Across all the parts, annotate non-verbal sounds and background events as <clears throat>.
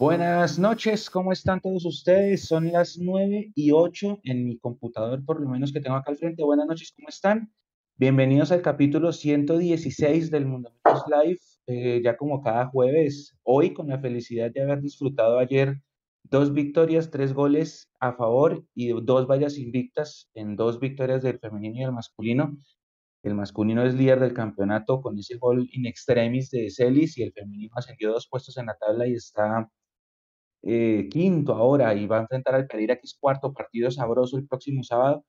Buenas noches, ¿cómo están todos ustedes? Son las 9 y 8 en mi computador, por lo menos que tengo acá al frente. Buenas noches, ¿cómo están? Bienvenidos al capítulo 116 del Mundo Millos Live, eh, ya como cada jueves, hoy con la felicidad de haber disfrutado ayer dos victorias, tres goles a favor y dos vallas invictas en dos victorias del femenino y el masculino. El masculino es líder del campeonato con ese gol in extremis de Celis y el femenino ascendió dos puestos en la tabla y está eh, quinto ahora y va a enfrentar al Calira, que es cuarto partido sabroso el próximo sábado.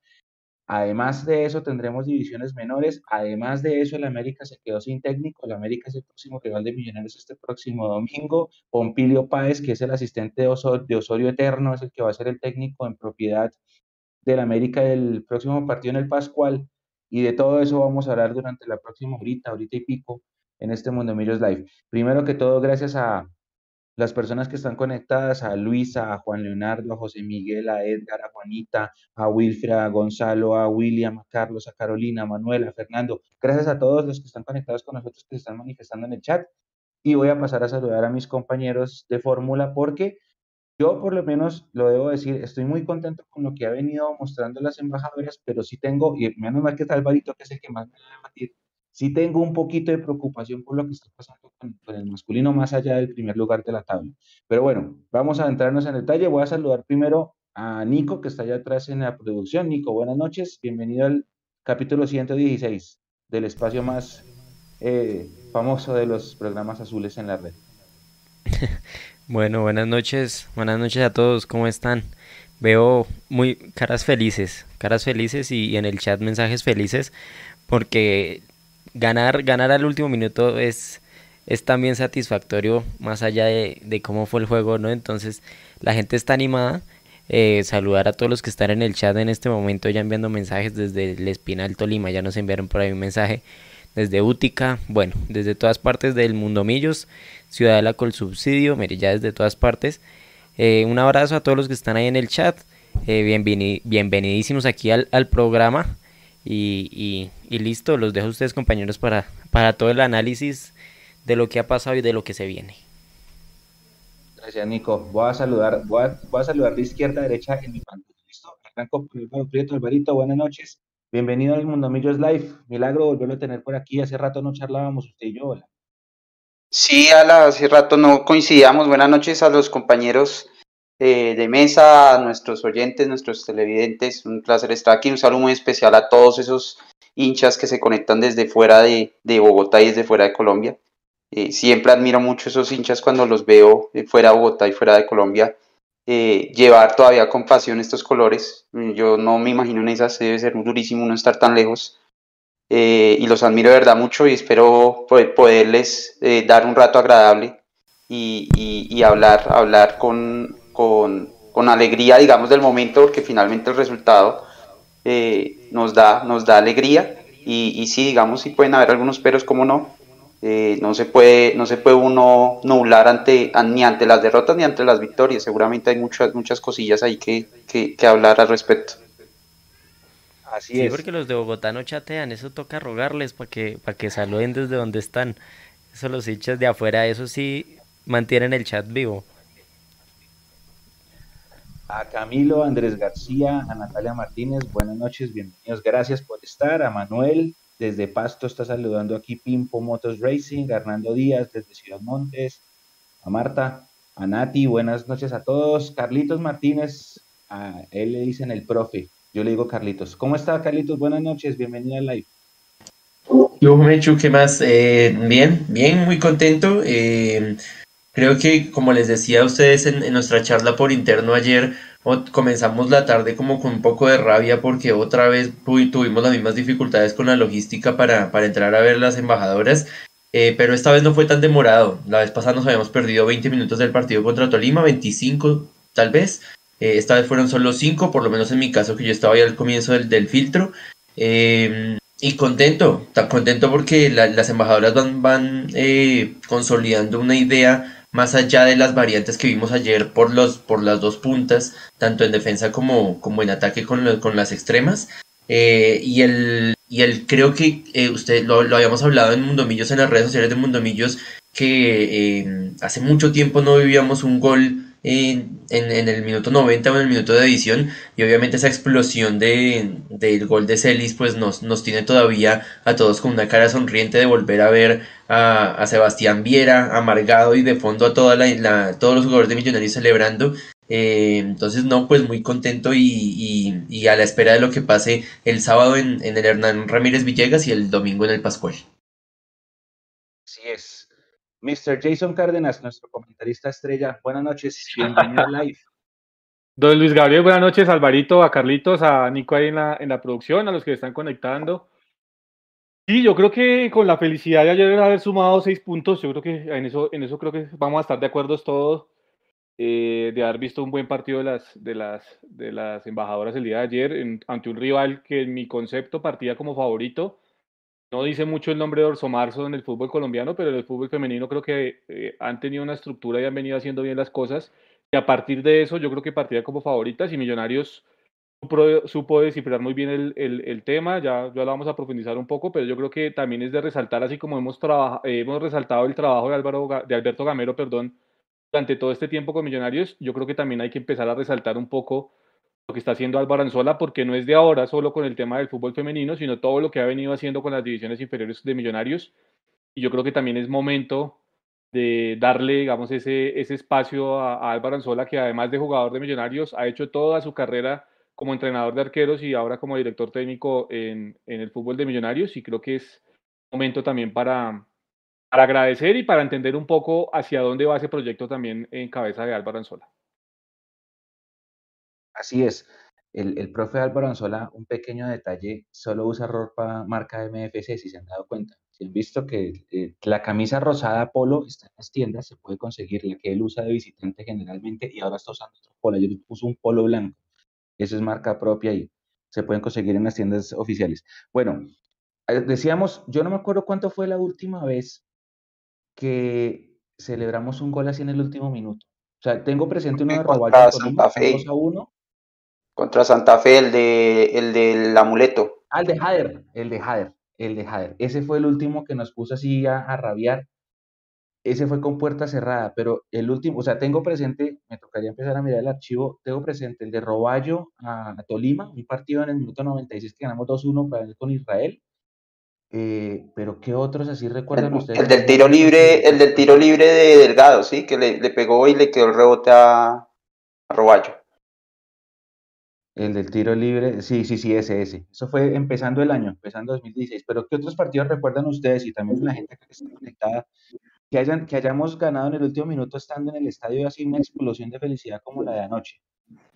Además de eso, tendremos divisiones menores. Además de eso, el América se quedó sin técnico. El América es el próximo rival de Millonarios este próximo domingo. Pompilio Páez, que es el asistente de Osorio, Eterno, es el que va a ser el técnico en propiedad del América del próximo partido en el Pascual. Y de todo eso vamos a hablar durante la próxima horita, ahorita y pico, en este Mundo Millos Live. Primero que todo, gracias a las personas que están conectadas, a Luisa, a Juan Leonardo, a José Miguel, a Edgar, a Juanita, a Wilfred, a Gonzalo, a William, a Carlos, a Carolina, a Manuel, a Fernando. Gracias a todos los que están conectados con nosotros, que se están manifestando en el chat. Y voy a pasar a saludar a mis compañeros de fórmula porque yo por lo menos lo debo decir, estoy muy contento con lo que ha venido mostrando las embajadoras, pero sí tengo, y menos mal que está Alvarito, que es el que más me va a debatir, sí tengo un poquito de preocupación por lo que está pasando con, el masculino más allá del primer lugar de la tabla. Pero bueno, vamos a entrarnos en detalle. Voy a saludar primero a Nico, que está allá atrás en la producción. Nico, buenas noches. Bienvenido al capítulo 116 del espacio más eh, famoso de los programas azules en la red. <laughs> Bueno, buenas noches. Buenas noches a todos. ¿Cómo están? Veo muy caras felices, caras felices y en el chat mensajes felices porque ganar, ganar al último minuto es, es también satisfactorio, más allá de, cómo fue el juego, ¿no? Entonces, la gente está animada. Eh, saludar a todos los que están en el chat en este momento, ya enviando mensajes desde el Espinal Tolima, ya nos enviaron por ahí un mensaje desde Útica, bueno, desde todas partes del Mundo Millos, Ciudadela con Subsidio, mire, ya desde todas partes. Eh, un abrazo a todos los que están ahí en el chat, eh, bienvenidísimos aquí al, al programa. Y, listo, los dejo a ustedes compañeros para, para todo el análisis de lo que ha pasado y de lo que se viene. Gracias, Nico. Voy a saludar, voy a, saludar de izquierda a derecha en mi pantalla. ¿Listo? Arranco con Prieto, Alvarito, buenas noches. Bienvenido al Mundo Millos Live. Milagro volverlo a tener por aquí. Hace rato no charlábamos usted y yo. Hola. Sí, Ala, hace rato no coincidíamos. Buenas noches a los compañeros eh, de mesa, a nuestros oyentes, nuestros televidentes. Un placer estar aquí. Un saludo muy especial a todos esos hinchas que se conectan desde fuera de, Bogotá y desde fuera de Colombia. Eh, siempre admiro mucho esos hinchas cuando los veo fuera de Bogotá y fuera de Colombia. Eh, llevar todavía con pasión estos colores. Yo no me imagino en esas, debe ser durísimo no estar tan lejos. y los admiro de verdad mucho y espero poderles dar un rato agradable y, y hablar, hablar con, con, alegría, digamos, del momento, porque finalmente el resultado eh, nos, da, nos da alegría. Y, y sí, digamos, sí pueden haber algunos peros, como no. Eh, no, se puede, no se puede uno nublar ante, ni ante las derrotas ni ante las victorias. Seguramente hay muchas, muchas cosillas ahí que, que, hablar al respecto. Así sí, porque los de Bogotá no chatean, eso toca rogarles para que, para que saluden desde donde están. Eso los hinchas de afuera, eso sí mantienen el chat vivo a Camilo, Andrés García, a Natalia Martínez, buenas noches, bienvenidos, gracias por estar, a Manuel, desde Pasto está saludando aquí Pimpo Motos Racing, a Hernando Díaz desde Ciudad Montes, a Marta, a Nati, buenas noches a todos, Carlitos Martínez, a él le dicen el profe, yo le digo Carlitos, ¿cómo está Carlitos? Buenas noches, bienvenido al live. Yo, Mechu, ¿qué más? Eh, bien, bien, muy contento. Eh, Creo que, como les decía a ustedes en, nuestra charla por interno ayer, comenzamos la tarde como con un poco de rabia porque otra vez tuvimos las mismas dificultades con la logística para, entrar a ver las embajadoras, eh, pero esta vez no fue tan demorado. La vez pasada nos habíamos perdido 20 minutos del partido contra Tolima, 25 tal vez. Eh, esta vez fueron solo 5, por lo menos en mi caso que yo estaba ahí al comienzo del, filtro. Eh, y contento, tan contento porque las embajadoras van, van consolidando una idea más allá de las variantes que vimos ayer por, los, por las dos puntas, tanto en defensa como, como en ataque con, con las extremas. Eh, y, el, y el creo que eh, usted lo, lo, habíamos hablado en Mundomillos, en las redes sociales de Mundomillos, que eh, hace mucho tiempo no vivíamos un gol en, en, el minuto 90 o en el minuto de edición y obviamente esa explosión de, del gol de Celis pues nos, nos tiene todavía a todos con una cara sonriente de volver a ver a, a Sebastián Viera amargado y de fondo a toda la, todos los jugadores de Millonarios celebrando eh, entonces no pues muy contento y, y, y, a la espera de lo que pase el sábado en, en el Hernán Ramírez Villegas y el domingo en el Pascual. Así es. Mr. Jason Cárdenas, nuestro comentarista estrella. Buenas noches, bienvenido a live. <laughs> Don Luis Gabriel, buenas noches, Alvarito, a Carlitos, a Nico ahí en la, en la producción, a los que están conectando. Sí, yo creo que con la felicidad de ayer haber sumado seis puntos, yo creo que en eso, en eso creo que vamos a estar de acuerdo todos, eh, de haber visto un buen partido de las, de las, de las embajadoras el día de ayer en, ante un rival que en mi concepto partía como favorito no dice mucho el nombre de Orso Marzo en el fútbol colombiano, pero en el fútbol femenino creo que eh, han tenido una estructura y han venido haciendo bien las cosas. Y a partir de eso, yo creo que partía como favoritas y Millonarios supo, supo descifrar muy bien el, tema. Ya, ya lo vamos a profundizar un poco, pero yo creo que también es de resaltar, así como hemos, eh, hemos resaltado el trabajo de, Álvaro, de Alberto Gamero, perdón, durante todo este tiempo con Millonarios, yo creo que también hay que empezar a resaltar un poco lo que está haciendo Álvaro Anzola, porque no es de ahora solo con el tema del fútbol femenino, sino todo lo que ha venido haciendo con las divisiones inferiores de Millonarios. Y yo creo que también es momento de darle, digamos, ese, ese espacio a, a Álvaro Anzola, que además de jugador de Millonarios, ha hecho toda su carrera como entrenador de arqueros y ahora como director técnico en, en el fútbol de Millonarios. Y creo que es momento también para, para agradecer y para entender un poco hacia dónde va ese proyecto también en cabeza de Álvaro Anzola. Así es. El, el profe Álvaro Anzola, un pequeño detalle, solo usa ropa marca MFC, si se han dado cuenta. Si han visto que eh, la camisa rosada polo está en las tiendas, se puede conseguir la que él usa de visitante generalmente y ahora está usando otro polo. Yo puso un polo blanco. Eso es marca propia y se pueden conseguir en las tiendas oficiales. Bueno, eh, decíamos, yo no me acuerdo cuánto fue la última vez que celebramos un gol así en el último minuto. O sea, tengo presente uno de Roballo Santa Fe. 2 a 1 contra Santa Fe, el, de, el del amuleto. Ah, el de Jader, el de Jader, el de Jader. Ese fue el último que nos puso así a, a rabiar. Ese fue con puerta cerrada, pero el último, o sea, tengo presente, me tocaría empezar a mirar el archivo, tengo presente el de Roballo a, a Tolima, un partido en el minuto 96 que ganamos 2-1 para con Israel. Eh, pero ¿qué otros así recuerdan el, ustedes? El del tiro libre, el del tiro libre de Delgado, sí, que le, le pegó y le quedó el rebote a, a Roballo. El del tiro libre, sí, sí, sí, ese, ese. Eso fue empezando el año, empezando 2016. Pero ¿qué otros partidos recuerdan ustedes y también la gente que está conectada que, hayan, que hayamos ganado en el último minuto estando en el estadio así una explosión de felicidad como la de anoche?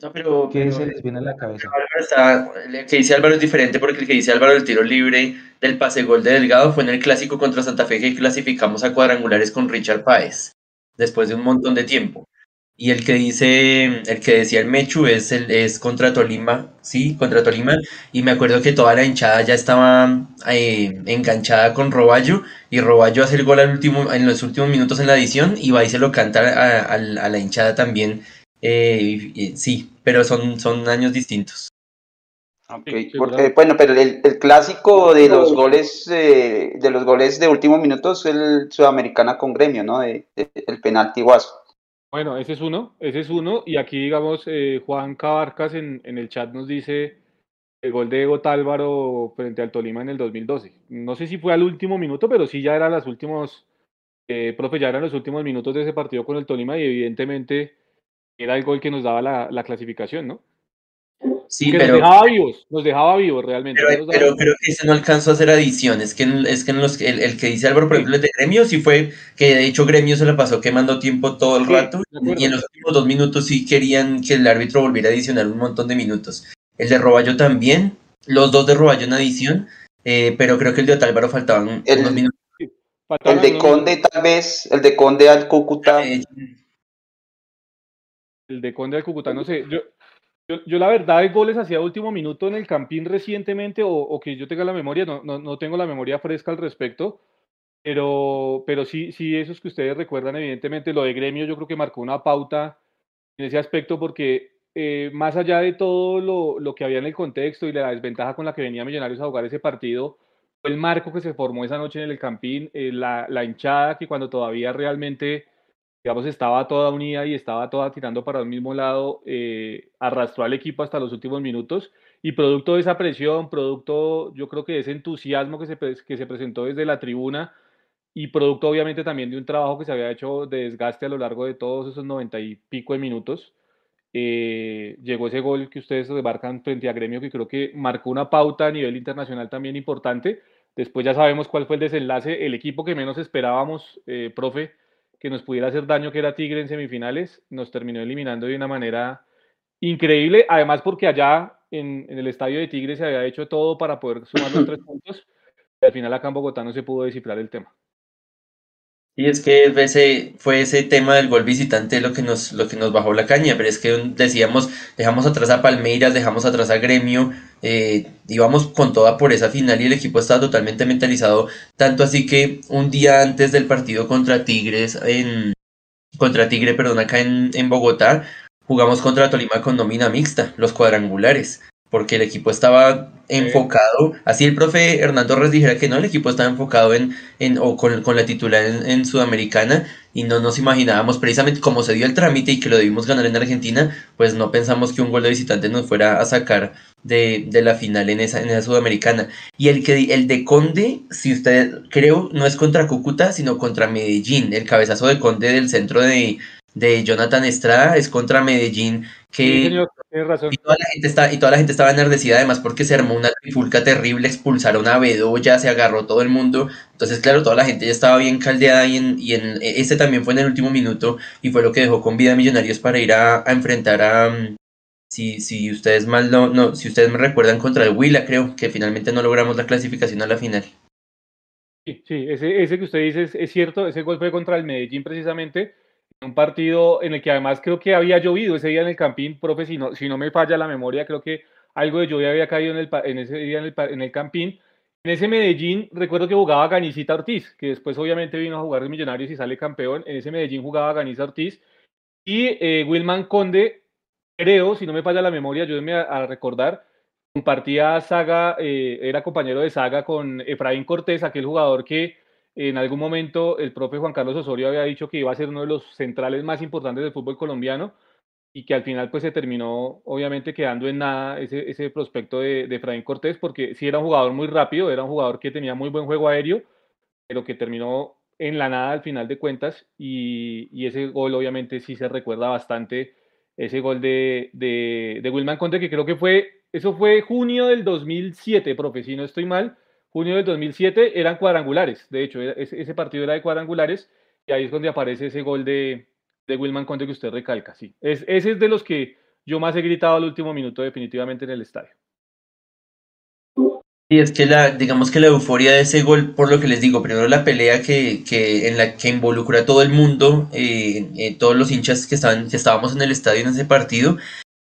No, pero, ¿Qué pero, se les viene a la cabeza? Está, el que dice Álvaro es diferente porque el que dice Álvaro del tiro libre del pase gol de Delgado fue en el clásico contra Santa Fe que clasificamos a cuadrangulares con Richard Páez después de un montón de tiempo. Y el que dice, el que decía el Mechu es, el, es contra Tolima, sí, contra Tolima. Y me acuerdo que toda la hinchada ya estaba eh, enganchada con Roballo. Y Roballo hace el gol al último, en los últimos minutos en la edición y va y se lo canta a, a, a la hinchada también. Eh, y, sí, pero son, son años distintos. Ok, porque, bueno, pero el, el, clásico de los goles eh, de los goles de último minuto es el Sudamericana con gremio, ¿no? De, de, el penalti guaso. Bueno, ese es uno, ese es uno. Y aquí, digamos, eh, Juan Cabarcas en, en, el chat nos dice el gol de Ego Tálvaro frente al Tolima en el 2012. No sé si fue al último minuto, pero sí ya eran los últimos, eh, profe, ya eran los últimos minutos de ese partido con el Tolima y evidentemente era el gol que nos daba la clasificación, ¿no? Sí, que pero, nos dejaba vivos, nos dejaba vivos realmente. Pero, pero creo que ese no alcanzó a hacer adición. Es que, es que en los, el, el, que dice Álvaro, por ejemplo, el de Gremio, sí fue que de hecho Gremio se le pasó quemando tiempo todo el sí, rato. Y en los últimos dos minutos sí querían que el árbitro volviera a adicionar un montón de minutos. El de Roballo también, los dos de Roballo en adición, eh, pero creo que el de Otálvaro faltaban el, unos minutos. El de Conde, tal vez, el de Conde al Cúcuta. El de Conde al Cúcuta, no sé. Yo, yo, la verdad de goles hacía último minuto en el Campín recientemente, o, o que yo tenga la memoria, no, no, no, tengo la memoria fresca al respecto, pero, pero sí, sí, esos que ustedes recuerdan, evidentemente, lo de gremio yo creo que marcó una pauta en ese aspecto, porque eh, más allá de todo lo, lo, que había en el contexto y la desventaja con la que venía Millonarios a jugar ese partido, el marco que se formó esa noche en el Campín, eh, la, la, hinchada que cuando todavía realmente, digamos, estaba toda unida y estaba toda tirando para el mismo lado, eh, arrastró al equipo hasta los últimos minutos y producto de esa presión, producto yo creo que de ese entusiasmo que se, que se presentó desde la tribuna y producto obviamente también de un trabajo que se había hecho de desgaste a lo largo de todos esos noventa y pico de minutos, eh, llegó ese gol que ustedes debarcan frente a Gremio que creo que marcó una pauta a nivel internacional también importante Después ya sabemos cuál fue el desenlace. El equipo que menos esperábamos, eh, profe, que nos pudiera hacer daño, que era Tigre en semifinales, nos terminó eliminando de una manera increíble. Además, porque allá en, el estadio de Tigre se había hecho todo para poder sumar los tres <clears throat> puntos. Y al final acá en Bogotá no se pudo descifrar el tema. Y es que ese, fue ese tema del gol visitante lo que, nos, lo que nos bajó la caña, pero es que decíamos, dejamos atrás a Palmeiras, dejamos atrás a Gremio, eh, íbamos con toda por esa final y el equipo estaba totalmente mentalizado, tanto así que un día antes del partido contra Tigres, en, contra Tigre, perdón, acá en, en Bogotá, jugamos contra Tolima con nómina mixta, los cuadrangulares porque el equipo estaba enfocado, así el profe Hernando Torres dijera que no, el equipo estaba enfocado en, en o con, con la titular en, Sudamericana y no nos imaginábamos precisamente como se dio el trámite y que lo debimos ganar en Argentina, pues no pensamos que un gol de visitante nos fuera a sacar de, de la final en esa, en esa Sudamericana. Y el, que, el de Conde, si usted creo, no es contra Cúcuta, sino contra Medellín, el cabezazo de Conde del centro de, de Jonathan Estrada es contra Medellín que Y, toda la gente está, y toda la gente estaba enardecida además porque se armó una trifulca terrible, expulsaron a Bedoya, se agarró todo el mundo, entonces claro, toda la gente ya estaba bien caldeada y en, y en este también fue en el último minuto y fue lo que dejó con vida a Millonarios para ir a, enfrentar a si, si ustedes mal no, no, si ustedes me recuerdan contra el Huila, creo que finalmente no logramos la clasificación a la final. Sí, sí, ese, ese que usted dice es, es cierto, ese gol fue contra el Medellín precisamente un partido en el que además creo que había llovido ese día en el Campín, profe, si no, si no me falla la memoria, creo que algo de lluvia había caído en, el, en ese día en el, en el Campín. En ese Medellín, recuerdo que jugaba Ganicita Ortiz, que después obviamente vino a jugar de Millonarios y sale campeón. En ese Medellín jugaba Ganiza Ortiz. Y eh, Wilman Conde, creo, si no me falla la memoria, ayúdenme a, recordar, compartía saga, eh, era compañero de saga con Efraín Cortés, aquel jugador que en algún momento el profe Juan Carlos Osorio había dicho que iba a ser uno de los centrales más importantes del fútbol colombiano y que al final pues se terminó obviamente quedando en nada ese, ese prospecto de, de Cortés porque sí era un jugador muy rápido, era un jugador que tenía muy buen juego aéreo, pero que terminó en la nada al final de cuentas y, y ese gol obviamente sí se recuerda bastante, ese gol de, de, de Wilman Conte que creo que fue, eso fue junio del 2007, profe, si no estoy mal, junio del 2007 eran cuadrangulares, de hecho, ese, partido era de cuadrangulares y ahí es donde aparece ese gol de, de Wilman Conte que usted recalca, sí. Es, ese es de los que yo más he gritado al último minuto definitivamente en el estadio. Y es que la, digamos que la euforia de ese gol, por lo que les digo, primero la pelea que, que en la que involucra a todo el mundo, eh, eh, todos los hinchas que, estaban, que estábamos en el estadio en ese partido,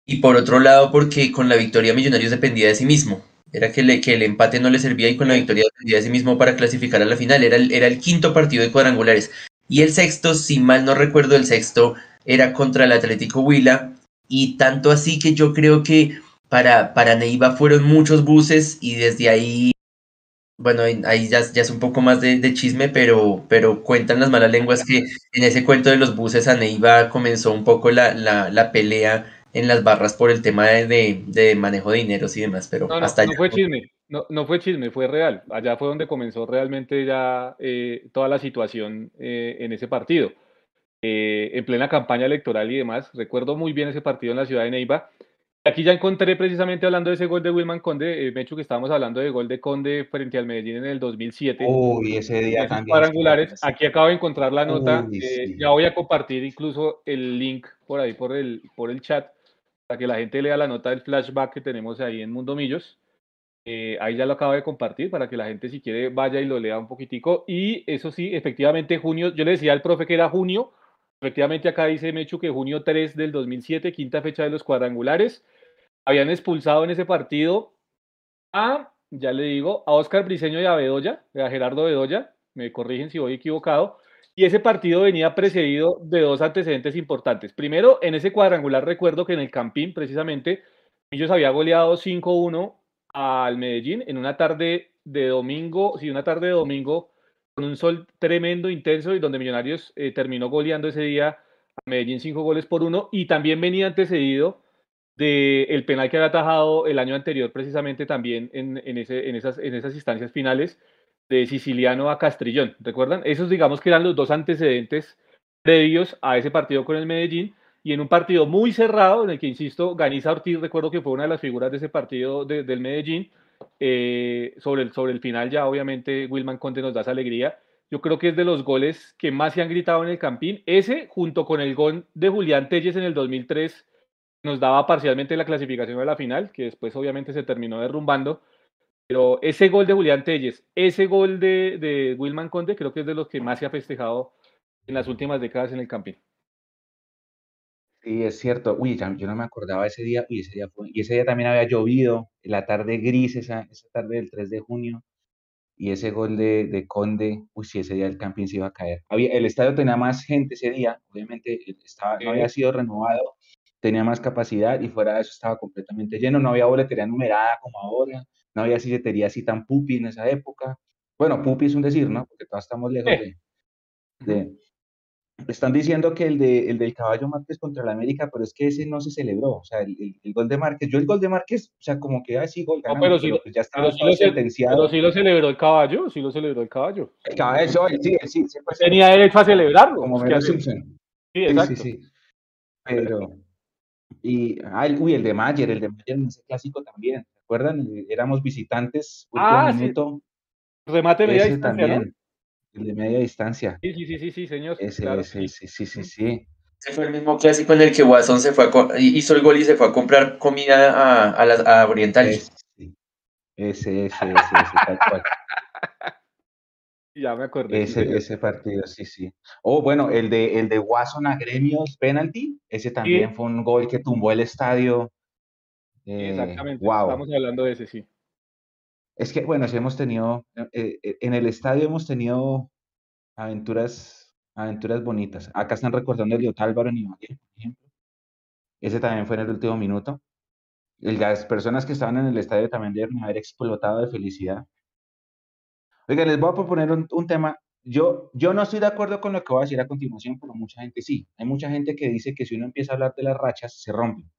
y por otro lado porque con la victoria Millonarios dependía de sí mismo era que, le, que, el empate no le servía y con la victoria de sí mismo para clasificar a la final. Era el, era el quinto partido de cuadrangulares. Y el sexto, si mal no recuerdo, el sexto era contra el Atlético Huila. Y tanto así que yo creo que para, para Neiva fueron muchos buses y desde ahí, bueno, ahí ya, ya es un poco más de, chisme, pero, pero cuentan las malas lenguas que en ese cuento de los buses a Neiva comenzó un poco la, la, la pelea en las barras por el tema de, de, manejo de dineros y demás, pero no, hasta no, fue chisme, no, no, fue chisme, fue real. Allá fue donde comenzó realmente ya eh, toda la situación eh, en ese partido. Eh, en plena campaña electoral y demás, recuerdo muy bien ese partido en la ciudad de Neiva. Aquí ya encontré precisamente hablando de ese gol de Wilman Conde, me hecho que estábamos hablando de gol de Conde frente al Medellín en el 2007. Uy, ese día también. Cuadrangulares. Aquí acabo de encontrar la nota. Ya voy a compartir incluso el link por ahí por el, por el chat para que la gente lea la nota del flashback que tenemos ahí en Mundo Millos. Eh, ahí ya lo acabo de compartir para que la gente si quiere vaya y lo lea un poquitico. Y eso sí, efectivamente junio, yo le decía al profe que era junio, efectivamente acá dice Mechu que junio 3 del 2007, quinta fecha de los cuadrangulares, habían expulsado en ese partido a, ya le digo, a Oscar Briseño y a Bedoya, a Gerardo Bedoya, me corrigen si voy equivocado, y ese partido venía precedido de dos antecedentes importantes. Primero, en ese cuadrangular recuerdo que en el Campín, precisamente, ellos había goleado 5-1 al Medellín en una tarde de domingo, sí, una tarde de domingo con un sol tremendo, intenso y donde Millonarios eh, terminó goleando ese día a Medellín cinco goles por uno y también venía antecedido del el penal que había atajado el año anterior precisamente también en esas instancias finales de Siciliano a Castrillón, ¿recuerdan? Esos digamos que eran los dos antecedentes previos a ese partido con el Medellín y en un partido muy cerrado en el que, insisto, Ganiza Ortiz, recuerdo que fue una de las figuras de ese partido del Medellín, eh, sobre, el, sobre el final ya obviamente Wilman Conte nos da esa alegría. Yo creo que es de los goles que más se han gritado en el Campín. Ese, junto con el gol de Julián Telles en el 2003, nos daba parcialmente la clasificación de la final, que después obviamente se terminó derrumbando. Pero ese gol de Julián Telles, ese gol de, de Wilman Conte, creo que es de los que más se ha festejado en las últimas décadas en el Campín. Sí, es cierto. Uy, yo no me acordaba ese día. Uy, ese día fue, y ese día también había llovido, la tarde gris, esa, esa tarde del 3 de junio. Y ese gol de, de Conde, uy, sí, ese día el camping se iba a caer. Había, el estadio tenía más gente ese día, obviamente estaba, no había sido renovado, tenía más capacidad y fuera de eso estaba completamente lleno. No había boletería numerada como ahora, no había silletería así tan pupi en esa época. Bueno, pupi es un decir, ¿no? Porque todos estamos lejos de, de, están diciendo que el, de, el del caballo Márquez contra la América, pero es que ese no se celebró. O sea, el, el, gol de Márquez, yo el gol de Márquez, o sea, como que así gol ganamos, pero, sí, pues ya estaba sí sentenciado. Pero sí lo celebró el caballo, sí lo celebró el caballo. El caballo, sí, sí. sí pues, Tenía derecho a celebrarlo. Como Mero Simpson. Sí, exacto. Sí, sí, Pero, y, ah, el, uy, el de Mayer, el de Mayer en ese clásico también. ¿Se acuerdan? Éramos visitantes, último ah, minuto. Sí. Remate media distancia, también. ¿no? El de media distancia. Sí, sí, sí, sí, sí señor. Ese, claro, ese, sí, sí, sí, sí. Ese fue el mismo clásico en el que Watson se fue a hizo el gol y se fue a comprar comida a, a, las, a Orientales. Ese, ese, ese, ese, ese tal cual. <laughs> Ya me acordé. Ese, ese partido, sí, sí. Oh, bueno, el de, el de Watson a Gremios penalty, ese también Sí. fue un gol que tumbó el estadio. Eh, Exactamente. wow. Estamos hablando de ese, sí. Es que, bueno, sí hemos tenido, eh, eh, en el estadio hemos tenido aventuras, aventuras bonitas. Acá están recordando el de Otálvaro en Ibagué, por ejemplo. Ese también fue en el último minuto. Las personas que estaban en el estadio también deben haber explotado de felicidad. Oiga, les voy a proponer un, un tema. Yo, yo no estoy de acuerdo con lo que voy a decir a continuación, pero mucha gente sí. Hay mucha gente que dice que si uno empieza a hablar de las rachas, se rompen.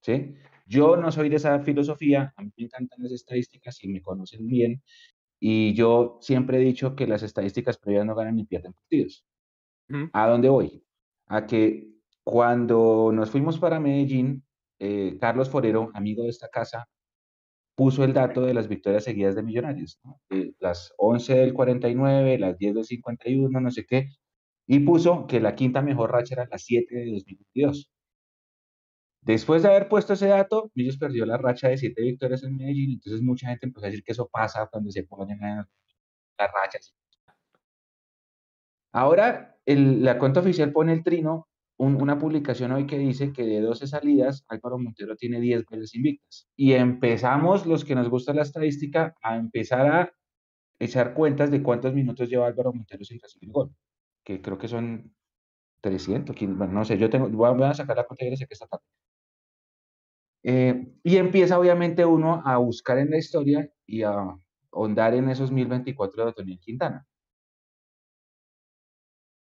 ¿sí? Yo no soy de esa filosofía, a mí me encantan las estadísticas y me conocen bien, y yo siempre he dicho que las estadísticas previas no ganan ni pierden partidos. Ujú. ¿A dónde voy? A que cuando nos fuimos para Medellín, eh, Carlos Forero, amigo de esta casa, puso el dato de las victorias seguidas de Millonarios, ¿no? Las 11 del 49, las 10 del 51, no sé qué, y puso que la quinta mejor racha era la 7 de 2022. Después de haber puesto ese dato, Millos perdió la racha de 7 victorias en Medellín, entonces mucha gente empezó a decir que eso pasa cuando se ponen las rachas. Ahora, el- la cuenta oficial pone el trino, un- una publicación hoy que dice que de 12 salidas, Álvaro Montero tiene 10 goles invictas. Y empezamos, los que nos gusta la estadística, a empezar a echar cuentas de cuántos minutos lleva Álvaro Montero sin recibir gol, que creo que son 300, 500, bueno, no sé, yo tengo, voy a, sacar la cuenta y que está acá. Eh, y empieza obviamente uno a buscar en la historia y a ahondar en esos 1024 de Otoniel Quintana.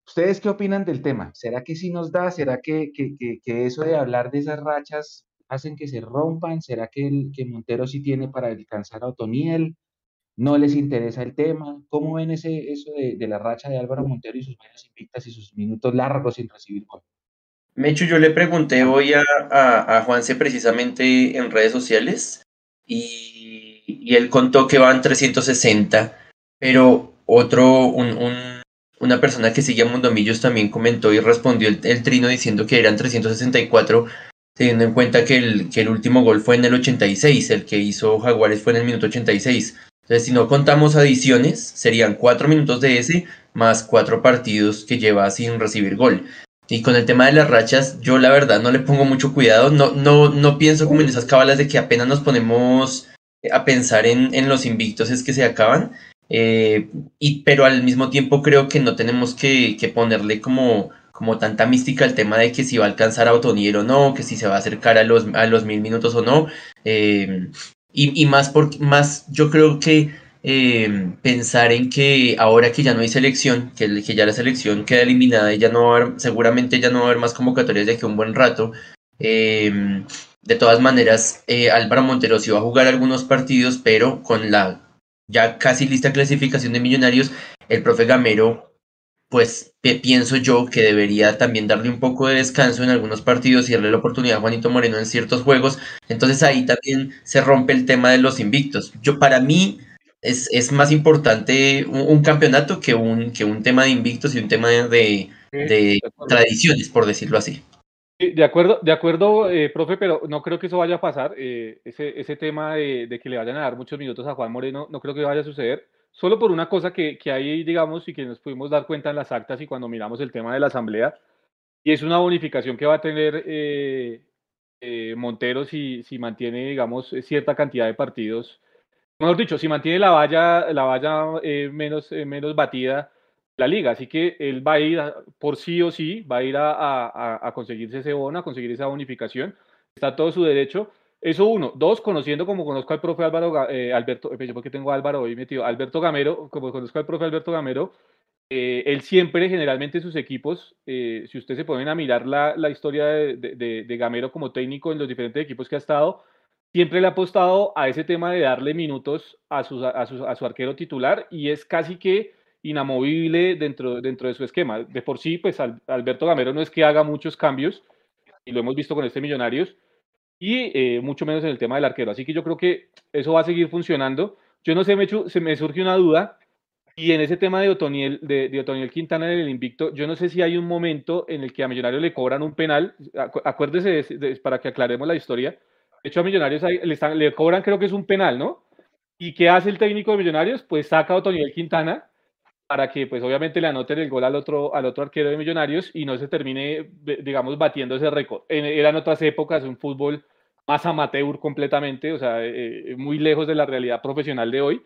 ¿Ustedes qué opinan del tema? ¿Será que sí nos da? ¿Será que, que, que, eso de hablar de esas rachas hacen que se rompan? ¿Será que, el, que Montero sí tiene para alcanzar a Otoniel? ¿No les interesa el tema? ¿Cómo ven ese, eso de, de la racha de Álvaro Montero y sus varias invictas y sus minutos largos sin recibir gol? Mechu, yo le pregunté hoy a, a, a Juanse precisamente en redes sociales y, y él contó que van 360, pero otro, un, un, una persona que sigue a Mundomillos también comentó y respondió el, el, trino diciendo que eran 364, teniendo en cuenta que el, que el último gol fue en el 86, el que hizo Jaguares fue en el minuto 86. Entonces, si no contamos adiciones, serían cuatro minutos de ese más cuatro partidos que lleva sin recibir gol. Y con el tema de las rachas, yo la verdad no le pongo mucho cuidado, no, no, no pienso como en esas cábalas de que apenas nos ponemos a pensar en, en los invictos es que se acaban, eh, y, pero al mismo tiempo creo que no tenemos que, que, ponerle como, como tanta mística al tema de que si va a alcanzar a Otoniel o no, que si se va a acercar a los, a los mil minutos o no, eh, y, y, más, por, más yo creo que eh, pensar en que ahora que ya no hay selección, que, que, ya la selección queda eliminada y ya no va a seguramente ya no va a haber más convocatorias de que un buen rato. Eh, de todas maneras, eh, Álvaro Montero sí va a jugar algunos partidos, pero con la ya casi lista clasificación de Millonarios, el profe Gamero pues pienso yo que debería también darle un poco de descanso en algunos partidos y darle la oportunidad a Juanito Moreno en ciertos juegos. Entonces ahí también se rompe el tema de los invictos. Yo para mí es, es más importante un, campeonato que un, que un tema de invictos y un tema de, de, tradiciones, por decirlo así. De acuerdo, de acuerdo, eh, profe, pero no creo que eso vaya a pasar. Eh, ese, ese tema de, de, que le vayan a dar muchos minutos a Juan Moreno, no creo que vaya a suceder solo por una cosa que, que hay, digamos, y que nos pudimos dar cuenta en las actas y cuando miramos el tema de la asamblea, y es una bonificación que va a tener eh, eh, Montero si, si mantiene, digamos, cierta cantidad de partidos. Mejor dicho, si mantiene la valla, la valla eh, menos, menos batida la liga. Así que él va a ir por sí o sí, va a ir a, a, a conseguirse ese bono, a conseguir esa bonificación. Está todo su derecho. Eso uno. Dos, conociendo como conozco al profe Álvaro, eh, Alberto, eh, porque tengo Álvaro hoy metido, Alberto Gamero, como conozco al profe Alberto Gamero, eh, él siempre, generalmente sus equipos, si ustedes se ponen a mirar la, la historia de, de, de, Gamero como técnico en los diferentes equipos que ha estado, siempre le ha apostado a ese tema de darle minutos a, su, a, su, a su arquero titular y es casi que inamovible dentro, dentro de su esquema. De por sí, pues Alberto Gamero no es que haga muchos cambios, y lo hemos visto con este Millonarios, y eh, mucho menos en el tema del arquero. Así que yo creo que eso va a seguir funcionando. Yo no sé, me, se me surge una duda, y en ese tema de Otoniel, de, de Quintana en el invicto, yo no sé si hay un momento en el que a Millonarios le cobran un penal, acuérdese para que aclaremos la historia. De hecho, a Millonarios le, están, le, cobran, creo que es un penal, ¿no? ¿Y qué hace el técnico de Millonarios? Pues saca a Otoniel Quintana para que, pues obviamente, le anoten el gol al otro, al otro arquero de Millonarios y no se termine, digamos, batiendo ese récord. Eran otras épocas, un fútbol más amateur completamente, o sea, eh, eh, muy lejos de la realidad profesional de hoy.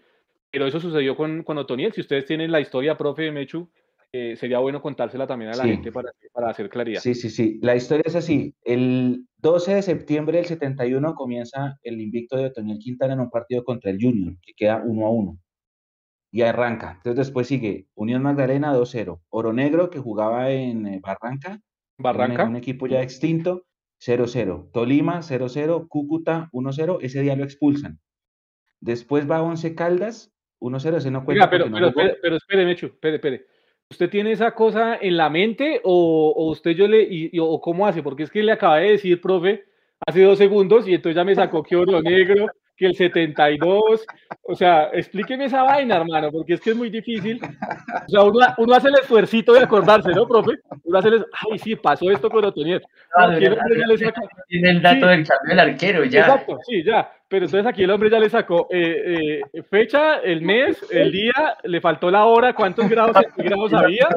Pero eso sucedió con, con Otoniel. Si ustedes tienen la historia, profe Mechu, eh, sería bueno contársela también a la gente para, para, hacer claridad. Sí, sí, sí. La historia es así. El 12 de septiembre del 71 comienza el invicto de Otoniel Quintana en un partido contra el Junior, que queda uno a uno y arranca. Entonces después sigue Unión Magdalena 2-0, Oro Negro que jugaba en eh, Barranca, Barranca, un, equipo ya extinto, 0-0, Tolima 0-0, Cúcuta 1-0, ese día lo expulsan. Después va Once Caldas 1-0, ese no cuenta. pero, pero, pero, espere, Mechu, espere, espere. ¿Usted tiene esa cosa en la mente o, o usted yo le, y, o cómo hace? Porque es que le acabé de decir, profe, hace dos segundos y entonces ya me sacó que Oro Negro, que el 72. O sea, explíqueme esa vaina, hermano, porque es que es muy difícil. O sea, uno, uno hace el esfuercito de acordarse, ¿no, profe? Uno hace el, ay, sí, pasó esto con Otoniel. Tiene el dato del cambio del arquero, ya. Exacto, sí, ya. Pero entonces aquí el hombre ya le sacó eh, eh, fecha, el mes, el día, le faltó la hora, cuántos grados, grados había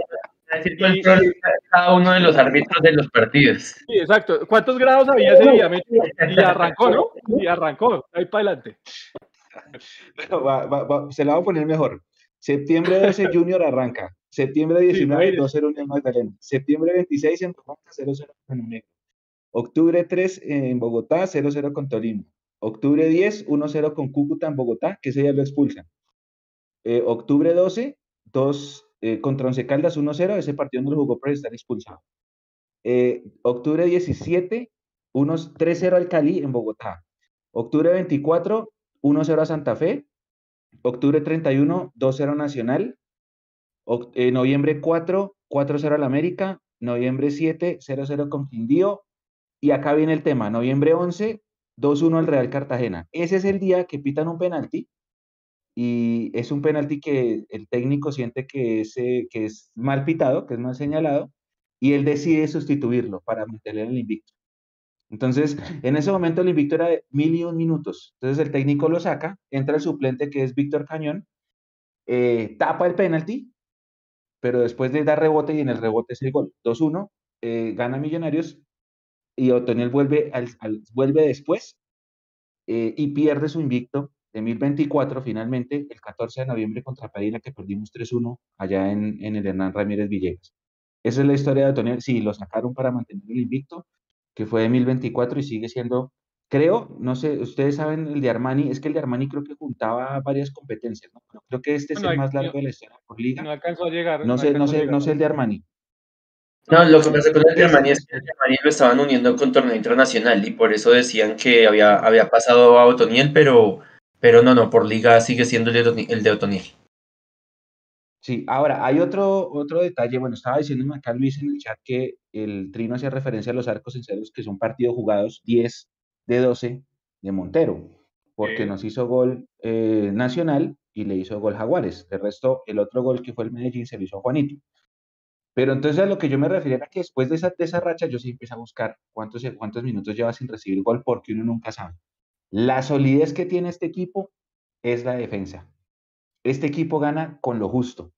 y, cada uno de los árbitros de los partidos. Sí, exacto. ¿Cuántos grados había ese día? Y arrancó, ¿no? Y arrancó, ahí para adelante. se la voy a poner mejor. Septiembre 12 <laughs> Junior arranca. Septiembre 19, sí, 2-0 Unión Magdalena. Septiembre 26 en Bogotá, 0-0 con. Octubre 3 en Bogotá, 0-0 con Tolima. Octubre 10, 1-0 con Cúcuta en Bogotá, que ese día lo expulsan. Eh, octubre 12, 2 eh, contra Once Caldas 1-0, ese partido no lo jugó por estar expulsado. Eh, octubre 17, 3-0 al Cali en Bogotá. Octubre 24, 1-0 a Santa Fe. Octubre 31, 2-0 Nacional. Eh, noviembre 4, 4-0 al América. Noviembre 7, 0-0 con Quindío. Y acá viene el tema. Noviembre 11, 2-1 al Real Cartagena. Ese es el día que pitan un penalti y es un penalti que el técnico siente que es, eh, mal pitado, que es mal señalado, y él decide sustituirlo para mantener el invicto. Entonces, en ese momento el invicto era de mil y un minutos. Entonces el técnico lo saca, entra el suplente que es Víctor Cañón, eh, tapa el penalti, pero después de dar rebote y en el rebote es el gol. 2-1, eh, gana Millonarios y Otoniel vuelve, al, vuelve después y pierde su invicto de 2024, finalmente, el 14 de noviembre contra Padilla, que perdimos 3-1 allá en, en, el Hernán Ramírez Villegas. Esa es la historia de Otoniel. Sí, lo sacaron para mantener el invicto, que fue de 2024 y sigue siendo creo, no sé, ustedes saben el de Armani, es que el de Armani creo que juntaba varias competencias, ¿no? creo que este es el más largo de la historia por liga. No alcanzó a llegar. No, sé, no sé, no sé el de Armani. No, lo que pasa con el de Armani es que el de Armani lo estaban uniendo con torneo internacional y por eso decían que había, había pasado a Otoniel, pero, pero no, no, por liga sigue siendo el de, Otoniel. Sí, ahora hay otro, otro detalle. Bueno, estaba diciéndome acá Luis en el chat que el Trino hacía referencia a los arcos en ceros, que son partidos jugados 10 de 12 de Montero, porque nos hizo gol eh, Nacional y le hizo gol Jaguares. De resto, el otro gol que fue el Medellín se lo hizo Juanito. Pero entonces a lo que yo me refiero era que después de esa, de racha yo sí empecé a buscar cuántos, minutos lleva sin recibir gol porque uno nunca sabe. La solidez que tiene este equipo es la defensa. Este equipo gana con lo justo,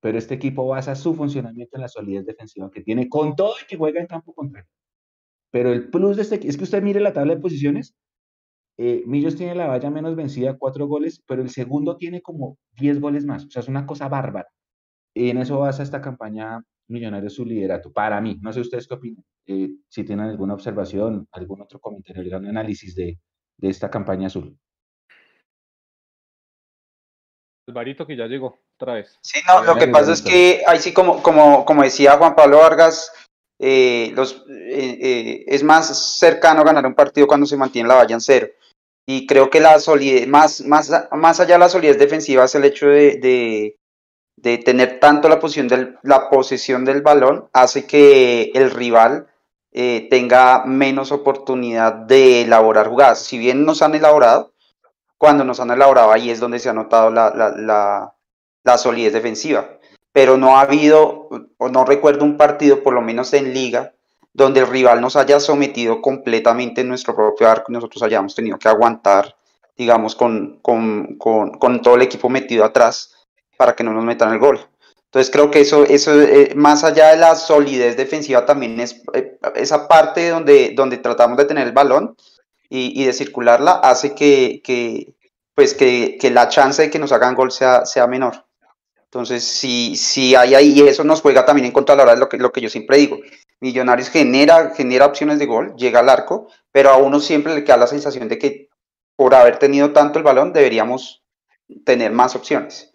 pero este equipo basa su funcionamiento en la solidez defensiva que tiene con todo y que juega en campo contrario. Pero el plus de este es que usted mire la tabla de posiciones. Eh, Millos tiene la valla menos vencida, cuatro goles, pero el segundo tiene como diez goles más. O sea, es una cosa bárbara. Y en eso basa esta campaña Millonarios su liderato. Para mí, no sé ustedes qué opinan. Eh, si tienen alguna observación, algún otro comentario, algún análisis de, de esta campaña azul. Alvarito que ya llegó otra vez. Sí, no, lo que pasa es que ahí sí, como, como, como decía Juan Pablo Vargas, eh, los, eh, eh, es más cercano ganar un partido cuando se mantiene la valla en cero. Y creo que la solidez, más, más, más allá de la solidez defensiva es el hecho de, de, tener tanto la posición del, la posesión del balón, hace que el rival tenga menos oportunidad de elaborar jugadas. Si bien nos han elaborado, cuando nos han elaborado ahí es donde se ha notado la, la, la, la solidez defensiva pero no ha habido, o no recuerdo un partido, por lo menos en liga, donde el rival nos haya sometido completamente en nuestro propio arco y nosotros hayamos tenido que aguantar, digamos, con, con, con, con todo el equipo metido atrás para que no nos metan el gol. Entonces creo que eso, eso eh, más allá de la solidez defensiva, también es eh, esa parte donde, donde tratamos de tener el balón y, de circularla, hace que, que pues que, la chance de que nos hagan gol sea, sea menor. Entonces, si, si hay ahí, y eso nos juega también en contra a la hora de lo que, lo que yo siempre digo. Millonarios genera, genera opciones de gol, llega al arco, pero a uno siempre le queda la sensación de que por haber tenido tanto el balón deberíamos tener más opciones.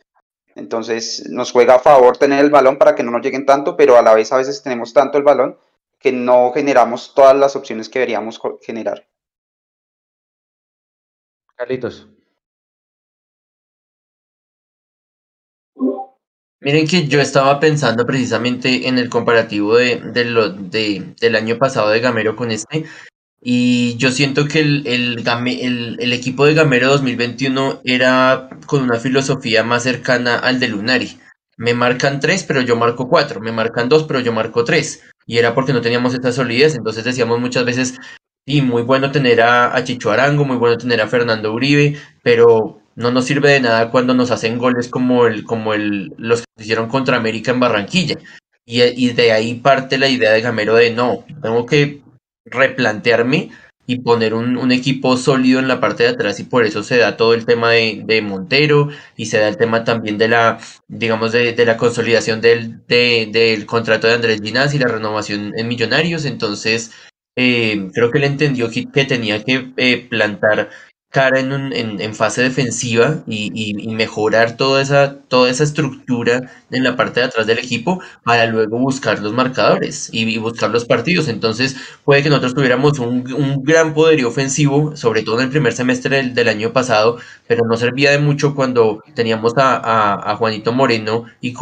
Entonces, nos juega a favor tener el balón para que no nos lleguen tanto, pero a la vez a veces tenemos tanto el balón que no generamos todas las opciones que deberíamos generar. Carlitos. Miren que yo estaba pensando precisamente en el comparativo de, del año pasado de Gamero con este, y yo siento que el, el, el, equipo de Gamero 2021 era con una filosofía más cercana al de Lunari. Me marcan tres, pero yo marco cuatro. Me marcan dos, pero yo marco tres. Y era porque no teníamos esta solidez. Entonces decíamos muchas veces, y muy bueno tener a, a Chicho Arango, muy bueno tener a Fernando Uribe, pero no nos sirve de nada cuando nos hacen goles como el, como el, los que hicieron contra América en Barranquilla. Y de ahí parte la idea de Gamero de no, tengo que replantearme y poner un, equipo sólido en la parte de atrás y por eso se da todo el tema de, Montero y se da el tema también de la, digamos, de, de la consolidación del, de, del contrato de Andrés Ginás y la renovación en Millonarios. Entonces, eh, creo que él entendió que, que tenía que eh, plantar cara en, un, en, fase defensiva y, mejorar toda esa, toda esa estructura en la parte de atrás del equipo para luego buscar los marcadores y, buscar los partidos. Entonces puede que nosotros tuviéramos un, un, gran poderío ofensivo, sobre todo en el primer semestre del, año pasado, pero no servía de mucho cuando teníamos a, a, Juanito Moreno y,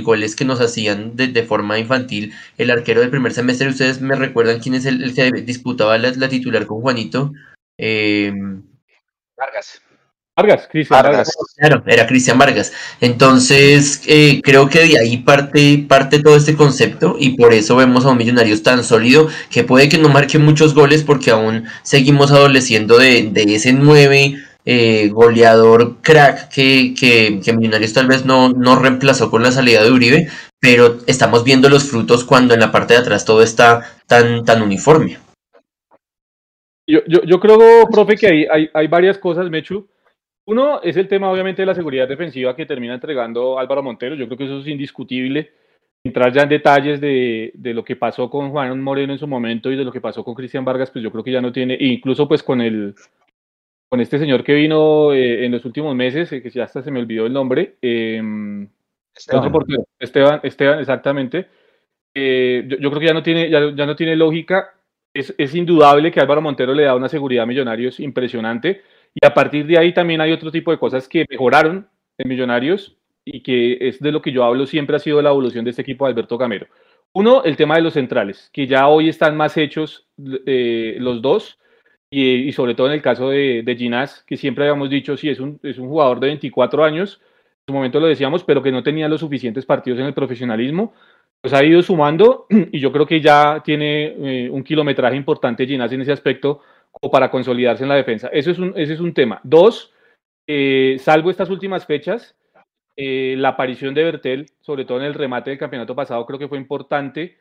goles que nos hacían de, forma infantil. El arquero del primer semestre, ustedes me recuerdan quién es el, el que disputaba la, la, titular con Juanito. Eh, Vargas. Vargas, Cristian Vargas. Claro, era Cristian Vargas. Entonces, eh, creo que de ahí parte, parte todo este concepto y por eso vemos a un Millonarios tan sólido que puede que no marque muchos goles porque aún seguimos adoleciendo de, de ese 9 eh, goleador crack que, que, que, Millonarios tal vez no, no reemplazó con la salida de Uribe, pero estamos viendo los frutos cuando en la parte de atrás todo está tan, tan uniforme. Yo, yo, yo, creo, profe, que hay, hay, hay, varias cosas, Mechu. Uno es el tema, obviamente, de la seguridad defensiva que termina entregando Álvaro Montero. Yo creo que eso es indiscutible. entrar ya en detalles de, de, lo que pasó con Juan Moreno en su momento y de lo que pasó con Cristian Vargas, pues yo creo que ya no tiene, incluso pues con el con este señor que vino eh, en los últimos meses, eh, que ya hasta se me olvidó el nombre, eh, Esteban. Esteban, Esteban, exactamente. Eh, yo, yo, creo que ya no tiene, ya, ya no tiene lógica. Es, indudable que Álvaro Montero le da una seguridad a Millonarios impresionante. Y a partir de ahí también hay otro tipo de cosas que mejoraron en Millonarios y que es de lo que yo hablo siempre ha sido la evolución de este equipo de Alberto Gamero. Uno, el tema de los centrales, que ya hoy están más hechos eh, los dos, y, y, sobre todo en el caso de, de Ginás, que siempre habíamos dicho, sí, es un, es un jugador de 24 años, en su momento lo decíamos, pero que no tenía los suficientes partidos en el profesionalismo, pues ha ido sumando <clears throat> y yo creo que ya tiene eh, un kilometraje importante Ginás en ese aspecto como para consolidarse en la defensa. Eso es un, ese es un tema. Dos, eh, salvo estas últimas fechas, eh, la aparición de Bertel, sobre todo en el remate del campeonato pasado, creo que fue importante.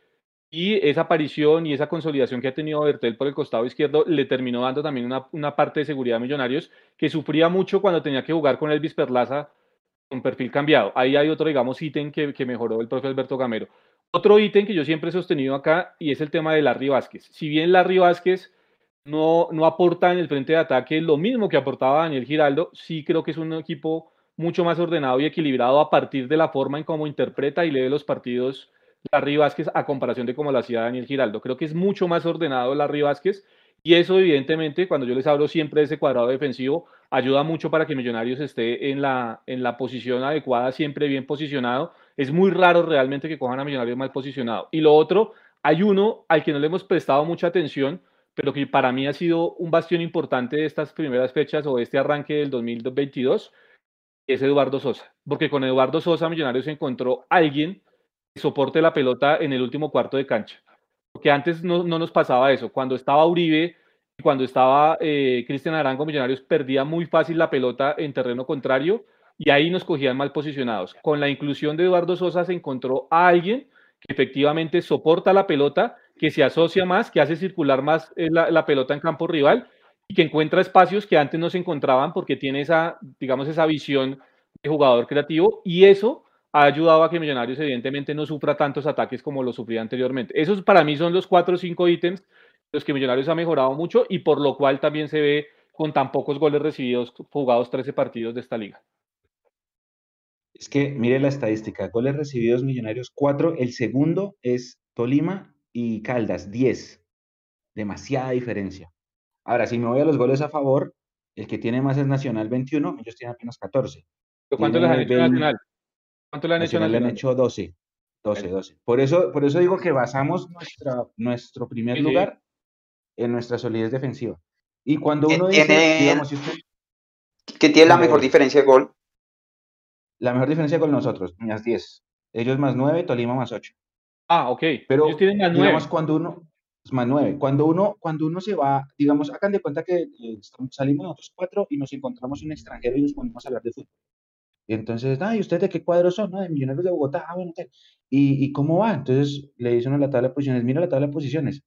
Y esa aparición y esa consolidación que ha tenido Bertel por el costado izquierdo le terminó dando también una, una parte de seguridad a Millonarios, que sufría mucho cuando tenía que jugar con Elvis Perlaza con perfil cambiado. Ahí hay otro, digamos, ítem que, que mejoró el profe Alberto Gamero. Otro ítem que yo siempre he sostenido acá y es el tema de Larry Vázquez. Si bien Larry Vázquez no, no aporta en el frente de ataque lo mismo que aportaba Daniel Giraldo, sí creo que es un equipo mucho más ordenado y equilibrado a partir de la forma en cómo interpreta y lee los partidos Larry Vázquez a comparación de cómo lo hacía Daniel Giraldo. Creo que es mucho más ordenado Larry Vázquez y eso evidentemente cuando yo les hablo siempre de ese cuadrado defensivo ayuda mucho para que Millonarios esté en la, en la posición adecuada, siempre bien posicionado. Es muy raro realmente que cojan a Millonarios mal posicionado. Y lo otro, hay uno al que no le hemos prestado mucha atención, pero que para mí ha sido un bastión importante de estas primeras fechas o este arranque del 2022, es Eduardo Sosa. Porque con Eduardo Sosa Millonarios encontró alguien que soporte la pelota en el último cuarto de cancha. Porque antes no, no nos pasaba eso. Cuando estaba Uribe cuando estaba eh, Cristian Arango, Millonarios perdía muy fácil la pelota en terreno contrario y ahí nos cogían mal posicionados. Con la inclusión de Eduardo Sosa se encontró a alguien que efectivamente soporta la pelota, que se asocia más, que hace circular más eh, la, pelota en campo rival y que encuentra espacios que antes no se encontraban porque tiene esa, digamos, esa visión de jugador creativo y eso ha ayudado a que Millonarios evidentemente no sufra tantos ataques como lo sufría anteriormente. Esos para mí son los cuatro o cinco ítems los que Millonarios ha mejorado mucho y por lo cual también se ve con tan pocos goles recibidos jugados 13 partidos de esta liga. Es que mire la estadística, goles recibidos Millonarios 4, el segundo es Tolima y Caldas 10. Demasiada diferencia. Ahora, si me voy a los goles a favor, el que tiene más es Nacional 21, ellos tienen apenas 14. ¿Pero ¿Cuánto les han hecho Nacional? ¿Cuánto le han hecho Nacional? Le han hecho 12. 12, 12. Por eso, por eso digo que basamos nuestra, nuestro primer sí, lugar en nuestra solidez defensiva. Y cuando uno dice, tiene, digamos, si usted, ¿Qué tiene la mejor diferencia de gol? La mejor diferencia con nosotros, más 10. Ellos más 9, Tolima más 8. Ah, ok. Pero Ellos tienen más 9. digamos, cuando uno, más 9, cuando uno, cuando uno se va, digamos, hagan de cuenta que eh, salimos nosotros cuatro y nos encontramos un extranjero y nos ponemos a hablar de fútbol. Y entonces, ay, ¿ustedes de qué cuadros son? No, de Millonarios de Bogotá. Ah, bueno, ¿qué? ¿Y, ¿Y cómo va? Entonces le dice uno la tabla de posiciones, mira la tabla de posiciones.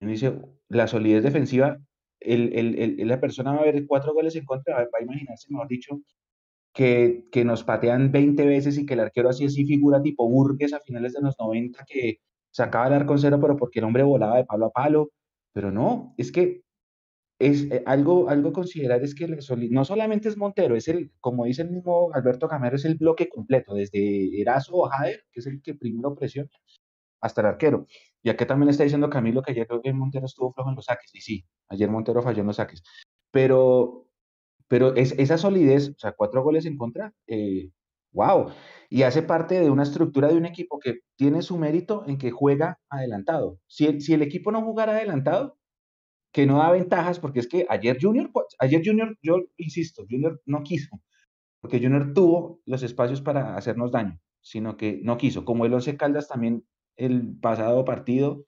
Y dice, la solidez defensiva, el, el, el, la persona va a ver cuatro goles en contra, va a imaginarse, mejor dicho, que, que, nos patean 20 veces y que el arquero así así figura tipo Burgues a finales de los 90 que sacaba el arco en cero, pero porque el hombre volaba de palo a palo. Pero no, es que es eh, algo, algo considerar es que no solamente es Montero, es el, como dice el mismo Alberto Camero, es el bloque completo, desde Erazo o Jader, que es el que primero presiona, hasta el arquero. Y aquí también está diciendo Camilo que ayer Montero estuvo flojo en los saques. Y sí, ayer Montero falló en los saques. Pero, pero es, esa solidez, o sea, cuatro goles en contra, eh, wow. Y hace parte de una estructura de un equipo que tiene su mérito en que juega adelantado. Si el, equipo no jugara adelantado, que no da ventajas, porque es que ayer Junior, ayer Junior, yo insisto, Junior no quiso, porque Junior tuvo los espacios para hacernos daño, sino que no quiso. Como el Once Caldas también el pasado partido,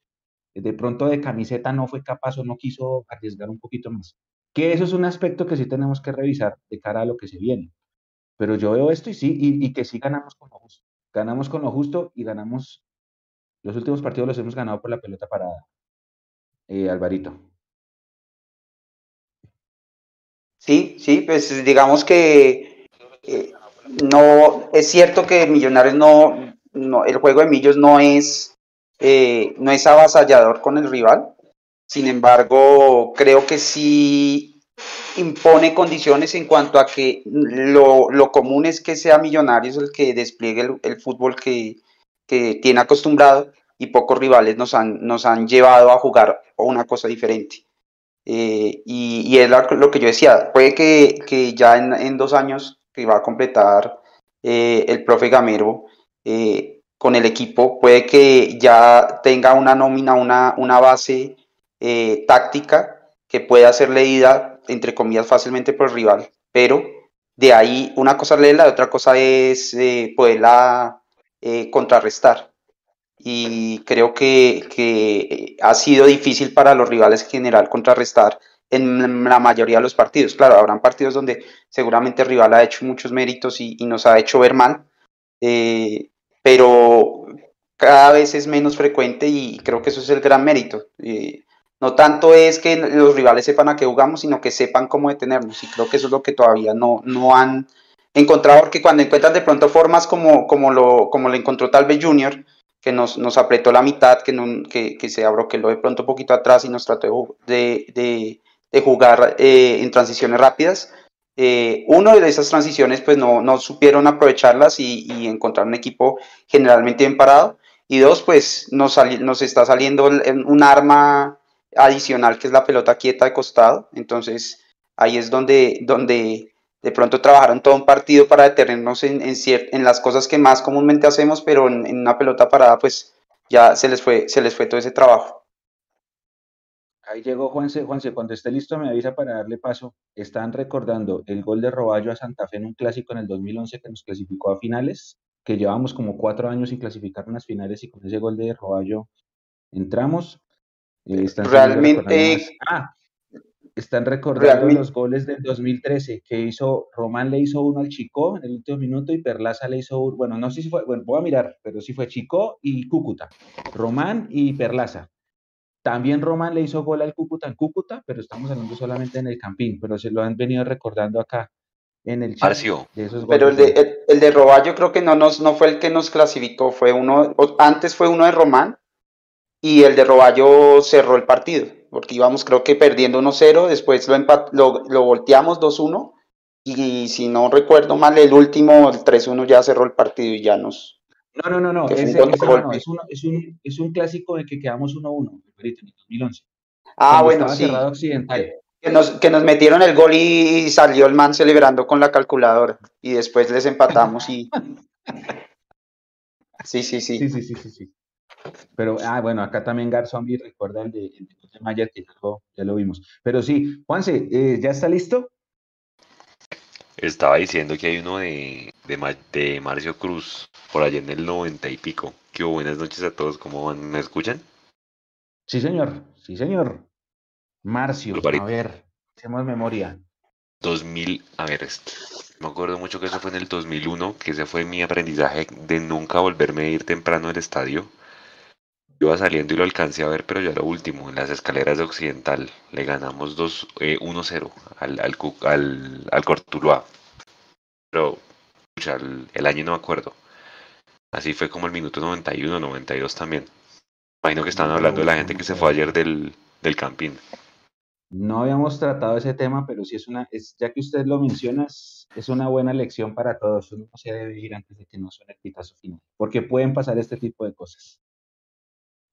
de pronto de camiseta no fue capaz o no quiso arriesgar un poquito más. Que eso es un aspecto que sí tenemos que revisar de cara a lo que se viene. Pero yo veo esto y sí, y, que sí ganamos con lo justo. Ganamos con lo justo y ganamos, los últimos partidos los hemos ganado por la pelota parada. Eh, Alvarito. Sí, sí, pues digamos que eh, no, es cierto que Millonarios no, no, el juego de Millos no es, eh, no es avasallador con el rival. Sin embargo, creo que sí impone condiciones en cuanto a que lo, común es que sea Millonarios el que despliegue el, fútbol que, tiene acostumbrado y pocos rivales nos han, nos han llevado a jugar una cosa diferente. Eh, y, es lo, que yo decía, puede que, ya en, dos años que va a completar eh, el profe Gamero eh, con el equipo, puede que ya tenga una nómina, una, una base táctica que pueda ser leída, entre comillas, fácilmente por el rival, pero de ahí una cosa es leerla, otra cosa es poderla contrarrestar y creo que, ha sido difícil para los rivales en general contrarrestar en la mayoría de los partidos. Claro, habrán partidos donde seguramente el rival ha hecho muchos méritos y, nos ha hecho ver mal, eh, pero cada vez es menos frecuente y creo que eso es el gran mérito. Eh, no tanto es que los rivales sepan a qué jugamos, sino que sepan cómo detenernos y creo que eso es lo que todavía no, no han encontrado, porque cuando encuentran de pronto formas como, como, lo, como encontró tal vez Junior, que nos, nos apretó la mitad, que, no, que, que se abroqueló de pronto un poquito atrás y nos trató de, de, de jugar eh, en transiciones rápidas. Eh, uno de esas transiciones pues no, no supieron aprovecharlas y, y, encontrar un equipo generalmente bien parado. Y dos, pues nos, nos está saliendo un arma adicional que es la pelota quieta de costado. Entonces ahí es donde, donde de pronto trabajaron todo un partido para detenernos en, en, en las cosas que más comúnmente hacemos, pero en, una pelota parada, pues ya se les fue, se les fue todo ese trabajo. Ahí llegó Juanse, Juanse, cuando esté listo me avisa para darle paso. Están recordando el gol de Roballo a Santa Fe en un clásico en el 2011 que nos clasificó a finales, que llevamos como cuatro años sin clasificar unas finales y con ese gol de Roballo entramos. Eh, Realmente... Ah, están recordando los goles del 2013 que hizo, Román le hizo uno al Chico en el último minuto y Perlaza le hizo, bueno, no sé si fue, bueno, voy a mirar, pero sí fue Chico y Cúcuta. Román y Perlaza. También Román le hizo gol al Cúcuta en Cúcuta, pero estamos hablando solamente en el Campín, pero se lo han venido recordando acá en el chat. pero el de, el, de Roballo creo que no, nos, no fue el que nos clasificó, fue uno, antes fue uno de Román y el de Roballo cerró el partido porque íbamos creo que perdiendo 1-0, después lo, lo, lo volteamos 2-1 y si no recuerdo mal, el último, el 3-1 ya cerró el partido y ya nos... No, no, no, no, es, un, es, un, es, un, clásico de que quedamos 1-1, en 2011. Ah, bueno, sí. Que nos, que nos metieron el gol y salió el man celebrando con la calculadora y después les empatamos y... <laughs> Sí, sí, sí. Sí, sí, sí, sí. sí. Pero, ah, bueno, acá también Garzombi recuerda el de, el de Maya, que ya lo, vimos. Pero sí, Juanse, eh, ¿ya está listo? Estaba diciendo que hay uno de, de, Marcio Cruz, por allá en el noventa y pico. Que buenas noches a todos, ¿cómo van? ¿Me escuchan? Sí, señor, sí, señor. Marcio, a ver, hacemos memoria. 2000, a ver, me acuerdo mucho que eso fue en el 2001, que ese fue mi aprendizaje de nunca volverme a ir temprano al estadio Iba saliendo y lo alcancé a ver, pero ya lo último, en las escaleras de Occidental. Le ganamos 2, 1-0 eh, al, al, al, al Cortuluá. Pero, el, año no me acuerdo. Así fue como el minuto 91, 92 también. Imagino que estaban hablando de la gente que se fue ayer del, del campín. No habíamos tratado ese tema, pero sí es una, es, ya que usted lo menciona, es, una buena lección para todos. Uno no se debe ir antes de que no suene el pitazo final, porque pueden pasar este tipo de cosas.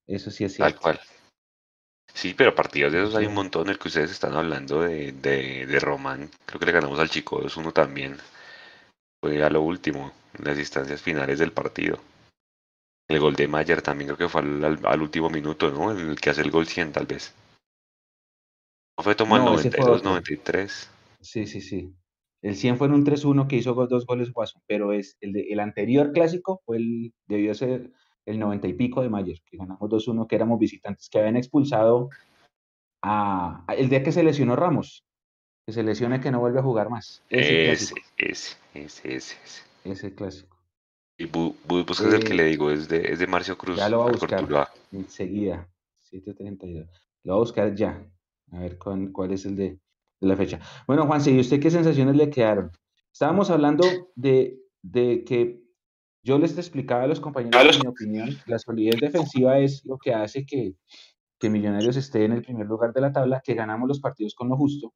Eso sí es cierto. Tal cual. Sí, pero partidos de esos hay un montón. El que ustedes están hablando de, de, de Román, creo que le ganamos al Chico 2-1 también. Fue a lo último, en las instancias finales del partido. El gol de Mayer también creo que fue al, último minuto, ¿no? El que hace el gol 100 tal vez. ¿No fue tomando el 92, 93? Sí, sí, sí. El 100 fue en un 3-1 que hizo dos goles Guaso, pero es el, de, el anterior clásico fue el, debió ser el 90 y pico de Mayer, que ganamos 2-1, que éramos visitantes, que habían expulsado a, el día que se lesionó Ramos, que se lesione que no vuelve a jugar más. Ese, ese, ese, ese, ese, clásico. Y bu, es el que le digo, es de, es de Marcio Cruz. Ya lo va a buscar enseguida, 7.32. Lo va a buscar ya, a ver cuál, es el de, la fecha. Bueno, Juan, ¿y usted qué sensaciones le quedaron? Estábamos hablando de, de que Yo les explicaba a los compañeros, en mi opinión, la solidez defensiva es lo que hace que, que Millonarios esté en el primer lugar de la tabla, que ganamos los partidos con lo justo,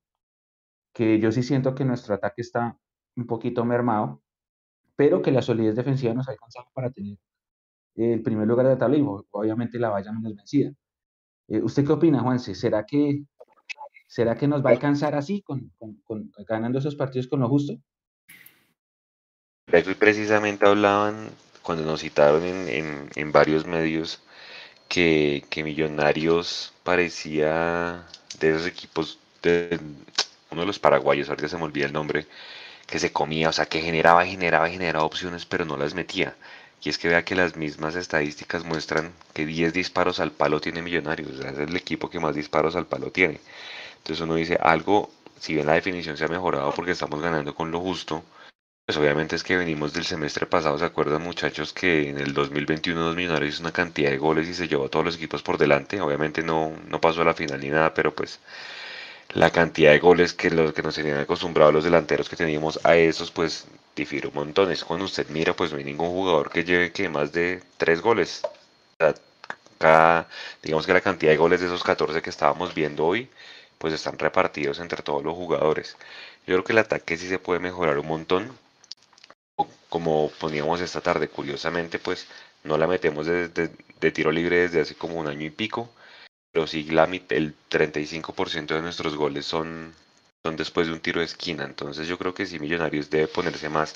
que yo sí siento que nuestro ataque está un poquito mermado, pero que la solidez defensiva nos ha alcanzado para tener el primer lugar de la tabla y obviamente la vaya menos vencida. Eh, ¿Usted qué opina, Juanse? ¿Será que, ¿Será que nos va a alcanzar así, con, con, ganando esos partidos con lo justo? Precisamente hablaban, cuando nos citaron en, en, varios medios, que, que, Millonarios parecía de esos equipos, de uno de los paraguayos, ahorita se me olvida el nombre, que se comía, o sea, que generaba, generaba, generaba opciones, pero no las metía. Y es que vea que las mismas estadísticas muestran que 10 disparos al palo tiene Millonarios, o sea, es el equipo que más disparos al palo tiene. Entonces uno dice, algo, si bien la definición se ha mejorado porque estamos ganando con lo justo, pues obviamente es que venimos del semestre pasado, ¿se acuerdan muchachos que en el 2021 dos Millonarios hizo una cantidad de goles y se llevó a todos los equipos por delante? Obviamente no, no pasó a la final ni nada, pero pues la cantidad de goles que los que nos tenían acostumbrados los delanteros que teníamos a esos, pues difiere un montón. Es cuando usted mira, pues no hay ningún jugador que lleve que más de tres goles. cada, digamos que la cantidad de goles de esos 14 que estábamos viendo hoy, pues están repartidos entre todos los jugadores. Yo creo que el ataque sí se puede mejorar un montón. Como poníamos esta tarde, curiosamente, pues no la metemos de, de, tiro libre desde hace como un año y pico. Pero sí, la, el 35% de nuestros goles son, son después de un tiro de esquina. Entonces yo creo que sí Millonarios debe ponerse más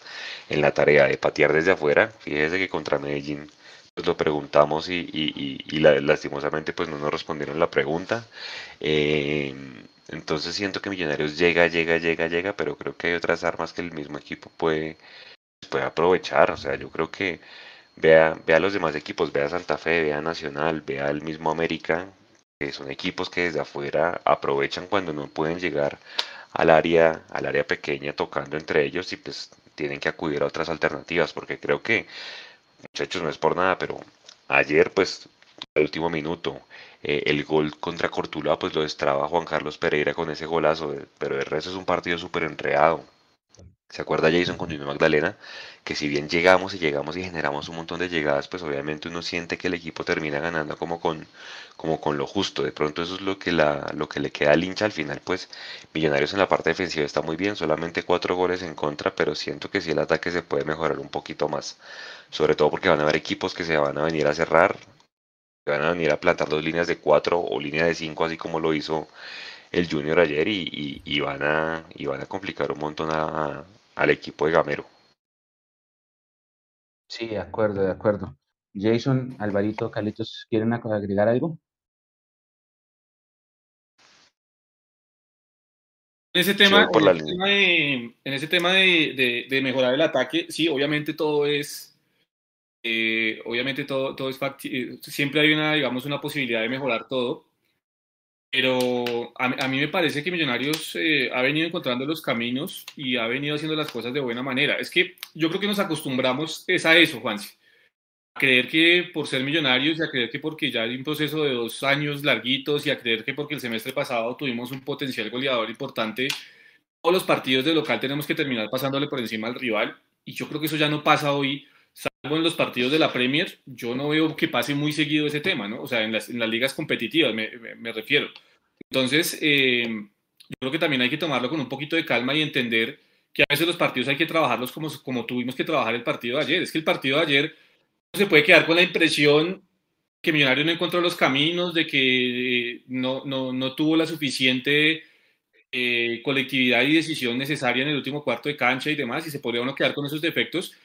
en la tarea de patear desde afuera. Fíjese que contra Medellín pues lo preguntamos y, y, lastimosamente pues no nos respondieron la pregunta. Eh, entonces siento que Millonarios llega, llega, llega, llega, pero creo que hay otras armas que el mismo equipo puede, puede aprovechar. O sea, yo creo que vea, vea los demás equipos, vea Santa Fe, vea Nacional, vea el mismo América, que son equipos que desde afuera aprovechan cuando no pueden llegar al área, al área pequeña tocando entre ellos y pues tienen que acudir a otras alternativas, porque creo que muchachos, no es por nada, pero ayer, pues, al último minuto, eh, el gol contra Cortula, pues lo destraba Juan Carlos Pereira con ese golazo, pero el resto es un partido súper enredado. ¿Se acuerda Jason con Junior Magdalena? Que si bien llegamos y llegamos y generamos un montón de llegadas, pues obviamente uno siente que el equipo termina ganando como con, como con lo justo. De pronto eso es lo que, la, lo que le queda al hincha al final, pues Millonarios en la parte defensiva está muy bien, solamente cuatro goles en contra, pero siento que si el ataque se puede mejorar un poquito más. Sobre todo porque van a haber equipos que se van a venir a cerrar, que van a venir a plantar dos líneas de cuatro o línea de cinco, así como lo hizo el Junior ayer y, y, van, a, y van a complicar un montón a, al equipo de Gamero. Sí, de acuerdo, de acuerdo. Jason, Alvarito, Calitos, ¿quieren agregar algo? En ese tema, en, ese tema de, de, mejorar el ataque, sí, obviamente todo es, eh, obviamente todo, todo es eh, siempre hay una, digamos, una posibilidad de mejorar todo, pero a, mí me parece que Millonarios eh, ha venido encontrando los caminos y ha venido haciendo las cosas de buena manera. Es que yo creo que nos acostumbramos es a eso, Juanse. A creer que por ser millonarios y a creer que porque ya hay un proceso de dos años larguitos y a creer que porque el semestre pasado tuvimos un potencial goleador importante, todos los partidos de local tenemos que terminar pasándole por encima al rival. Y yo creo que eso ya no pasa hoy salvo en los partidos de la Premier, yo no veo que pase muy seguido ese tema, ¿no? O sea, en las, en las ligas competitivas me, me, refiero. Entonces, eh, yo creo que también hay que tomarlo con un poquito de calma y entender que a veces los partidos hay que trabajarlos como, como tuvimos que trabajar el partido de ayer. Es que el partido de ayer se puede quedar con la impresión que Millonario no encontró los caminos, de que eh, no, no, no tuvo la suficiente eh, colectividad y decisión necesaria en el último cuarto de cancha y demás, y se podría uno quedar con esos defectos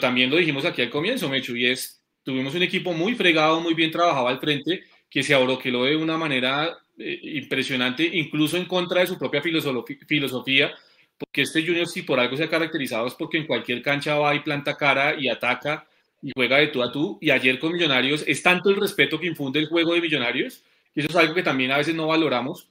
también lo dijimos aquí al comienzo, Mechu, y es, tuvimos un equipo muy fregado, muy bien trabajado al frente, que se abroqueló de una manera eh, impresionante, incluso en contra de su propia filosofía, porque este Junior si por algo se ha caracterizado es porque en cualquier cancha va y planta cara y ataca y juega de tú a tú, y ayer con Millonarios es tanto el respeto que infunde el juego de Millonarios, y eso es algo que también a veces no valoramos,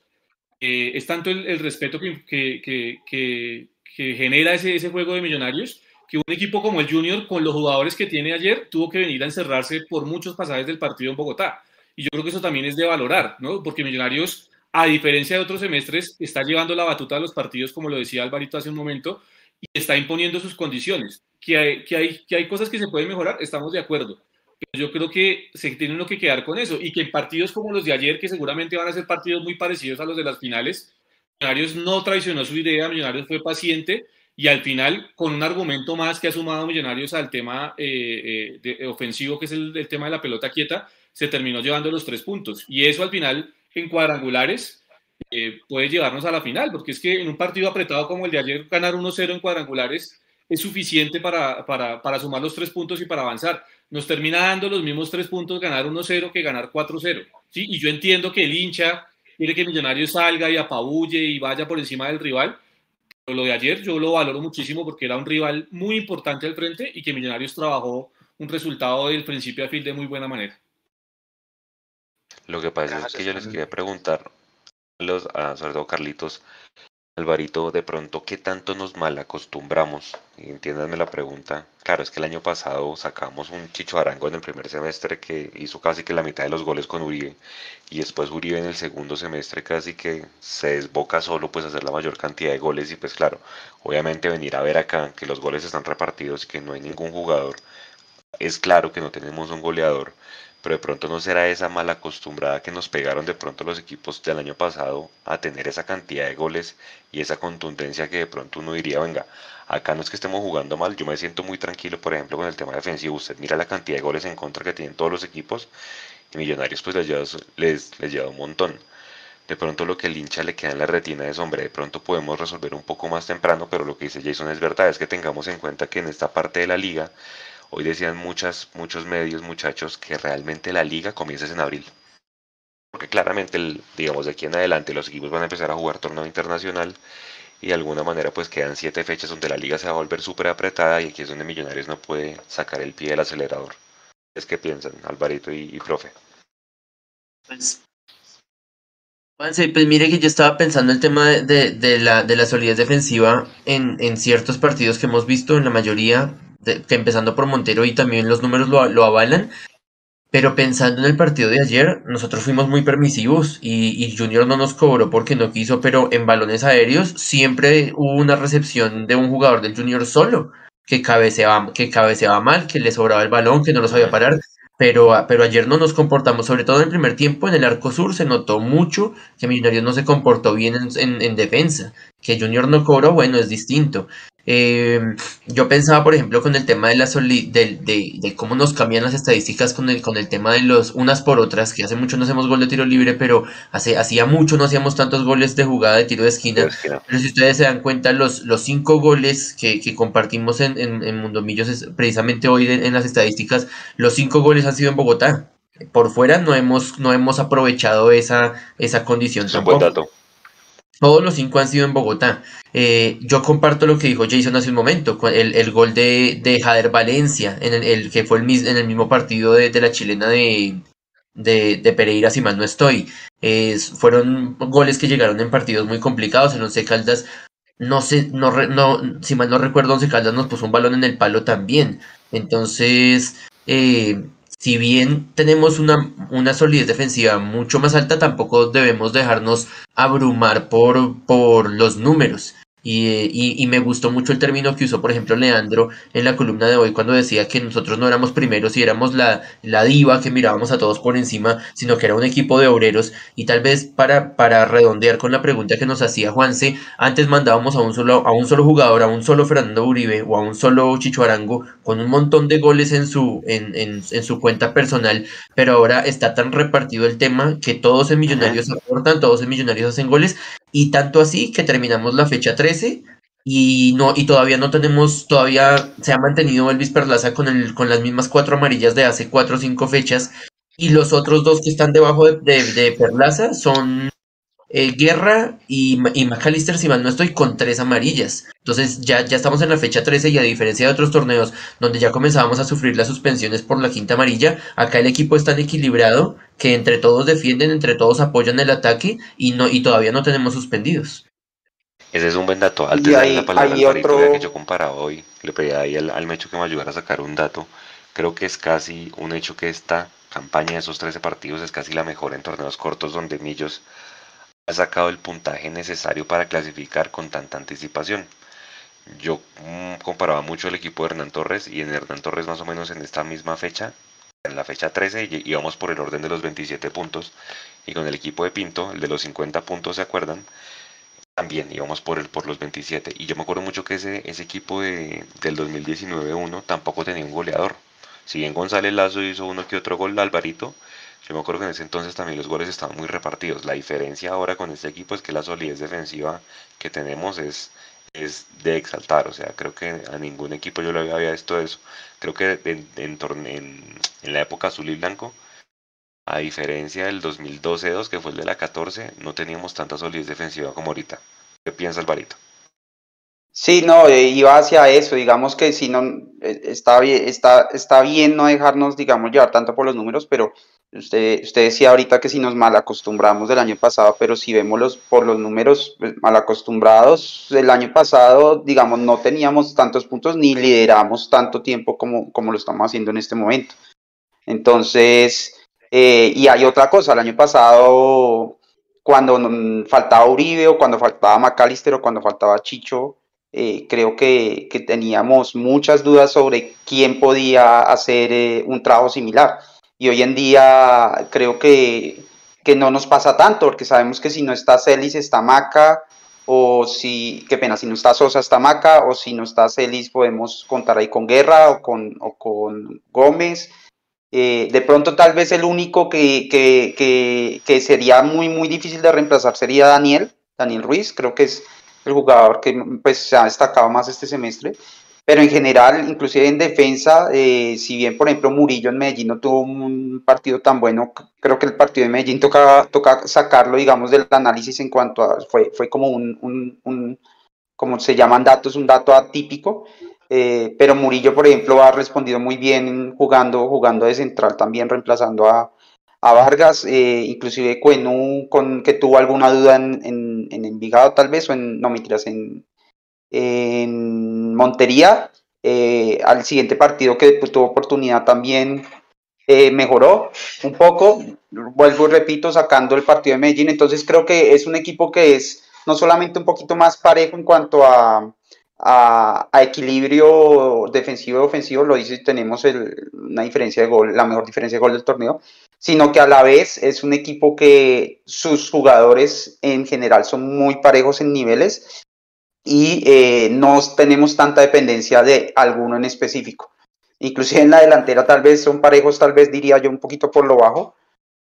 eh, es tanto el, respeto que, que, que, que, genera ese, ese juego de Millonarios, que un equipo como el Junior, con los jugadores que tiene ayer, tuvo que venir a encerrarse por muchos pasajes del partido en Bogotá. Y yo creo que eso también es de valorar, ¿no? Porque Millonarios, a diferencia de otros semestres, está llevando la batuta a los partidos, como lo decía Alvarito hace un momento, y está imponiendo sus condiciones. que hay, que, hay, que hay cosas que se pueden mejorar, estamos de acuerdo. Pero yo creo que se tiene uno que quedar con eso y que en partidos como los de ayer, que seguramente van a ser partidos muy parecidos a los de las finales, Millonarios no traicionó su idea, Millonarios fue paciente y al final, con un argumento más que ha sumado Millonarios al tema eh, eh, ofensivo, que es el, el, tema de la pelota quieta, se terminó llevando los tres puntos. Y eso al final, en cuadrangulares, eh, puede llevarnos a la final, porque es que en un partido apretado como el de ayer, ganar 1-0 en cuadrangulares es suficiente para, para, para, sumar los tres puntos y para avanzar. Nos termina dando los mismos tres puntos ganar 1-0 que ganar 4-0. ¿sí? Y yo entiendo que el hincha quiere que Millonarios salga y apabulle y vaya por encima del rival, lo de ayer yo lo valoro muchísimo porque era un rival muy importante al frente y que Millonarios trabajó un resultado del principio a fin de muy buena manera. Lo que pasa es que yo les quería preguntar, los, a, sobre todo Carlitos, Alvarito, de pronto, ¿qué tanto nos mal acostumbramos? Entiéndanme la pregunta. Claro, es que el año pasado sacamos un Chicho Arango en el primer semestre que hizo casi que la mitad de los goles con Uribe. Y después Uribe en el segundo semestre casi que se desboca solo pues hacer la mayor cantidad de goles. Y pues claro, obviamente venir a ver acá que los goles están repartidos y que no hay ningún jugador. Es claro que no tenemos un goleador pero de pronto no será esa mala acostumbrada que nos pegaron de pronto los equipos del año pasado a tener esa cantidad de goles y esa contundencia que de pronto uno diría, venga, acá no es que estemos jugando mal, yo me siento muy tranquilo, por ejemplo, con el tema defensivo, usted mira la cantidad de goles en contra que tienen todos los equipos y Millonarios pues les lleva, les, les lleva un montón. De pronto lo que el hincha le queda en la retina es, hombre, de pronto podemos resolver un poco más temprano, pero lo que dice Jason es verdad, es que tengamos en cuenta que en esta parte de la liga Hoy decían muchas, muchos medios, muchachos, que realmente la liga comienza en abril. Porque claramente, el, digamos, de aquí en adelante los equipos van a empezar a jugar torneo internacional y de alguna manera pues quedan siete fechas donde la liga se va a volver súper apretada y aquí es donde Millonarios no puede sacar el pie del acelerador. ¿Es que piensan, Alvarito y, y profe? Pues, pues mire que yo estaba pensando el tema de, la solidez defensiva en, en ciertos partidos que hemos visto, en la mayoría, que empezando por Montero y también los números lo, lo, avalan. Pero pensando en el partido de ayer, nosotros fuimos muy permisivos y, y, Junior no nos cobró porque no quiso, pero en balones aéreos siempre hubo una recepción de un jugador del Junior solo, que cabeceaba, que cabeceaba mal, que le sobraba el balón, que no lo sabía parar. Pero, pero ayer no nos comportamos, sobre todo en el primer tiempo, en el arco sur se notó mucho que Millonarios no se comportó bien en, en, en defensa. Que Junior no cobró, bueno, es distinto. Eh, yo pensaba, por ejemplo, con el tema de la soli de, de, de, cómo nos cambian las estadísticas con el, con el tema de los unas por otras, que hace mucho no hacemos gol de tiro libre, pero hace, hacía mucho no hacíamos tantos goles de jugada de tiro de esquina. Pero si ustedes se dan cuenta, los, los cinco goles que, que compartimos en, en, en Mundo Millos, es, precisamente hoy en las estadísticas, los cinco goles han sido en Bogotá. Por fuera no hemos, no hemos aprovechado esa, esa condición. Es un buen dato. Todos los cinco han sido en Bogotá. Eh, yo comparto lo que dijo Jason hace un momento, el, el gol de, de Jader Valencia, en el, el, que fue el, en el mismo partido de, de la chilena de, de, Pereira, si mal no estoy. Fueron goles que llegaron en partidos muy complicados. En Once Caldas, no sé, no, no, si mal no recuerdo, Once Caldas nos puso un balón en el palo también. Entonces, eh, si bien tenemos una, una solidez defensiva mucho más alta, tampoco debemos dejarnos abrumar por, por los números. Y, y, y, me gustó mucho el término que usó, por ejemplo, Leandro en la columna de hoy cuando decía que nosotros no éramos primeros y éramos la, la diva que mirábamos a todos por encima, sino que era un equipo de obreros. Y tal vez para, para redondear con la pregunta que nos hacía Juanse, antes mandábamos a un solo, a un solo jugador, a un solo Fernando Uribe o a un solo Chicho Arango con un montón de goles en su, en, en, en su cuenta personal, pero ahora está tan repartido el tema que todos en Millonarios aportan, todos en Millonarios hacen goles y tanto así que terminamos la fecha 13 y no y todavía no tenemos todavía se ha mantenido Elvis Perlaza con el con las mismas cuatro amarillas de hace cuatro o cinco fechas y los otros dos que están debajo de, de, de Perlaza son eh, Guerra y, y McAllister, si mal no estoy, con tres amarillas. Entonces ya, ya estamos en la fecha 13 y a diferencia de otros torneos donde ya comenzábamos a sufrir las suspensiones por la quinta amarilla, acá el equipo es tan equilibrado que entre todos defienden, entre todos apoyan el ataque y, no, y todavía no tenemos suspendidos. Ese es un buen dato. Antes de la palabra al otro... que yo comparaba hoy, le pedí ahí al, al Mecho que me ayudara a sacar un dato. Creo que es casi un hecho que esta campaña de esos 13 partidos es casi la mejor en torneos cortos donde Millos ha sacado el puntaje necesario para clasificar con tanta anticipación. yo mm, comparaba mucho el equipo de Hernán Torres y en Hernán Torres más o menos en esta misma fecha, en la fecha 13 íbamos por el orden de los 27 puntos y con el equipo de Pinto, el de los 50 puntos, ¿se acuerdan? También íbamos por, el, por los 27 y yo me acuerdo mucho que ese, ese equipo de, del 2019-1 tampoco tenía un goleador. Si bien González Lazo hizo uno que otro gol, Alvarito, yo me acuerdo que en ese entonces también los goles estaban muy repartidos. La diferencia ahora con este equipo es que la solidez defensiva que tenemos es, es de exaltar. O sea, creo que a ningún equipo yo le había visto eso. Creo que en, en, la época azul y blanco, a diferencia del 2012-2, que fue el de la 14, no teníamos tanta solidez defensiva como ahorita. ¿Qué piensa Alvarito? Sí, no, eh, iba hacia eso, digamos que si no, eh, está bien, está, está bien no dejarnos, digamos, llevar tanto por los números, pero usted, usted decía ahorita que si nos malacostumbramos del año pasado, pero si vemos los, por los números pues, malacostumbrados del año pasado, digamos, no teníamos tantos puntos ni lideramos tanto tiempo como, como lo estamos haciendo en este momento. Entonces, eh, y hay otra cosa, el año pasado, cuando faltaba Uribe o cuando faltaba McAllister o cuando faltaba Chicho, eh, creo que, teníamos muchas dudas sobre quién podía hacer eh, un trabajo similar. Y hoy en día creo que, no nos pasa tanto, porque sabemos que si no está Celis, está Maca, o si, qué pena, si no está Sosa, está Maca, o si no está Celis, podemos contar ahí con Guerra o con, con Gómez. Eh, de pronto tal vez el único que, que, sería muy, muy difícil de reemplazar sería Daniel, Daniel Ruiz, creo que es el jugador que pues, se ha destacado más este semestre. Pero en general, inclusive en defensa, eh, si bien por ejemplo Murillo en Medellín no tuvo un partido tan bueno, creo que el partido de Medellín toca, toca sacarlo, digamos, del análisis en cuanto a, fue, fue como un, un, como se llaman datos, un dato atípico. Eh, pero Murillo, por ejemplo, ha respondido muy bien jugando, jugando de central también, reemplazando a, a Vargas, eh, inclusive Cuenú, con que tuvo alguna duda en, en, Envigado tal vez, o en, no mentiras, en, en Montería, eh, al siguiente partido que pues, tuvo oportunidad también eh, mejoró un poco, vuelvo y repito, sacando el partido de Medellín, entonces creo que es un equipo que es no solamente un poquito más parejo en cuanto a, equilibrio defensivo y ofensivo, lo dice, tenemos una diferencia de gol, la mejor diferencia de gol del torneo, sino que a la vez es un equipo que sus jugadores en general son muy parejos en niveles y eh, no tenemos tanta dependencia de alguno en específico. Inclusive en la delantera tal vez son parejos, tal vez diría yo un poquito por lo bajo,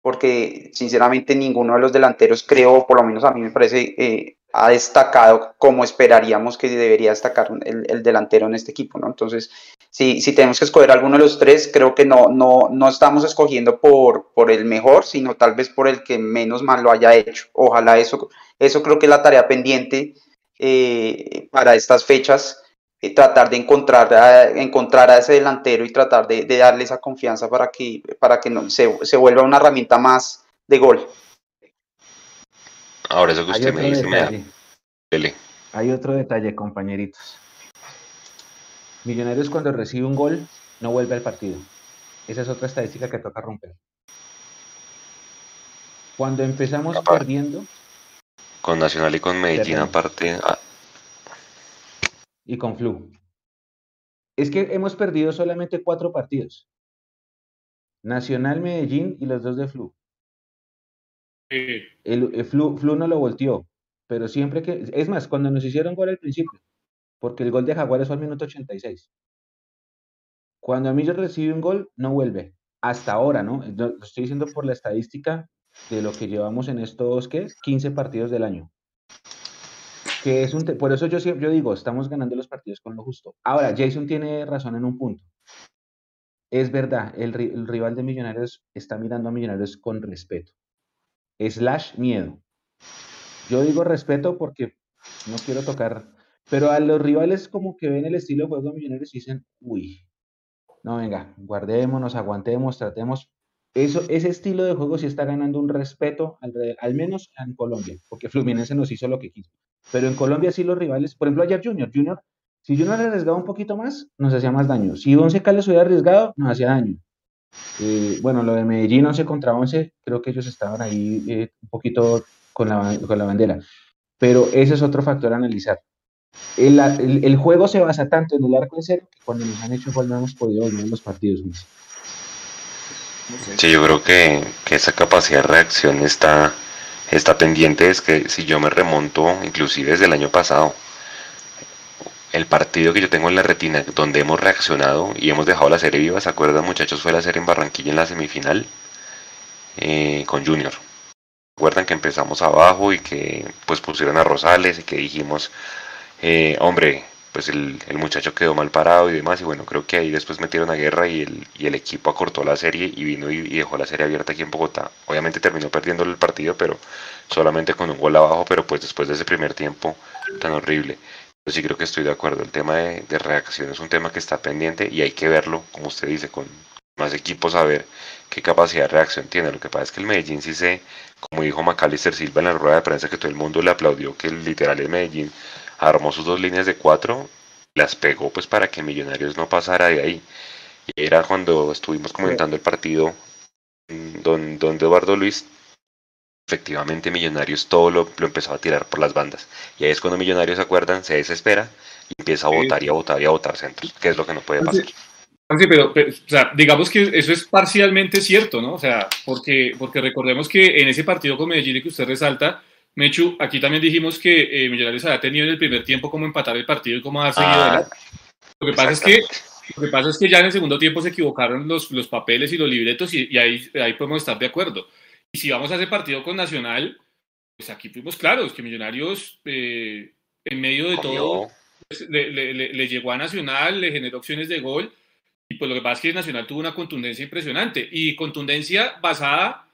porque sinceramente ninguno de los delanteros creo, por lo menos a mí me parece, eh, ha destacado como esperaríamos que debería destacar el, delantero en este equipo, ¿no? Entonces, si, si tenemos que escoger alguno de los tres, creo que no, no, no estamos escogiendo por, por el mejor, sino tal vez por el que menos mal lo haya hecho. Ojalá eso, eso creo que es la tarea pendiente eh, para estas fechas, eh, tratar de encontrar a, encontrar a ese delantero y tratar de, darle esa confianza para que, para que no, se, se vuelva una herramienta más de gol. Ahora eso que usted me dice, me Hay otro detalle, compañeritos. Millonarios cuando recibe un gol no vuelve al partido. Esa es otra estadística que toca romper. Cuando empezamos perdiendo. Con Nacional y con Medellín aparte. Ah. Y con Flu. Es que hemos perdido solamente cuatro partidos. Nacional, Medellín y los dos de Flu. El, Flu, no lo volteó, pero siempre que. Es más, cuando nos hicieron gol al principio, porque el gol de Jaguares fue al minuto 86. Cuando Emilio recibe un gol, no vuelve. Hasta ahora, ¿no? Lo estoy diciendo por la estadística de lo que llevamos en estos, ¿qué? 15 partidos del año. Que es un por eso yo, yo digo, estamos ganando los partidos con lo justo. Ahora, Jason tiene razón en un punto. Es verdad, el, el rival de Millonarios está mirando a Millonarios con respeto slash miedo. Yo digo respeto porque no quiero tocar, pero a los rivales como que ven el estilo de juego de Millonarios y dicen, uy, no, venga, guardémonos, aguantemos, tratemos. Eso, ese estilo de juego sí está ganando un respeto, al, menos en Colombia, porque Fluminense nos hizo lo que quiso. Pero en Colombia sí los rivales, por ejemplo, ayer Junior, Junior, si Junior arriesgaba un poquito más, nos hacía más daño. Si Once Caldas hubiera arriesgado, nos hacía daño. Eh, bueno, lo de Medellín 11 contra 11, creo que ellos estaban ahí eh, un poquito con la, bandera. Pero ese es otro factor a analizar. el, juego se basa tanto en el arco de cero que cuando nos han hecho gol no hemos podido volver los partidos. Messi. Sí, yo creo que, que, esa capacidad de reacción está, está pendiente. Es que si yo me remonto, inclusive desde el año pasado, el partido que yo tengo en la retina donde hemos reaccionado y hemos dejado la serie viva, ¿se acuerdan muchachos? Fue la serie en Barranquilla en la semifinal eh, con Junior. Recuerdan que empezamos abajo y que pues pusieron a Rosales y que dijimos, eh, hombre, pues el, el, muchacho quedó mal parado y demás, y bueno, creo que ahí después metieron a guerra y el, y el equipo acortó la serie y vino y, dejó la serie abierta aquí en Bogotá. Obviamente terminó perdiendo el partido, pero solamente con un gol abajo, pero pues después de ese primer tiempo tan horrible. Yo sí creo que estoy de acuerdo, el tema de, de reacción es un tema que está pendiente y hay que verlo, como usted dice, con más equipos a ver qué capacidad de reacción tiene. Lo que pasa es que el Medellín sí se, como dijo Macalister Silva en la rueda de prensa, que todo el mundo le aplaudió que el literal el Medellín armó sus dos líneas de cuatro, las pegó pues para que Millonarios no pasara de ahí. Y era cuando estuvimos comentando el partido don, don Eduardo Luis, efectivamente Millonarios todo lo, lo, empezó a tirar por las bandas. Y ahí es cuando Millonarios se acuerdan, se desespera y empieza a votar y a votar y a votar centros, que es lo que no puede pasar. Sí, pero, pero o sea, digamos que eso es parcialmente cierto, ¿no? O sea, porque, porque recordemos que en ese partido con Medellín que usted resalta, Mechu, aquí también dijimos que eh, Millonarios había tenido en el primer tiempo como empatar el partido y cómo dar seguido ah, Lo que pasa es que lo que pasa es que ya en el segundo tiempo se equivocaron los, los papeles y los libretos y, y ahí, ahí podemos estar de acuerdo. Y si vamos a ese partido con Nacional, pues aquí fuimos claros que Millonarios eh, en medio de todo pues, le, le, le, le llegó a Nacional, le generó opciones de gol y pues lo que pasa es que Nacional tuvo una contundencia impresionante y contundencia basada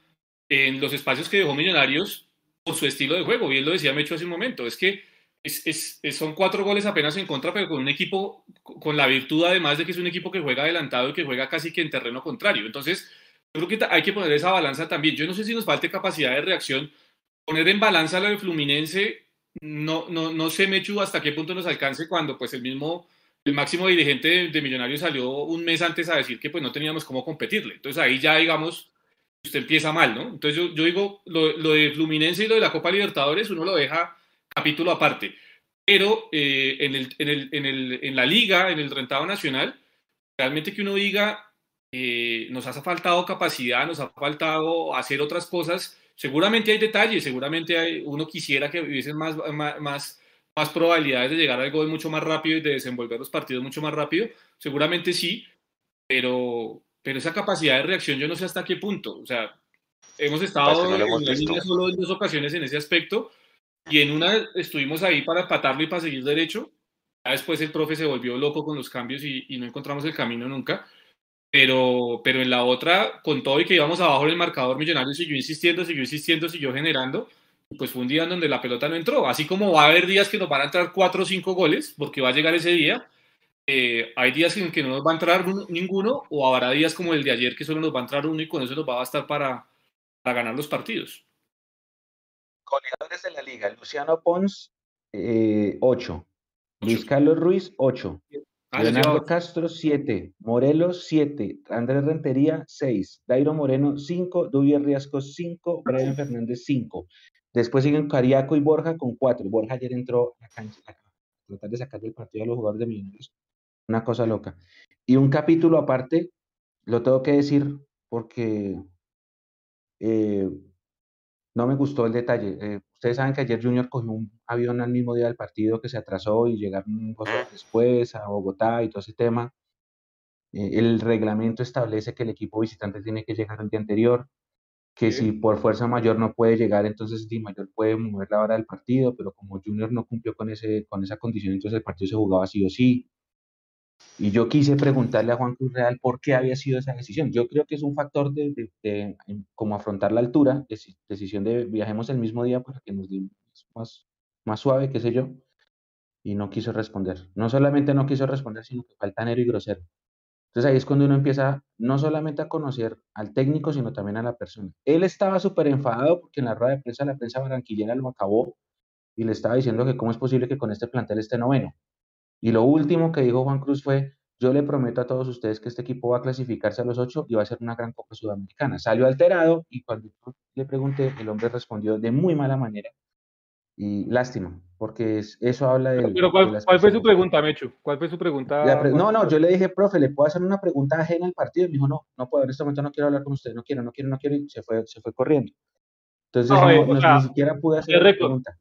en los espacios que dejó Millonarios por su estilo de juego. Bien lo decía Mecho hace un momento, es que es, es, son cuatro goles apenas en contra, pero con un equipo con la virtud además de que es un equipo que juega adelantado y que juega casi que en terreno contrario. Entonces, yo creo que hay que poner esa balanza también. Yo no sé si nos falte capacidad de reacción. Poner en balanza lo de Fluminense, no, no, no sé, Mechu, hasta qué punto nos alcance cuando pues el mismo el máximo dirigente de, de, Millonarios salió un mes antes a decir que pues no teníamos cómo competirle. Entonces ahí ya digamos, usted empieza mal, ¿no? Entonces yo, yo digo, lo, lo, de Fluminense y lo de la Copa Libertadores uno lo deja capítulo aparte. Pero eh, en, el, en, el, en, el, en, la liga, en el rentado nacional, realmente que uno diga, eh, nos ha faltado capacidad, nos ha faltado hacer otras cosas. Seguramente hay detalles, seguramente hay, uno quisiera que hubiesen más, más, más más probabilidades de llegar al gol mucho más rápido y de desenvolver los partidos mucho más rápido? Seguramente sí, pero, pero esa capacidad de reacción yo no sé hasta qué punto. O sea, hemos estado no en la línea solo en dos ocasiones en ese aspecto y en una estuvimos ahí para empatarlo y para seguir derecho. Ya después el profe se volvió loco con los cambios y, y no encontramos el camino nunca. Pero, pero en la otra, con todo y que íbamos abajo en el marcador, millonario siguió insistiendo, siguió insistiendo, siguió generando pues fue un día en donde la pelota no entró. Así como va a haber días que nos van a entrar cuatro o cinco goles, porque va a llegar ese día, eh, hay días en que no nos va a entrar ninguno, o habrá días como el de ayer que solo nos va a entrar uno y con eso nos va a bastar para, para ganar los partidos. Goleadores de la liga, Luciano Pons, 8. Eh, Luis Carlos Ruiz, 8. Ah, Leonardo Castro, 7. Morelos, 7. Andrés Rentería, 6. Dairo Moreno, 5. Dubia Riasco, 5. Brian Fernández, 5. Después siguen Cariaco y Borja con cuatro. Borja ayer entró a la cancha a tratar de sacar del partido a los jugadores de Millonarios. Una cosa loca. Y un capítulo aparte, lo tengo que decir porque eh, no me gustó el detalle. Eh, ustedes saben que ayer Junior cogió un avión al mismo día del partido que se atrasó y llegaron cosas después a Bogotá y todo ese tema. Eh, el reglamento establece que el equipo visitante tiene que llegar el día anterior que si por fuerza mayor no puede llegar, entonces Di Mayor puede mover la hora del partido, pero como Junior no cumplió con, ese, con esa condición, entonces el partido se jugaba sí o sí. Y yo quise preguntarle a Juan Cruz Real por qué había sido esa decisión. Yo creo que es un factor de, de, como afrontar la altura, decisión de viajemos el mismo día para que nos dé más, más suave, qué sé yo, y no quiso responder. No solamente no quiso responder, sino que falta altanero y grosero. Entonces ahí es cuando uno empieza no solamente a conocer al técnico, sino también a la persona. Él estaba súper enfadado porque en la rueda de prensa la prensa barranquillera lo acabó y le estaba diciendo que cómo es posible que con este plantel esté noveno. Y lo último que dijo Juan Cruz fue, yo le prometo a todos ustedes que este equipo va a clasificarse a los ocho y va a ser una gran Copa Sudamericana. Salió alterado y cuando le pregunté, el hombre respondió de muy mala manera y lástima, porque es- eso habla del- Pero de ¿cuál, fue su pregunta, Mechu? ¿Cuál fue su pregunta? Pre- no, no, yo le dije, profe, ¿le puedo hacer una pregunta ajena al partido? Y me dijo, no, no puedo, en este momento no quiero hablar con usted, no quiero, no quiero, no quiero, y se fue, se fue corriendo. Entonces, No, no, eh, o no- sea, ni siquiera pude hacer de la pregunta.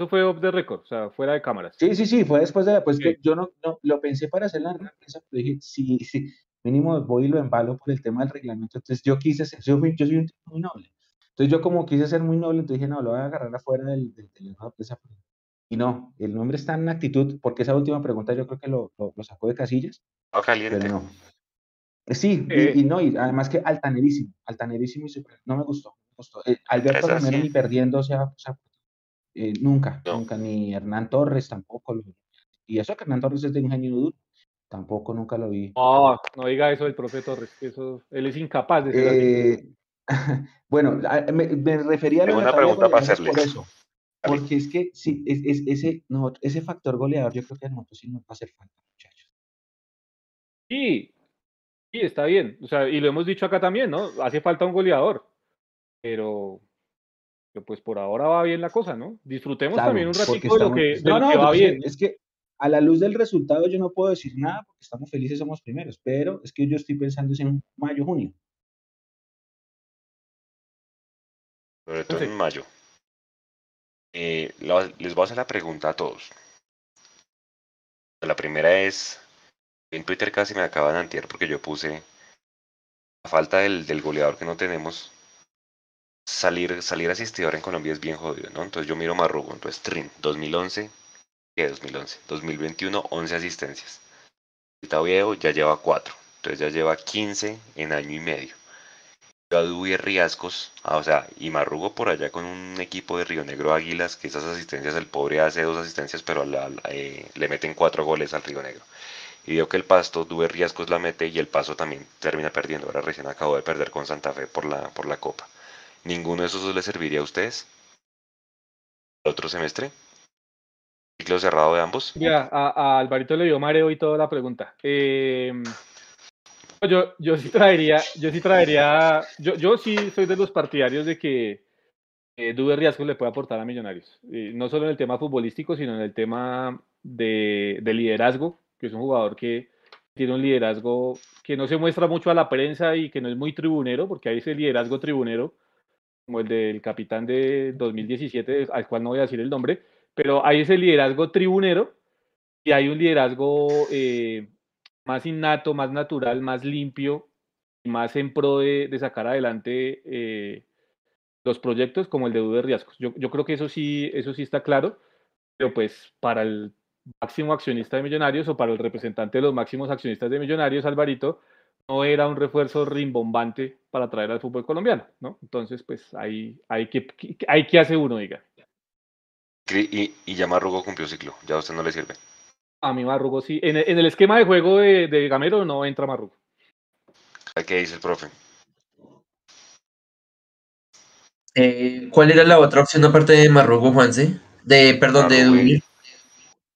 Eso fue off the record, o sea, fuera de cámaras. Sí, sí, sí, fue después de la, pues que yo no, no, lo pensé para hacer la prensa, pero dije, sí, sí, mínimo voy y lo embalo por el tema del reglamento. Entonces yo quise ser, yo, fui- yo soy un tipo muy noble. Entonces yo como quise ser muy noble, entonces dije, no, lo voy a agarrar afuera del, del, de la rueda de prensa. Y no, el nombre está en actitud, porque esa última pregunta yo creo que lo, lo, lo sacó de casillas, Estaba caliente. pero no. Sí, y- Eh. y, no, y además que altanerísimo, altanerísimo y super, no me gustó, me gustó. Eh, Alberto Romero sí. ni perdiendo, o sea, o sea, eh, nunca, No. nunca, ni Hernán Torres tampoco. lo- y eso que Hernán Torres es de ingenio duro, tampoco nunca lo vi. No, no diga eso del profe Torres, que eso, él es incapaz de ser así. Eh, <laughs> bueno, me, me refería a lo una pregunta para goleadores por hacerles. eso, porque es que sí, es, es- ese, no, ese factor goleador yo creo que a nosotros sí nos va a hacer falta, muchachos. Sí, sí, está bien. O sea, y lo hemos dicho acá también, ¿no? Hace falta un goleador. Pero, pero pues por ahora va bien la cosa, ¿no? Disfrutemos Claro, también un ratito de lo estamos- que, de no, lo no, que va sé, bien. es que a la luz del resultado yo no puedo decir nada porque estamos felices, somos primeros, pero es que yo estoy pensando en mayo, junio. Sobre todo Sí. en mayo. Eh, la- les voy a hacer la pregunta a todos. La primera es, en Twitter casi me acaban de antier porque yo puse la falta del, del goleador que no tenemos. Salir, salir asistidor en Colombia es bien jodido, ¿no? Entonces yo miro Marrugo, entonces Trin, 2011, ¿qué 2011? 2021, 11 asistencias. Ahorita Oviedo ya lleva 4, entonces ya lleva 15 en año y medio. A Dubi Riascos, ah, o sea, y Marrugo por allá con un equipo de Río Negro Águilas, que esas asistencias, el pobre hace dos asistencias, pero eh, le meten cuatro goles al Río Negro. Y veo que el Pasto, Dubi Riascos la mete y el Paso también termina perdiendo. Ahora recién acabó de perder con Santa Fe por la, por la Copa. ¿Ninguno de esos les serviría a ustedes? ¿El otro semestre? ¿Ciclo cerrado de ambos? Mira, a, Alvarito le dio mareo y toda la pregunta. Eh, yo, yo sí traería, yo sí traería, yo, yo sí soy de los partidarios de que eh, Duber Riascos le puede aportar a Millonarios. Eh, no solo en el tema futbolístico, sino en el tema de, de liderazgo, que es un jugador que tiene un liderazgo que no se muestra mucho a la prensa y que no es muy tribunero, porque hay ese liderazgo tribunero, como el del capitán de 2017, al cual no voy a decir el nombre, pero hay ese liderazgo tribunero y hay un liderazgo eh, más innato, más natural, más limpio, y más en pro de, de sacar adelante eh, los proyectos como el de Dude Riascos. Yo, yo creo que eso sí, eso sí está claro, pero pues para el máximo accionista de Millonarios o para el representante de los máximos accionistas de Millonarios, Alvarito, no era un refuerzo rimbombante para traer al fútbol colombiano, ¿no? Entonces, pues ahí hay que, hay que hace uno, diga. Y, y ya Marrugo cumplió ciclo, ya a usted no le sirve. A mí Marrugo sí. En, en el esquema de juego de, de, Gamero no entra Marrugo. ¿Qué dice el profe? Eh, ¿Cuál era la otra opción aparte de Marrugo, Juanse? De, perdón, de Marrugo Dubi.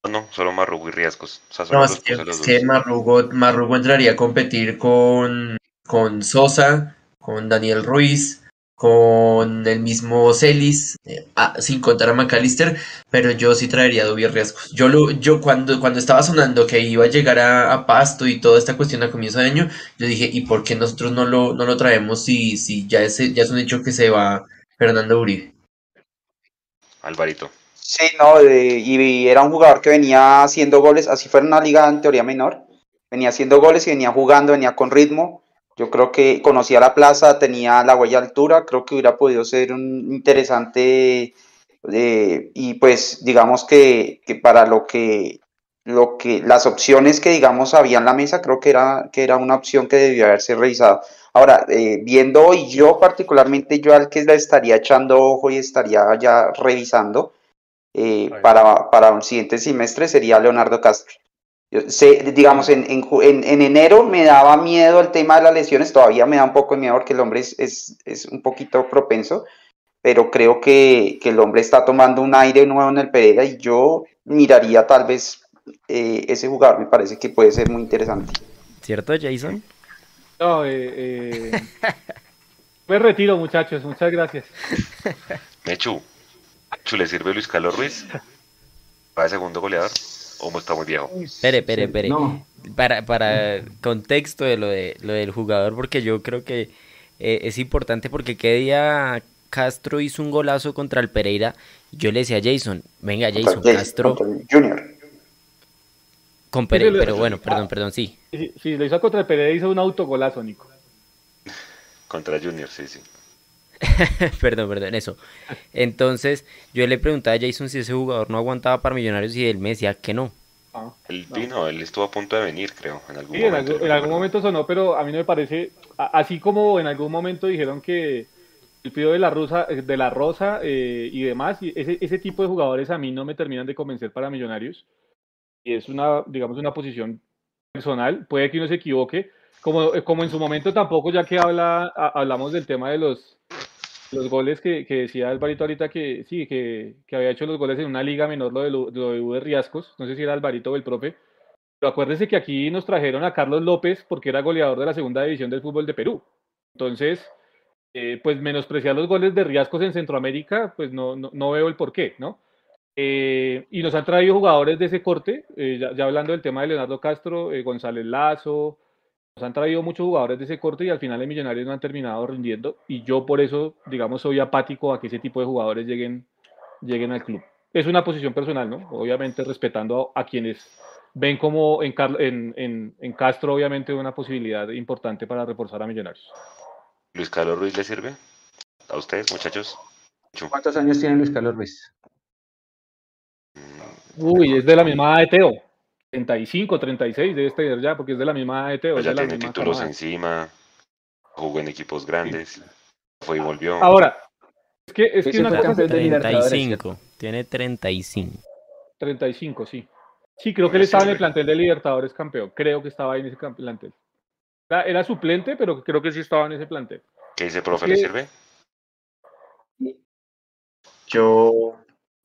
No, solo Marrugo y Riascos. O sea, solo No, los es que, puse los es que dos. Marrugo, Marrugo entraría a competir con, con Sosa, con Daniel Ruiz, con el mismo Celis, eh, ah, sin contar a McAllister, pero yo sí traería a Dubi Riascos. Yo, lo, yo cuando, cuando estaba sonando que iba a llegar a, a Pasto y toda esta cuestión a comienzo de año, yo dije, ¿y por qué nosotros no lo, no lo traemos si, si ya, es, ya es un hecho que se va Fernando Uribe? Alvarito. Sí, no, y era un jugador que venía haciendo goles, así fuera una liga en teoría menor, venía haciendo goles y venía jugando, venía con ritmo. Yo creo que conocía la plaza, tenía la huella altura, creo que hubiera podido ser un interesante eh, y pues digamos que, que para lo que lo que las opciones que digamos había en la mesa creo que era que era una opción que debió haberse revisado. Ahora, eh, viendo hoy yo particularmente yo al que le estaría echando ojo y estaría ya revisando eh, para, para un siguiente semestre sería Leonardo Castro. Yo sé, digamos, en, en, en- en enero me daba miedo el tema de las lesiones, todavía me da un poco de miedo porque el hombre es, es, es un poquito propenso, pero creo que, que el hombre está tomando un aire nuevo en el Pereira y yo miraría tal vez eh, ese jugador, me parece que puede ser muy interesante. ¿Cierto, Jason? No, eh, eh, <laughs> me retiro, muchachos. Muchas gracias. Mechu, Chu, ¿Le sirve Luis Carlos Ruiz? ¿Para segundo goleador? ¿O está muy viejo? Espere, espere, espere. No, Para, para contexto de lo, de lo del jugador, porque yo creo que eh, es importante porque qué día Castro hizo un golazo contra el Pereira. Yo le decía a Jason, venga Jason, Castro Junior. con Pereira, pero bueno, perdón, perdón, sí. Sí, sí, lo hizo contra el Pereira, hizo un autogolazo, Nico. Contra Junior, sí, sí. <laughs> perdón, perdón, eso. Entonces, yo le preguntaba a Jason si ese jugador no aguantaba para Millonarios y él me decía que no. Ah. Él vino, él estuvo a punto de venir, creo, en algún Sí, en momento. algún, en algún momento sonó, pero a mí no me parece, a- así como en algún momento dijeron que el pido de la Rosa, eh, de la Rosa eh, y demás, y ese, ese tipo de jugadores a mí no me terminan de convencer para Millonarios. Y es una, digamos, una posición personal, puede que uno se equivoque, como, eh, como en su momento tampoco, ya que habla, a- hablamos del tema de los, los goles que, que decía Alvarito ahorita que sí, que, que había hecho los goles en una liga menor, lo de, lo de U de Riascos, no sé si era Alvarito o el profe, pero acuérdense que aquí nos trajeron a Carlos López porque era goleador de la segunda división del fútbol de Perú. Entonces, eh, pues menospreciar los goles de Riascos en Centroamérica, pues no, no, no veo el porqué, ¿no? Eh, y nos han traído jugadores de ese corte, eh, ya, ya hablando del tema de Leonardo Castro, eh, González Lazo, han traído muchos jugadores de ese corte y al final en Millonarios no han terminado rindiendo. Y yo por eso, digamos, soy apático a que ese tipo de jugadores lleguen, lleguen al club. Es una posición personal, ¿no? Obviamente respetando a, a quienes ven como en, en, en, en Castro, obviamente, una posibilidad importante para reforzar a Millonarios. ¿Luis Carlos Ruiz le sirve? ¿A ustedes, muchachos? ¿cuántos años tiene Luis Carlos Ruiz? Mm, Uy, es de la misma edad de Teo. 35, 36 debe estar ya, porque es de la misma edad de Teo. Pues es ya de la tiene misma títulos camada. encima, jugó en equipos grandes, fue y volvió. Ahora, es que, es que una cosa Libertadores, 35, tiene 35. 35, sí. Sí, creo que él estaba en el plantel de Libertadores campeón. Creo que estaba ahí en ese plantel. Era, era suplente, pero creo que sí estaba en ese plantel. ¿Qué dice, profe? ¿Le sirve? Yo.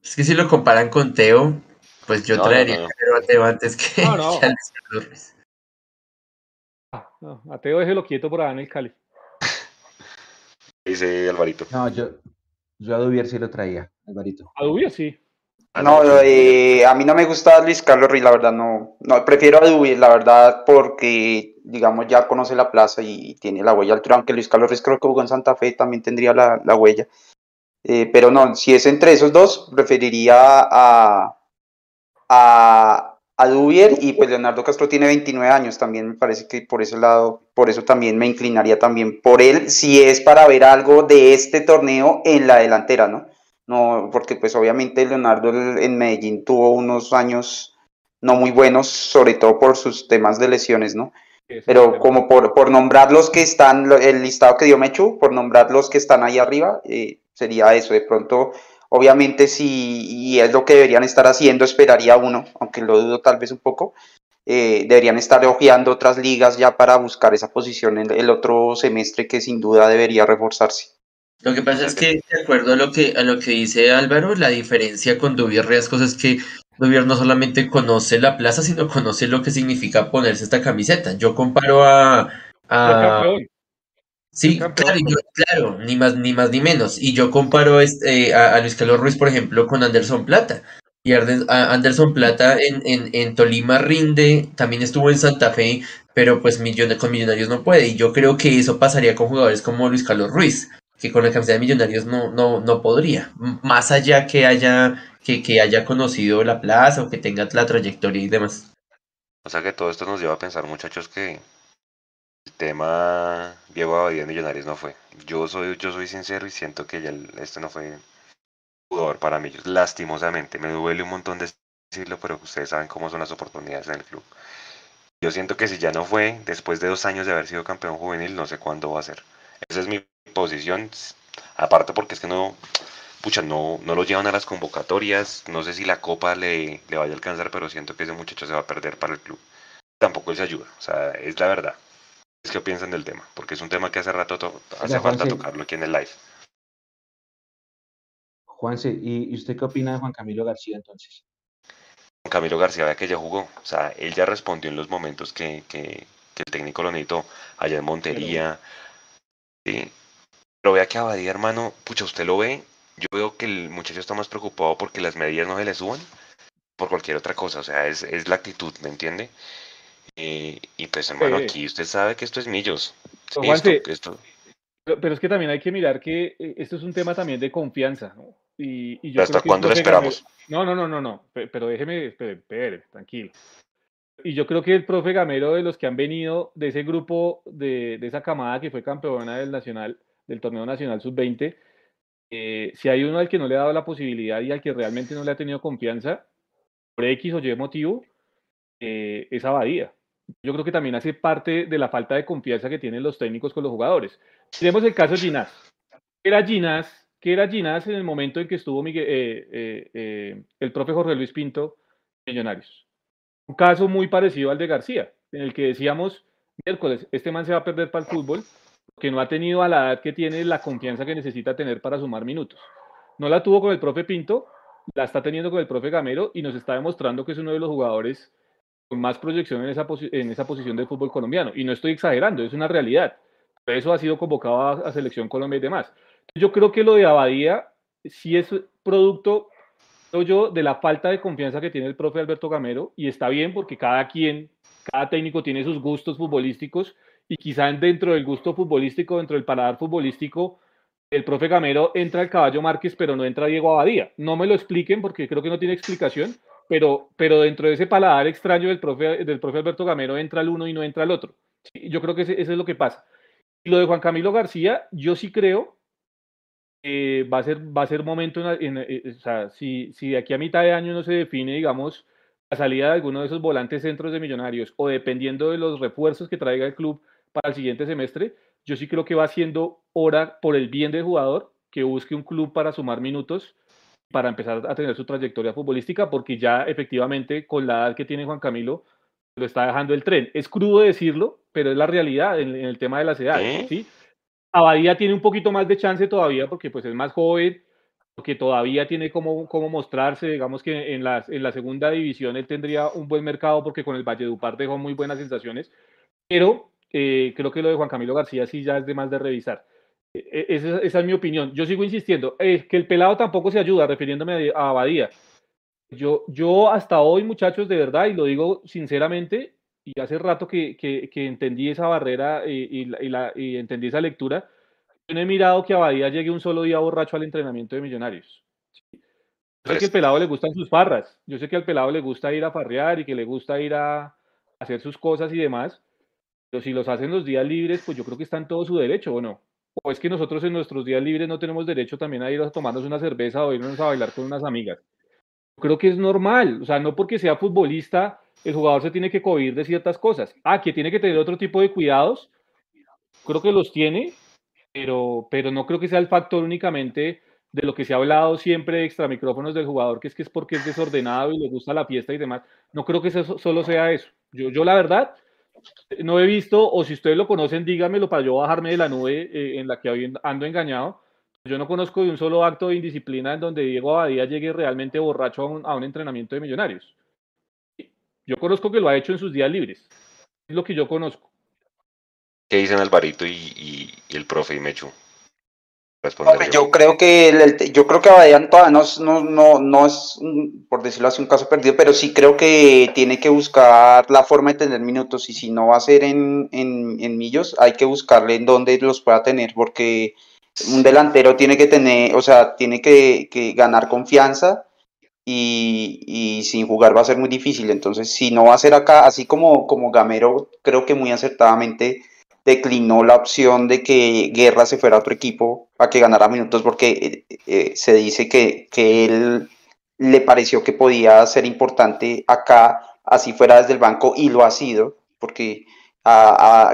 Es que si lo comparan con Teo, pues yo No, traería no. a Teo antes que, No, <laughs> no. que a Luis Carlos Ruiz. Ah, no, a Teo déjelo quieto por allá en el Cali. ¿Qué dice Alvarito? No, yo, yo a Dubier sí lo traía, Alvarito. A Dubia sí. Ah, No, eh, a mí no me gusta Luis Carlos Ruiz, la verdad, no. No, prefiero a Dubi, la verdad, porque, digamos, ya conoce la plaza y tiene la huella altura, aunque Luis Carlos Ruiz creo que jugó en Santa Fe, también tendría la, la huella. Eh, pero no, si es entre esos dos, preferiría a, a, a Dubier y pues Leonardo Castro tiene 29 años, también me parece que por ese lado, por eso también me inclinaría también por él, si es para ver algo de este torneo en la delantera, ¿no? No, porque pues obviamente Leonardo en Medellín tuvo unos años no muy buenos, sobre todo por sus temas de lesiones, ¿no? Pero como por, por nombrar los que están, el listado que dio Mechu, por nombrar los que están ahí arriba, eh, sería eso. De pronto, obviamente, si y es lo que deberían estar haciendo, esperaría uno, aunque lo dudo tal vez un poco, eh, deberían estar hojeando otras ligas ya para buscar esa posición en el otro semestre que sin duda debería reforzarse. Lo que pasa es que, de acuerdo a lo que, a lo que dice Álvaro, la diferencia con Dubier Riascos es que Dubier no solamente conoce la plaza, sino conoce lo que significa ponerse esta camiseta. Yo comparo a, a, campeón. Sí, claro, yo- claro, ni más ni más ni menos. Y yo comparo este, eh, a, a Luis Carlos Ruiz, por ejemplo, con Anderson Plata. Y Arden- a- Anderson Plata en, en, en Tolima rinde, también estuvo en Santa Fe, pero pues Millon- con Millonarios no puede. Y yo creo que eso pasaría con jugadores como Luis Carlos Ruiz, que con la camiseta de Millonarios no, no, no podría. Más allá que haya, que, que haya conocido la plaza o que tenga la trayectoria y demás. O sea que todo esto nos lleva a pensar, muchachos, que el tema Diego Abadía Millonarios no fue. Yo soy, yo soy sincero y siento que ya este no fue jugador para mí. Lastimosamente, me duele un montón decirlo, pero ustedes saben cómo son las oportunidades en el club. Yo siento que si ya no fue, después de dos años de haber sido campeón juvenil, no sé cuándo va a ser. Esa es mi posición. Aparte porque es que no, pucha, no, no lo llevan a las convocatorias. No sé si la copa le, le vaya a alcanzar, pero siento que ese muchacho se va a perder para el club. Tampoco él se ayuda, o sea, es la verdad. Que piensan del tema, porque es un tema que hace rato to- hace falta Juanse. tocarlo aquí en el live. Juanse, ¿y y usted qué opina de Juan Camilo García entonces? Camilo García, vea que ya jugó, o sea, él ya respondió en los momentos que, que, que el técnico lo necesitó, allá en Montería. Sí. Pero vea que Abadía, hermano, pucha, usted lo ve, yo veo que el muchacho está más preocupado porque las medidas no se le suban por cualquier otra cosa, o sea, es, es la actitud, ¿me entiende? Eh, y pues hermano, Eh. aquí usted sabe que esto es millos. Pero, Sí, esto- Juanse, esto- Pero, pero es que también hay que mirar que eh, esto es un tema también de confianza, ¿no? Y, y yo ¿Hasta creo que el cuándo lo profe Gamero- esperamos? No, no, no, no, no. pe- Pero déjeme, espere, espere, tranquilo. Y yo creo que el profe Gamero, de los que han venido de ese grupo, de, de esa camada que fue campeona del nacional, del torneo nacional sub-20, eh, si hay uno al que no le ha dado la posibilidad y al que realmente no le ha tenido confianza, por X o Y motivo, eh, es Abadía. Yo creo que también hace parte de la falta de confianza que tienen los técnicos con los jugadores. Tenemos el caso de Ginás. ¿Qué era Ginás? ¿Qué era Ginás en el momento en que estuvo Miguel- eh, eh, eh, el profe Jorge Luis Pinto Millonarios? Un caso muy parecido al de García, en el que decíamos, miércoles, este man se va a perder para el fútbol porque no ha tenido a la edad que tiene la confianza que necesita tener para sumar minutos. No la tuvo con el profe Pinto, la está teniendo con el profe Gamero y nos está demostrando que es uno de los jugadores más proyección en esa, en esa posición del fútbol colombiano. Y no estoy exagerando, es una realidad. Por eso ha sido convocado a, a Selección Colombia y demás. Yo creo que lo de Abadía sí es producto, creo yo, de la falta de confianza que tiene el profe Alberto Gamero. Y está bien porque cada quien, cada técnico tiene sus gustos futbolísticos y quizá dentro del gusto futbolístico, dentro del paladar futbolístico, el profe Gamero entra el caballo Márquez, pero no entra Diego Abadía. No me lo expliquen porque creo que no tiene explicación, pero, pero dentro de ese paladar extraño del profe, del profe Alberto Gamero entra el uno y no entra el otro. Yo creo que eso es lo que pasa. Y lo de Juan Camilo García, yo sí creo que va a ser, va a ser momento, en, en- eh, o sea, si, si de aquí a mitad de año no se define, digamos, la salida de alguno de esos volantes centros de millonarios o dependiendo de los refuerzos que traiga el club para el siguiente semestre, yo sí creo que va siendo hora por el bien del jugador que busque un club para sumar minutos para empezar a tener su trayectoria futbolística, porque ya efectivamente con la edad que tiene Juan Camilo lo está dejando el tren. Es crudo decirlo, pero es la realidad en, en el tema de las edades, ¿Sí? ¿sí? Abadía tiene un poquito más de chance todavía porque pues es más joven, porque todavía tiene como, como mostrarse, digamos que en la, en la segunda división él tendría un buen mercado porque con el Valledupar dejó muy buenas sensaciones, pero eh, creo que lo de Juan Camilo García sí ya es de más de revisar. E- e- Esa, esa es mi opinión. Yo sigo insistiendo, que el pelado tampoco se ayuda, refiriéndome a, Abadía. Yo, yo hasta hoy, muchachos, de verdad, y lo digo sinceramente, y hace rato que, que- que entendí esa barrera eh, y, la- y la- y entendí esa lectura, yo no he mirado que Abadía llegue un solo día borracho al entrenamiento de Millonarios. Yo sé que al pelado le gustan sus farras, yo sé que al pelado le gusta ir a farrear y que le gusta ir a hacer sus cosas y demás, pero si los hacen los días libres, pues yo creo que está en todo su derecho, ¿o no? O es que nosotros en nuestros días libres no tenemos derecho también a ir a tomarnos una cerveza o irnos a bailar con unas amigas. Creo que es normal, o sea, no porque sea futbolista, el jugador se tiene que cohibir de ciertas cosas. Ah, que tiene que tener otro tipo de cuidados, creo que los tiene, pero, pero no creo que sea el factor únicamente de lo que se ha hablado siempre de extra micrófonos del jugador, que es que es porque es desordenado y le gusta la fiesta y demás. No creo que eso solo sea eso. Yo, yo la verdad, no he visto, o si ustedes lo conocen, díganmelo para yo bajarme de la nube eh, en la que ando engañado. Yo no conozco de un solo acto de indisciplina en donde Diego Abadía llegue realmente borracho a un, entrenamiento de millonarios. Yo conozco que lo ha hecho en sus días libres. Es lo que yo conozco. ¿Qué dicen Alvarito y, y- y el profe y Mechu? Hombre, yo creo que el- yo creo que Abadía todavía no, es- no, no, no es, un- por decirlo así, un caso perdido, pero sí creo que tiene que buscar la forma de tener minutos y si no va a ser en, en, en millos, hay que buscarle en dónde los pueda tener, porque un delantero tiene que tener, o sea, tiene que, que ganar confianza y, y sin jugar va a ser muy difícil. Entonces, si no va a ser acá, así como, como Gamero, creo que muy acertadamente declinó la opción de que Guerra se fuera a otro equipo a que ganara minutos porque eh, eh, se dice que, que él le pareció que podía ser importante acá, así fuera desde el banco, y lo ha sido, porque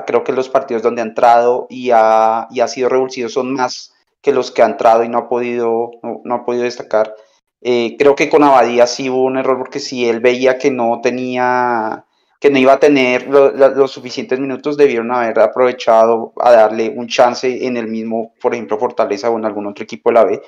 creo que los partidos donde ha entrado y ha, y ha sido revulsivo son más que los que ha entrado y no ha podido, no, no ha podido destacar. Eh, creo que con Abadía sí hubo un error porque si él veía que no tenía, que no iba a tener lo- lo- los suficientes minutos, debieron haber aprovechado a darle un chance en el mismo, por ejemplo, Fortaleza o en algún otro equipo de la B,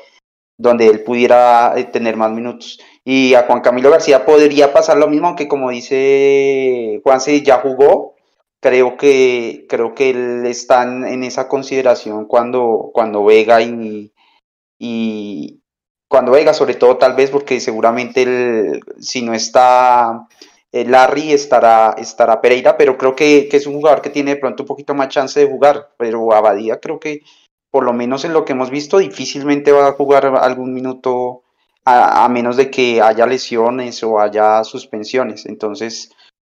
donde él pudiera eh, tener más minutos. Y a Juan Camilo García podría pasar lo mismo, aunque como dice Juanse, ya jugó. Creo que, creo que él está en, esa consideración cuando, cuando Vega y, y, cuando Vega, sobre todo tal vez porque seguramente el, si no está Larry estará, estará Pereira, pero creo que, que, es un jugador que tiene de pronto un poquito más chance de jugar, pero Abadía creo que por lo menos en lo que hemos visto difícilmente va a jugar algún minuto a, menos de que haya lesiones o haya suspensiones, entonces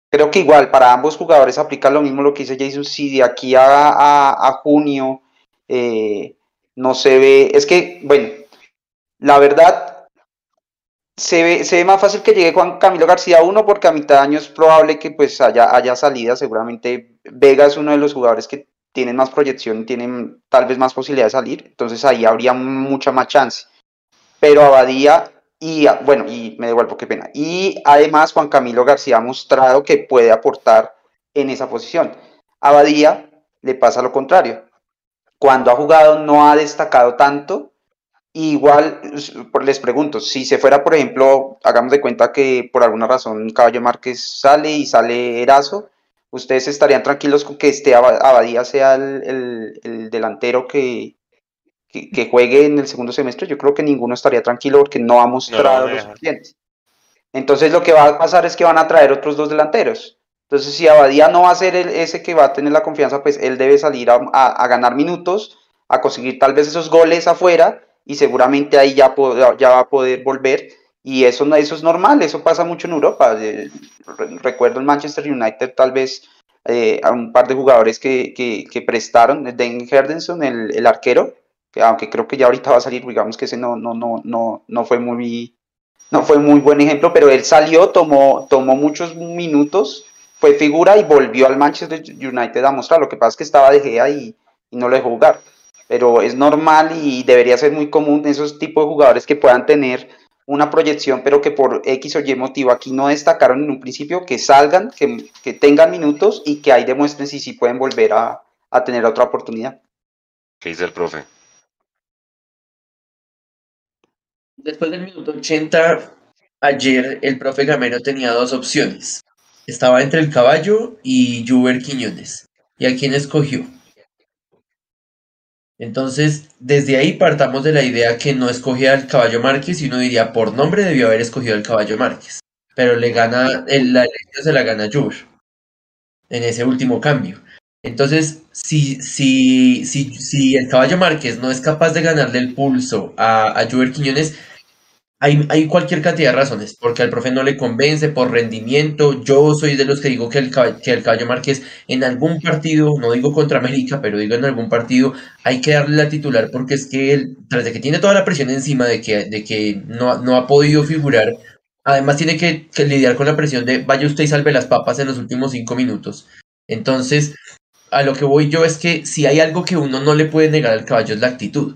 creo que igual para ambos jugadores aplica lo mismo lo que dice Jason, si de aquí a junio eh, no se ve, es que, bueno, la verdad, se ve, se ve más fácil que llegue Juan Camilo García uno porque a mitad de año es probable que pues haya, haya salida, seguramente Vega es uno de los jugadores que tienen más proyección, tienen tal vez más posibilidad de salir, entonces ahí habría mucha más chance. Pero Abadía y bueno, y me devuelvo, qué pena. Y además Juan Camilo García ha mostrado que puede aportar en esa posición. Abadía le pasa lo contrario. Cuando ha jugado no ha destacado tanto. Igual les pregunto, si se fuera, por ejemplo, hagamos de cuenta que por alguna razón Caballo Márquez sale y sale Erazo, ¿ustedes estarían tranquilos con que este Abadía sea el, el, el delantero que, que, juegue en el segundo semestre, yo creo que ninguno estaría tranquilo porque no ha mostrado los suficientes. Entonces lo que va a pasar es que van a traer otros dos delanteros. Entonces si Abadía no va a ser el, ese que va a tener la confianza, pues él debe salir a, a, ganar minutos, a conseguir tal vez esos goles afuera y seguramente ahí ya, ya va a poder volver. Y eso, eso es normal, eso pasa mucho en Europa. Eh, recuerdo en Manchester United tal vez eh, a un par de jugadores que, que, que prestaron, Den Herdenson, el, el arquero, aunque creo que ya ahorita va a salir, digamos que ese no, no, no, no, no fue muy no fue muy buen ejemplo, pero él salió, tomó, tomó muchos minutos, fue figura y volvió al Manchester United a mostrar. Lo que pasa es que estaba de Gea y, y no lo dejó jugar. Pero es normal y debería ser muy común esos tipos de jugadores que puedan tener una proyección, pero que por X o Y motivo aquí no destacaron en un principio, que salgan, que, que tengan minutos y que ahí demuestren si sí pueden volver a, a tener otra oportunidad. ¿Qué dice el profe? Después del minuto 80, ayer el profe Gamero tenía dos opciones. Estaba entre el caballo y Juber Quiñones. ¿Y a quién escogió? Entonces, desde ahí partamos de la idea que no escogía al caballo Márquez y uno diría, por nombre debió haber escogido al caballo Márquez. Pero le gana, la elección se la gana Juber en ese último cambio. Entonces, si, si, si, si el caballo Márquez no es capaz de ganarle el pulso a, a Quiñones, hay, cualquier cantidad de razones, porque al profe no le convence por rendimiento. Yo soy de los que digo que el, que el Caballo Márquez en algún partido, no digo contra América, pero digo en algún partido, hay que darle la titular porque es que él, tras de que tiene toda la presión encima de que, de que no, no ha podido figurar, además tiene que, que lidiar con la presión de vaya usted y salve las papas en los últimos cinco minutos. Entonces, a lo que voy yo es que si hay algo que uno no le puede negar al caballo es la actitud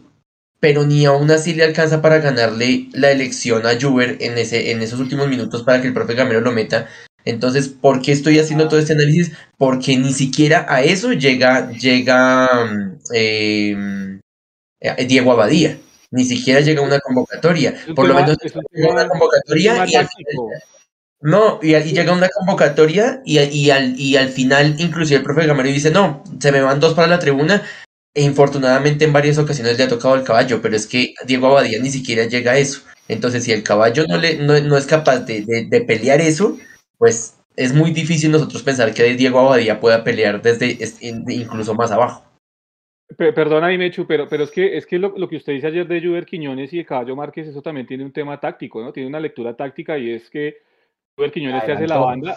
pero ni aún así le alcanza para ganarle la elección a Juber en, ese, en esos últimos minutos para que el profe Gamero lo meta. Entonces, ¿por qué estoy haciendo todo este análisis? Porque ni siquiera a eso llega, llega em, eh, Diego Abadía. Ni siquiera llega una convocatoria. Por lo menos llega una convocatoria y al final, no, y, llega una convocatoria y, y, al, y al final inclusive el profe Gamero dice, no, se me van dos para la tribuna, e infortunadamente en varias ocasiones le ha tocado el caballo, pero es que Diego Abadía ni siquiera llega a eso. Entonces, si el caballo no, le, no, es capaz de, de, pelear eso, pues es muy difícil nosotros pensar que Diego Abadía pueda pelear desde incluso más abajo. Perdona, Mechu, pero, pero es que, es que lo, lo, que usted dice ayer de Juber Quiñones y de Caballo Márquez, eso también tiene un tema táctico, ¿no? Tiene una lectura táctica y es que Juber Quiñones te hace la banda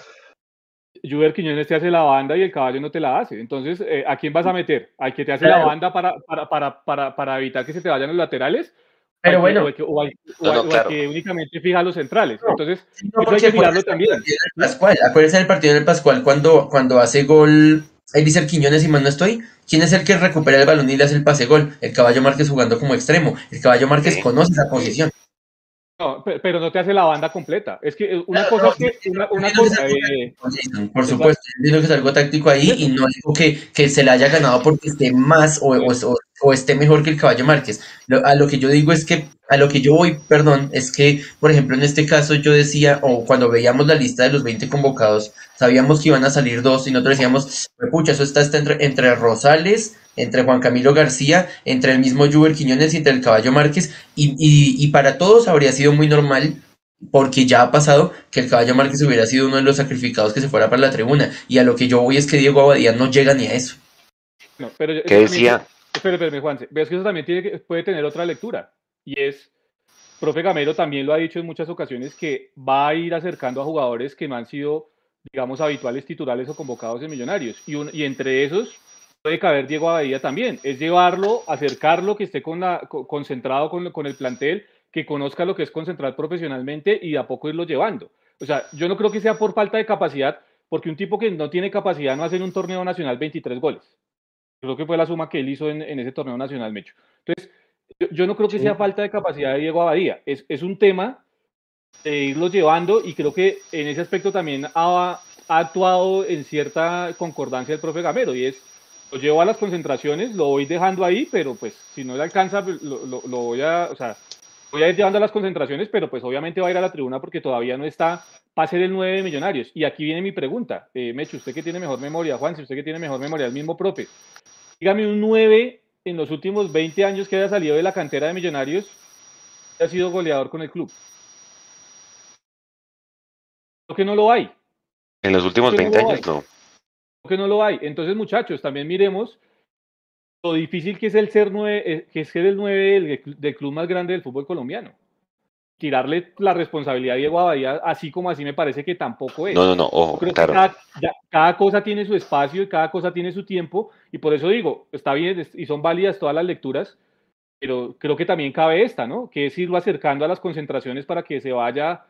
Juber Quiñones te hace la banda y el caballo no te la hace. Entonces, eh, ¿a quién vas a meter? ¿Al que te hace la banda para, para, para, para, para evitar que se te vayan los laterales? Pero bueno, o al, que, únicamente fija los centrales. Entonces, no, hay que mirarlo también. Pascual, acuérdense del partido del Pascual cuando, cuando hace gol el Quiñones y más no estoy. ¿Quién es el que recupera el balón y le hace el pase gol? El caballo Márquez jugando como extremo. El caballo Márquez conoce esa posición. No, pero no te hace la banda completa. Es que una cosa es que una, cosa. Eh, por supuesto, entiendo que es algo táctico ahí y no digo que, que se la haya ganado porque esté más o, o, o, esté mejor que el caballo Márquez. a lo que yo digo es que, a lo que yo voy, perdón, es que, por ejemplo, en este caso yo decía, o cuando veíamos la lista de los 20 convocados, sabíamos que iban a salir dos y nosotros decíamos, pucha, eso está entre, entre Rosales, entre Juan Camilo García, entre el mismo Juber Quiñones y entre el Caballo Márquez, y, y, y para todos habría sido muy normal porque ya ha pasado que el Caballo Márquez hubiera sido uno de los sacrificados que se fuera para la tribuna. Y a lo que yo voy es que Diego Abadía no llega ni a eso. No, pero eso ¿Qué también- decía? Espera, espera, Juanse. Ves que eso también tiene que- puede tener otra lectura. Y es, profe Gamero también lo ha dicho en muchas ocasiones, que va a ir acercando a jugadores que no han sido, digamos, habituales titulares o convocados en Millonarios. Y, un- y entre esos puede caber Diego Abadía también. Es llevarlo, acercarlo, que esté con la, co- concentrado con, con el plantel, que conozca lo que es concentrar profesionalmente y de a poco irlo llevando. O sea, yo no creo que sea por falta de capacidad, porque un tipo que no tiene capacidad no hace en un torneo nacional 23 goles. Creo que fue la suma que él hizo en, en ese torneo nacional, Mecho. Entonces, yo, yo no creo que Sí. sea falta de capacidad de Diego Abadía. Es, es un tema de irlo llevando y creo que en ese aspecto también ha, ha actuado en cierta concordancia el profe Gamero y es, lo llevo a las concentraciones, lo voy dejando ahí, pero pues si no le alcanza, pues, lo, lo- lo voy a, o sea, voy a ir llevando a las concentraciones, pero pues obviamente va a ir a la tribuna porque todavía no está para ser el 9 de Millonarios. Y aquí viene mi pregunta, eh, Mecho, usted que tiene mejor memoria, Juan, si usted que tiene mejor memoria, el mismo profe, dígame un 9 en los últimos 20 años que haya salido de la cantera de Millonarios, que ha sido goleador con el club. Creo que no lo hay. En los últimos que no 20 lo años, no. Que no lo hay. Entonces, muchachos, también miremos lo difícil que es el ser nueve, eh, que es ser el 9 del, del club más grande del fútbol colombiano. Tirarle la responsabilidad a Diego Abadía, así como así me parece que tampoco es. No, no, no, ojo, claro. cada, cada cosa tiene su espacio y cada cosa tiene su tiempo, y por eso digo, está bien y son válidas todas las lecturas, pero creo que también cabe esta, ¿no? Que es irlo acercando a las concentraciones para que se vaya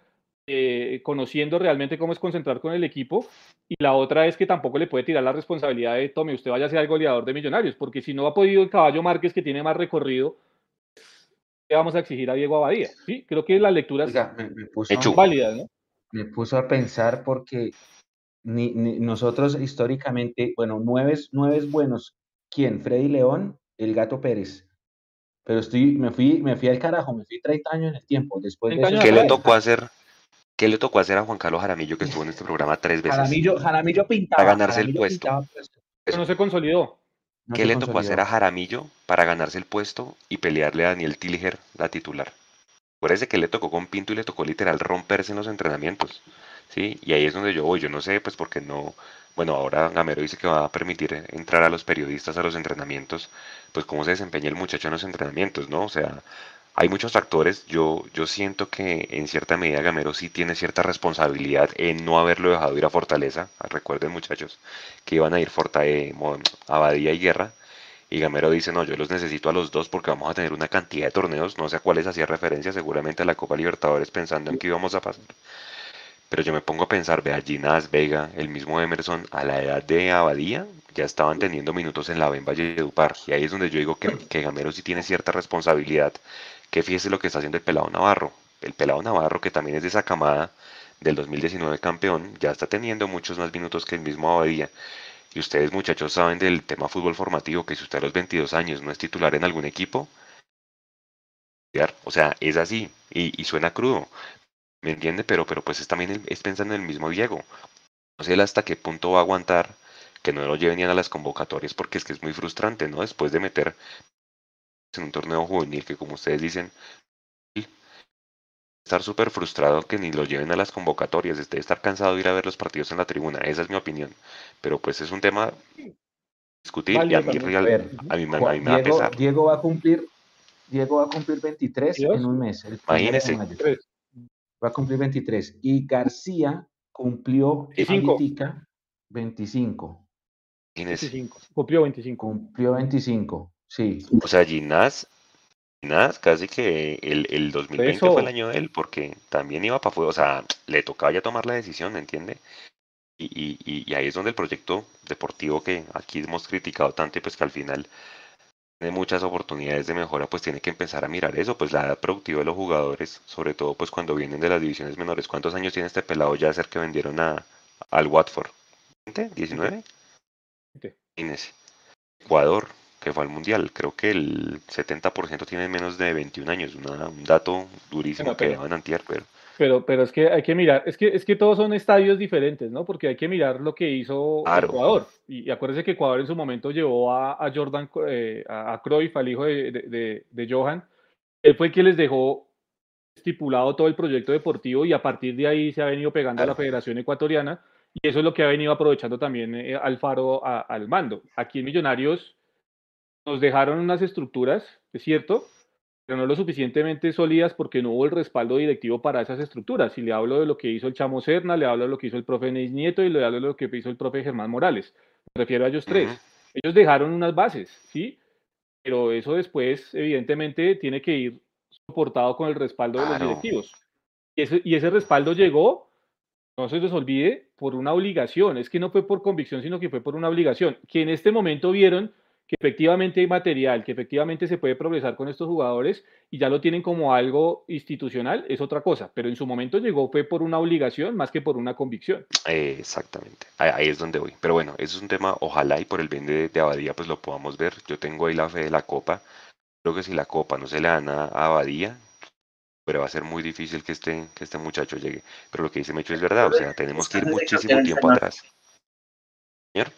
eh, conociendo realmente cómo es concentrar con el equipo. Y la otra es que tampoco le puede tirar la responsabilidad de, tome, usted vaya a ser el goleador de Millonarios, porque si no ha podido el caballo Márquez, que tiene más recorrido, ¿qué vamos a exigir a Diego Abadía? Sí, creo que las lecturas Oiga, me, me puso, Hecho. son válidas, ¿no? me puso a pensar porque ni, ni- nosotros históricamente, bueno, nueve, nueve buenos. ¿Quién? Freddy León, el Gato Pérez. Pero estoy, me fui, me fui al carajo, me fui 30 años en el tiempo. Después de 30 eso, años ¿Qué le tocó hacer? ¿Qué le tocó hacer a Juan Carlos Jaramillo que estuvo en este programa tres veces? Jaramillo, Jaramillo pintaba. Para ganarse el puesto. pintaba puesto. Pero no se consolidó. No ¿Qué se le tocó hacer a Jaramillo para ganarse el puesto y pelearle a Daniel Tilger, la titular? Acuérdese que le tocó con Pinto y le tocó literal romperse en los entrenamientos. ¿Sí? Y ahí es donde yo voy. Yo no sé, pues porque no. Bueno, ahora Gamero dice que va a permitir entrar a los periodistas a los entrenamientos. Pues cómo se desempeña el muchacho en los entrenamientos, ¿no? O sea, hay muchos factores. Yo, yo siento que en cierta medida Gamero sí tiene cierta responsabilidad en no haberlo dejado ir a Fortaleza. Recuerden, muchachos, que iban a ir Forta, eh, Abadía y Guerra. Y Gamero dice, no, yo los necesito a los dos porque vamos a tener una cantidad de torneos, no sé a cuáles hacía referencia, seguramente a la Copa Libertadores pensando en que íbamos a pasar. Pero yo me pongo a pensar, vea, Ginás, Vega, el mismo Emerson, a la edad de Abadía, ya estaban teniendo minutos en la B en Valledupar. Y ahí es donde yo digo que Gamero sí tiene cierta responsabilidad, que fíjese lo que está haciendo el Pelado Navarro. El Pelado Navarro, que también es de esa camada del 2019 campeón, ya está teniendo muchos más minutos que el mismo Abadía. Y ustedes muchachos saben del tema fútbol formativo, que si usted a los 22 años no es titular en algún equipo, o sea, es así, y, suena crudo, ¿me entiende? Pero, pero pues es también es pensando en el mismo Diego. No sé hasta qué punto va a aguantar que no lo lleven a las convocatorias, porque es que es muy frustrante, ¿no? Después de meter en un torneo juvenil que como ustedes dicen, estar súper frustrado que ni lo lleven a las convocatorias, debe estar cansado de ir a ver los partidos en la tribuna, esa es mi opinión. Pero pues es un tema discutir y a mí, también. real- A ver, a mí, me- a Juan- mí me va a Diego, pesar. Diego va a cumplir, Diego va a cumplir 23 ¿22? en un mes. Imagínese. Va a cumplir 23. Y García cumplió 25. ahoritica 25. Imagínese. 25. Cumplió 25. Cumplió 25. Sí. O sea, Ginás, Ginás casi que el, el 2020 Eso. fue el año de él, porque también iba para afuera, o sea, le tocaba ya tomar la decisión, ¿me entiende? Y, y, y- ahí es donde el proyecto deportivo que aquí hemos criticado tanto y pues que al final tiene muchas oportunidades de mejora, pues tiene que empezar a mirar eso, pues la edad productiva de los jugadores, sobre todo pues cuando vienen de las divisiones menores. ¿Cuántos años tiene este pelado ya ser que vendieron a, al Watford? ¿20? ¿19? Veinte. Imagínese. Ecuador, que fue al Mundial, creo que el 70% tiene menos de 21 años, una- un dato durísimo que pero- daban antier, pero pero, pero es que hay que mirar, es que, es que todos son estadios diferentes, ¿no? Porque hay que mirar lo que hizo Claro. Ecuador. Y, y acuérdense que Ecuador en su momento llevó a, a Jordan, eh, a, Cruyff, al hijo de, de, de- de Johan. Él fue que les dejó estipulado todo el proyecto deportivo y a partir de ahí se ha venido pegando a la Claro. Federación Ecuatoriana y eso es lo que ha venido aprovechando también eh, Alfaro a- al mando. Aquí en Millonarios nos dejaron unas estructuras, es cierto, pero no lo suficientemente sólidas porque no hubo el respaldo directivo para esas estructuras. Y le hablo de lo que hizo el Chamo Serna, le hablo de lo que hizo el profe Neis Nieto y le hablo de lo que hizo el profe Germán Morales. Me refiero a ellos tres. Ujú. Ellos dejaron unas bases, ¿sí? Pero eso después, evidentemente, tiene que ir soportado con el respaldo de Claro. los directivos. Y ese, y ese respaldo llegó, no se les olvide, por una obligación. Es que no fue por convicción, sino que fue por una obligación. Que en este momento vieron que efectivamente hay material, que efectivamente se puede progresar con estos jugadores y ya lo tienen como algo institucional, es otra cosa. Pero en su momento llegó fue por una obligación más que por una convicción. Eh, exactamente, ahí, ahí es donde voy. Pero bueno, eso es un tema, ojalá y por el bien de, de Abadía pues lo podamos ver. Yo tengo ahí la fe de la Copa. Creo que si la Copa no se le dan a, a Abadía, pero va a ser muy difícil que este, que este muchacho llegue. Pero lo que dice Mecho es verdad, o sea, tenemos que ir muchísimo tiempo atrás. Señor,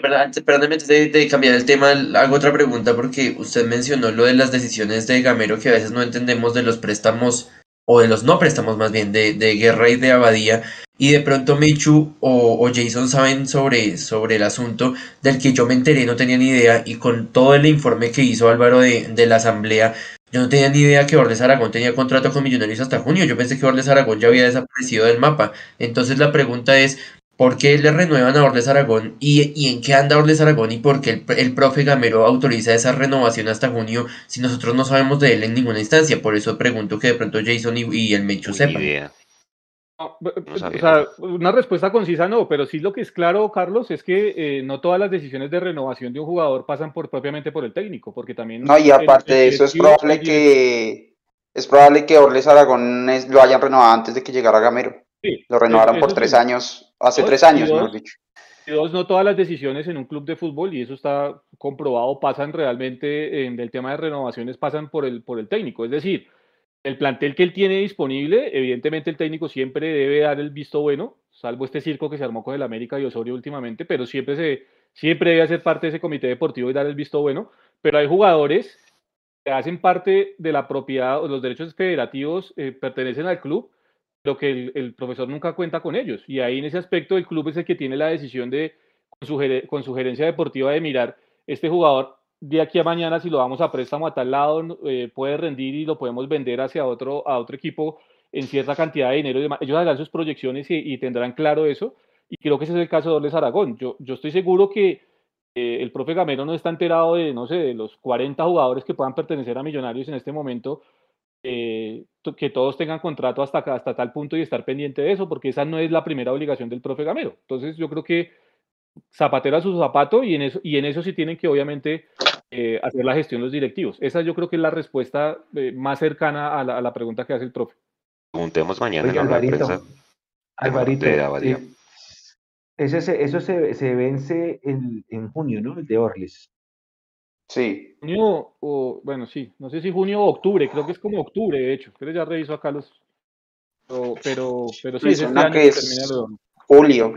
perdóneme, de, de cambiar el tema, hago otra pregunta porque usted mencionó lo de las decisiones de Gamero que a veces no entendemos de los préstamos o de los no préstamos más bien de, de Guerra y de Abadía. Y de pronto Michu o, o Jason saben sobre, sobre el asunto del que yo me enteré, no tenía ni idea y con todo el informe que hizo Álvaro de, de la asamblea yo no tenía ni idea que Orles Aragón tenía contrato con Millonarios hasta junio, yo pensé que Orles Aragón ya había desaparecido del mapa, entonces la pregunta es ¿Por qué le renuevan a Orles Aragón? ¿Y, y en qué anda Orles Aragón? ¿Y por qué el, el profe Gamero autoriza esa renovación hasta junio si nosotros no sabemos de él en ninguna instancia? Por eso pregunto que de pronto Jason y, y el Mecho sepan. idea. No, b- No o sabía. sea, una respuesta concisa no, pero sí lo que es claro, Carlos, es que eh, no todas las decisiones de renovación de un jugador pasan por propiamente por el técnico, porque también No, y el- aparte el de eso, es probable que es probable que Orles Aragón es- lo hayan renovado antes de que llegara Gamero. sí, Lo renovaron por sí. tres años, hace Dos, tres años, mejor dicho. Y dos, no todas las decisiones en un club de fútbol, y eso está comprobado, pasan realmente en el tema de renovaciones, pasan por el, por el técnico. Es decir, el plantel que él tiene disponible, evidentemente el técnico siempre debe dar el visto bueno, salvo este circo que se armó con el América y Osorio últimamente, pero siempre, se, siempre debe hacer parte de ese comité deportivo y dar el visto bueno. Pero hay jugadores que hacen parte de la propiedad o los derechos federativos eh, pertenecen al club, pero que el, profesor nunca cuenta con ellos. Y ahí en ese aspecto el club es el que tiene la decisión de, con su, gerencia deportiva, de mirar este jugador de aquí a mañana, si lo vamos a préstamo a tal lado, eh, puede rendir y lo podemos vender hacia otro, a otro equipo en cierta cantidad de dinero. Ellos harán sus proyecciones y, y tendrán claro eso. Y creo que ese es el caso de Orles Aragón. Yo, yo estoy seguro que eh, el profe Gamero no está enterado de, no sé, de los 40 jugadores que puedan pertenecer a Millonarios en este momento, eh, que todos tengan contrato hasta, hasta tal punto y estar pendiente de eso, porque esa no es la primera obligación del profe Gamero. Entonces yo creo que zapatero a su zapato y en eso, y en eso sí tienen que obviamente eh, hacer la gestión los directivos. Esa yo creo que es la respuesta eh, más cercana a la, a la pregunta que hace el profe. Preguntemos mañana en la Alvarito, prensa. Alvarito, de eh, se- eso se, se vence en, en junio, ¿no? El de Orles. Sí. Junio, o bueno, sí, no sé si junio o octubre, creo que es como octubre, de hecho. Pero ya reviso acá los. Pero, pero, pero sí, es este año que que es- Julio.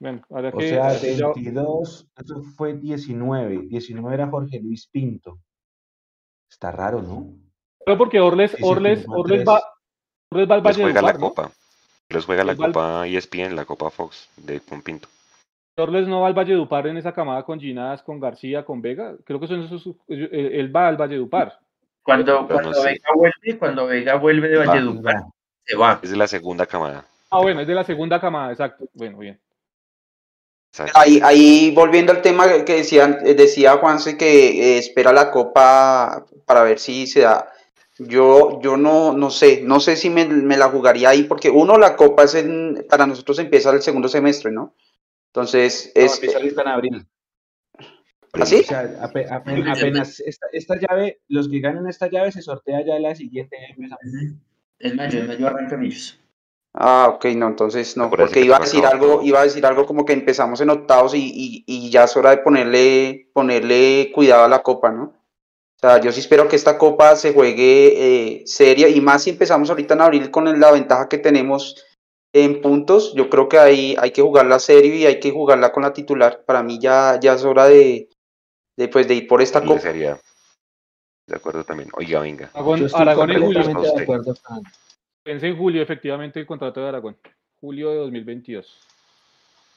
Bueno, ahora O que. sea, ahora que ya- 22, eso fue 19. 19 era Jorge Luis Pinto. Está raro, ¿no? Pero porque Orles, Orles, Orles va, Orles va al Valle de juega la. Copa. Los juega la Copa ESPN, la Copa Fox de con Pinto. Orles no va al Valle de Upar en esa camada con Ginás, con García, con Vega. Creo que son esos. Él, él va al Valle de Upar. Cuando, cuando no sé. Vega vuelve, cuando Vega vuelve de Va. Valledupar, se va. Es de la segunda camada. Ah, bueno, es de la segunda camada, exacto. Bueno, bien. Exacto. Ahí, ahí volviendo al tema que decían, eh, decía Juanse que eh, espera la copa para ver si se da. Yo, yo no, no sé, no sé si me, me la jugaría ahí, porque uno, la copa es en, para nosotros empieza el segundo semestre, ¿no? Entonces, No, es, empieza ahorita en abril. ¿Ah, sí? O sea, ape- ape- apenas esta, esta llave, los que ganen esta llave se sortea ya la siguiente. empieza- En mayo, en mayo arranca Millos. Ah, ok, no, entonces no, porque que iba a decir algo, iba a decir algo como que empezamos en octavos y, y, y ya es hora de ponerle, ponerle cuidado a la copa, ¿no? O sea, yo sí espero que esta copa se juegue eh, seria y más si empezamos ahorita en abril con la ventaja que tenemos en puntos. Yo creo que ahí hay que jugarla serio y hay que jugarla con la titular. Para mí ya, ya es hora de, de, pues, de ir por esta copa. sería. De acuerdo también. Oiga, venga. Aragón, en julio. de acuerdo Pensé en julio, efectivamente, el contrato de Aragón. Julio de 2022.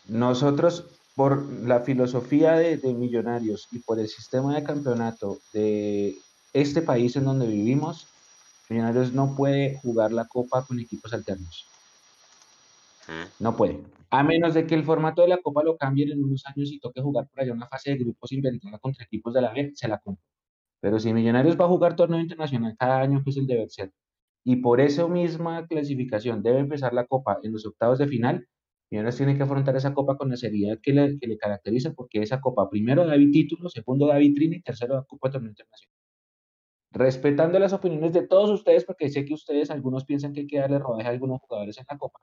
Nosotros, por la filosofía de, de Millonarios y por el sistema de campeonato de este país en donde vivimos, Millonarios no puede jugar la copa con equipos alternos. No puede. A menos de que el formato de la copa lo cambien en unos años y toque jugar por allá una fase de grupos inventada contra equipos de la B, se la compro. Pero si Millonarios va a jugar torneo internacional cada año, que es el deber ser, y por esa misma clasificación debe empezar la copa en los octavos de final, Millonarios tiene que afrontar esa copa con la seriedad que le, caracteriza, porque esa copa primero da título, segundo da vitrina y tercero da copa torneo internacional. Respetando las opiniones de todos ustedes, porque sé que ustedes, algunos piensan que hay que darle rodaje a algunos jugadores en la copa.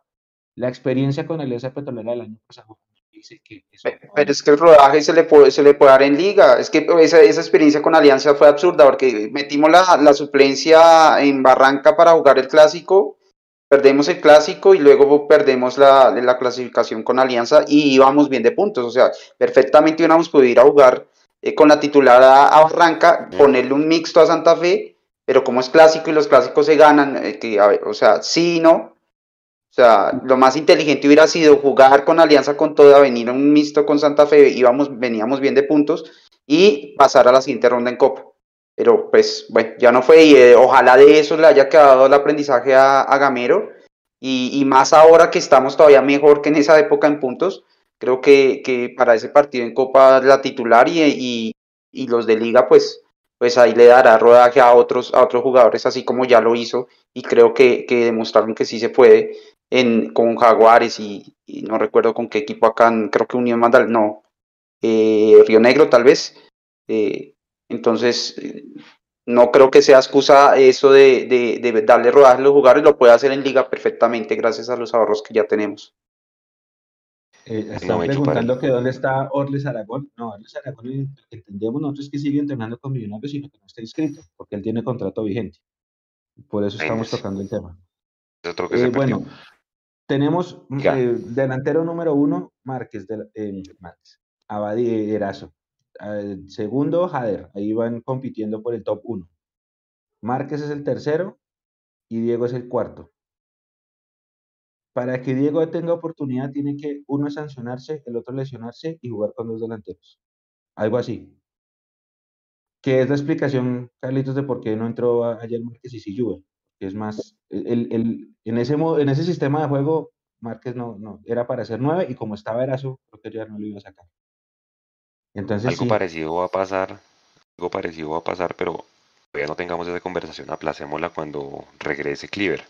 La experiencia con Alianza Petrolera del año pasado dice que eso Pe- no- Pero es que el rodaje se le puede, se le puede dar en liga. Es que esa, esa experiencia con Alianza fue absurda porque metimos la, la suplencia en Barranca para jugar el clásico, perdemos el clásico y luego perdemos la, la clasificación con Alianza y íbamos bien de puntos. O sea, perfectamente hubiéramos podido ir a jugar eh, con la titular a, a Barranca, Bien. ponerle un mixto a Santa Fe, pero como es clásico y los clásicos se ganan, eh, que, a ver, o sea, sí y no. Sea, lo más inteligente hubiera sido jugar con Alianza con toda, venir a un mixto con Santa Fe, íbamos, veníamos bien de puntos y pasar a la siguiente ronda en Copa. Pero pues, bueno, ya no fue y eh, ojalá de eso le haya quedado el aprendizaje a, Gamero y, más ahora que estamos todavía mejor que en esa época en puntos. Creo que, para ese partido en Copa la titular y, los de liga pues, pues ahí le dará rodaje a otros, a otros jugadores así como ya lo hizo y creo que demostraron que sí se puede en, con Jaguares y, y no recuerdo con qué equipo acá, creo que Unión Mandal, no, eh, Río Negro tal vez. Eh, entonces, eh, no creo que sea excusa eso de, de, de darle rodaje a los jugadores, lo puede hacer en liga perfectamente gracias a los ahorros que ya tenemos. Eh, están No preguntando que dónde está Orles Aragón. No, Orles Aragón, lo que entendemos nosotros es que sigue entrenando con Millonarios, sino que no está inscrito, porque él tiene contrato vigente. Por eso estamos tocando el tema. Otro que Eh, se perdió. Tenemos mm, eh, delantero número uno, Márquez, de, eh, Márquez, Abadi Erazo. Segundo, Jader. Ahí van compitiendo por el top uno. Márquez es el tercero y Diego es el cuarto. Para que Diego tenga oportunidad, tiene que uno sancionarse, el otro lesionarse y jugar con dos delanteros. Algo así. Que es la explicación, Carlitos, de por qué no entró ayer Márquez y sí Juve. Es más, el, el- en, ese, en ese sistema de juego, Márquez no, no era para ser nueve y como estaba Erazo, creo que ya no lo iba a sacar. Entonces, Algo sí, parecido va a pasar, algo parecido va a pasar, pero todavía no tengamos esa conversación, aplacémosla cuando regrese Cleaver.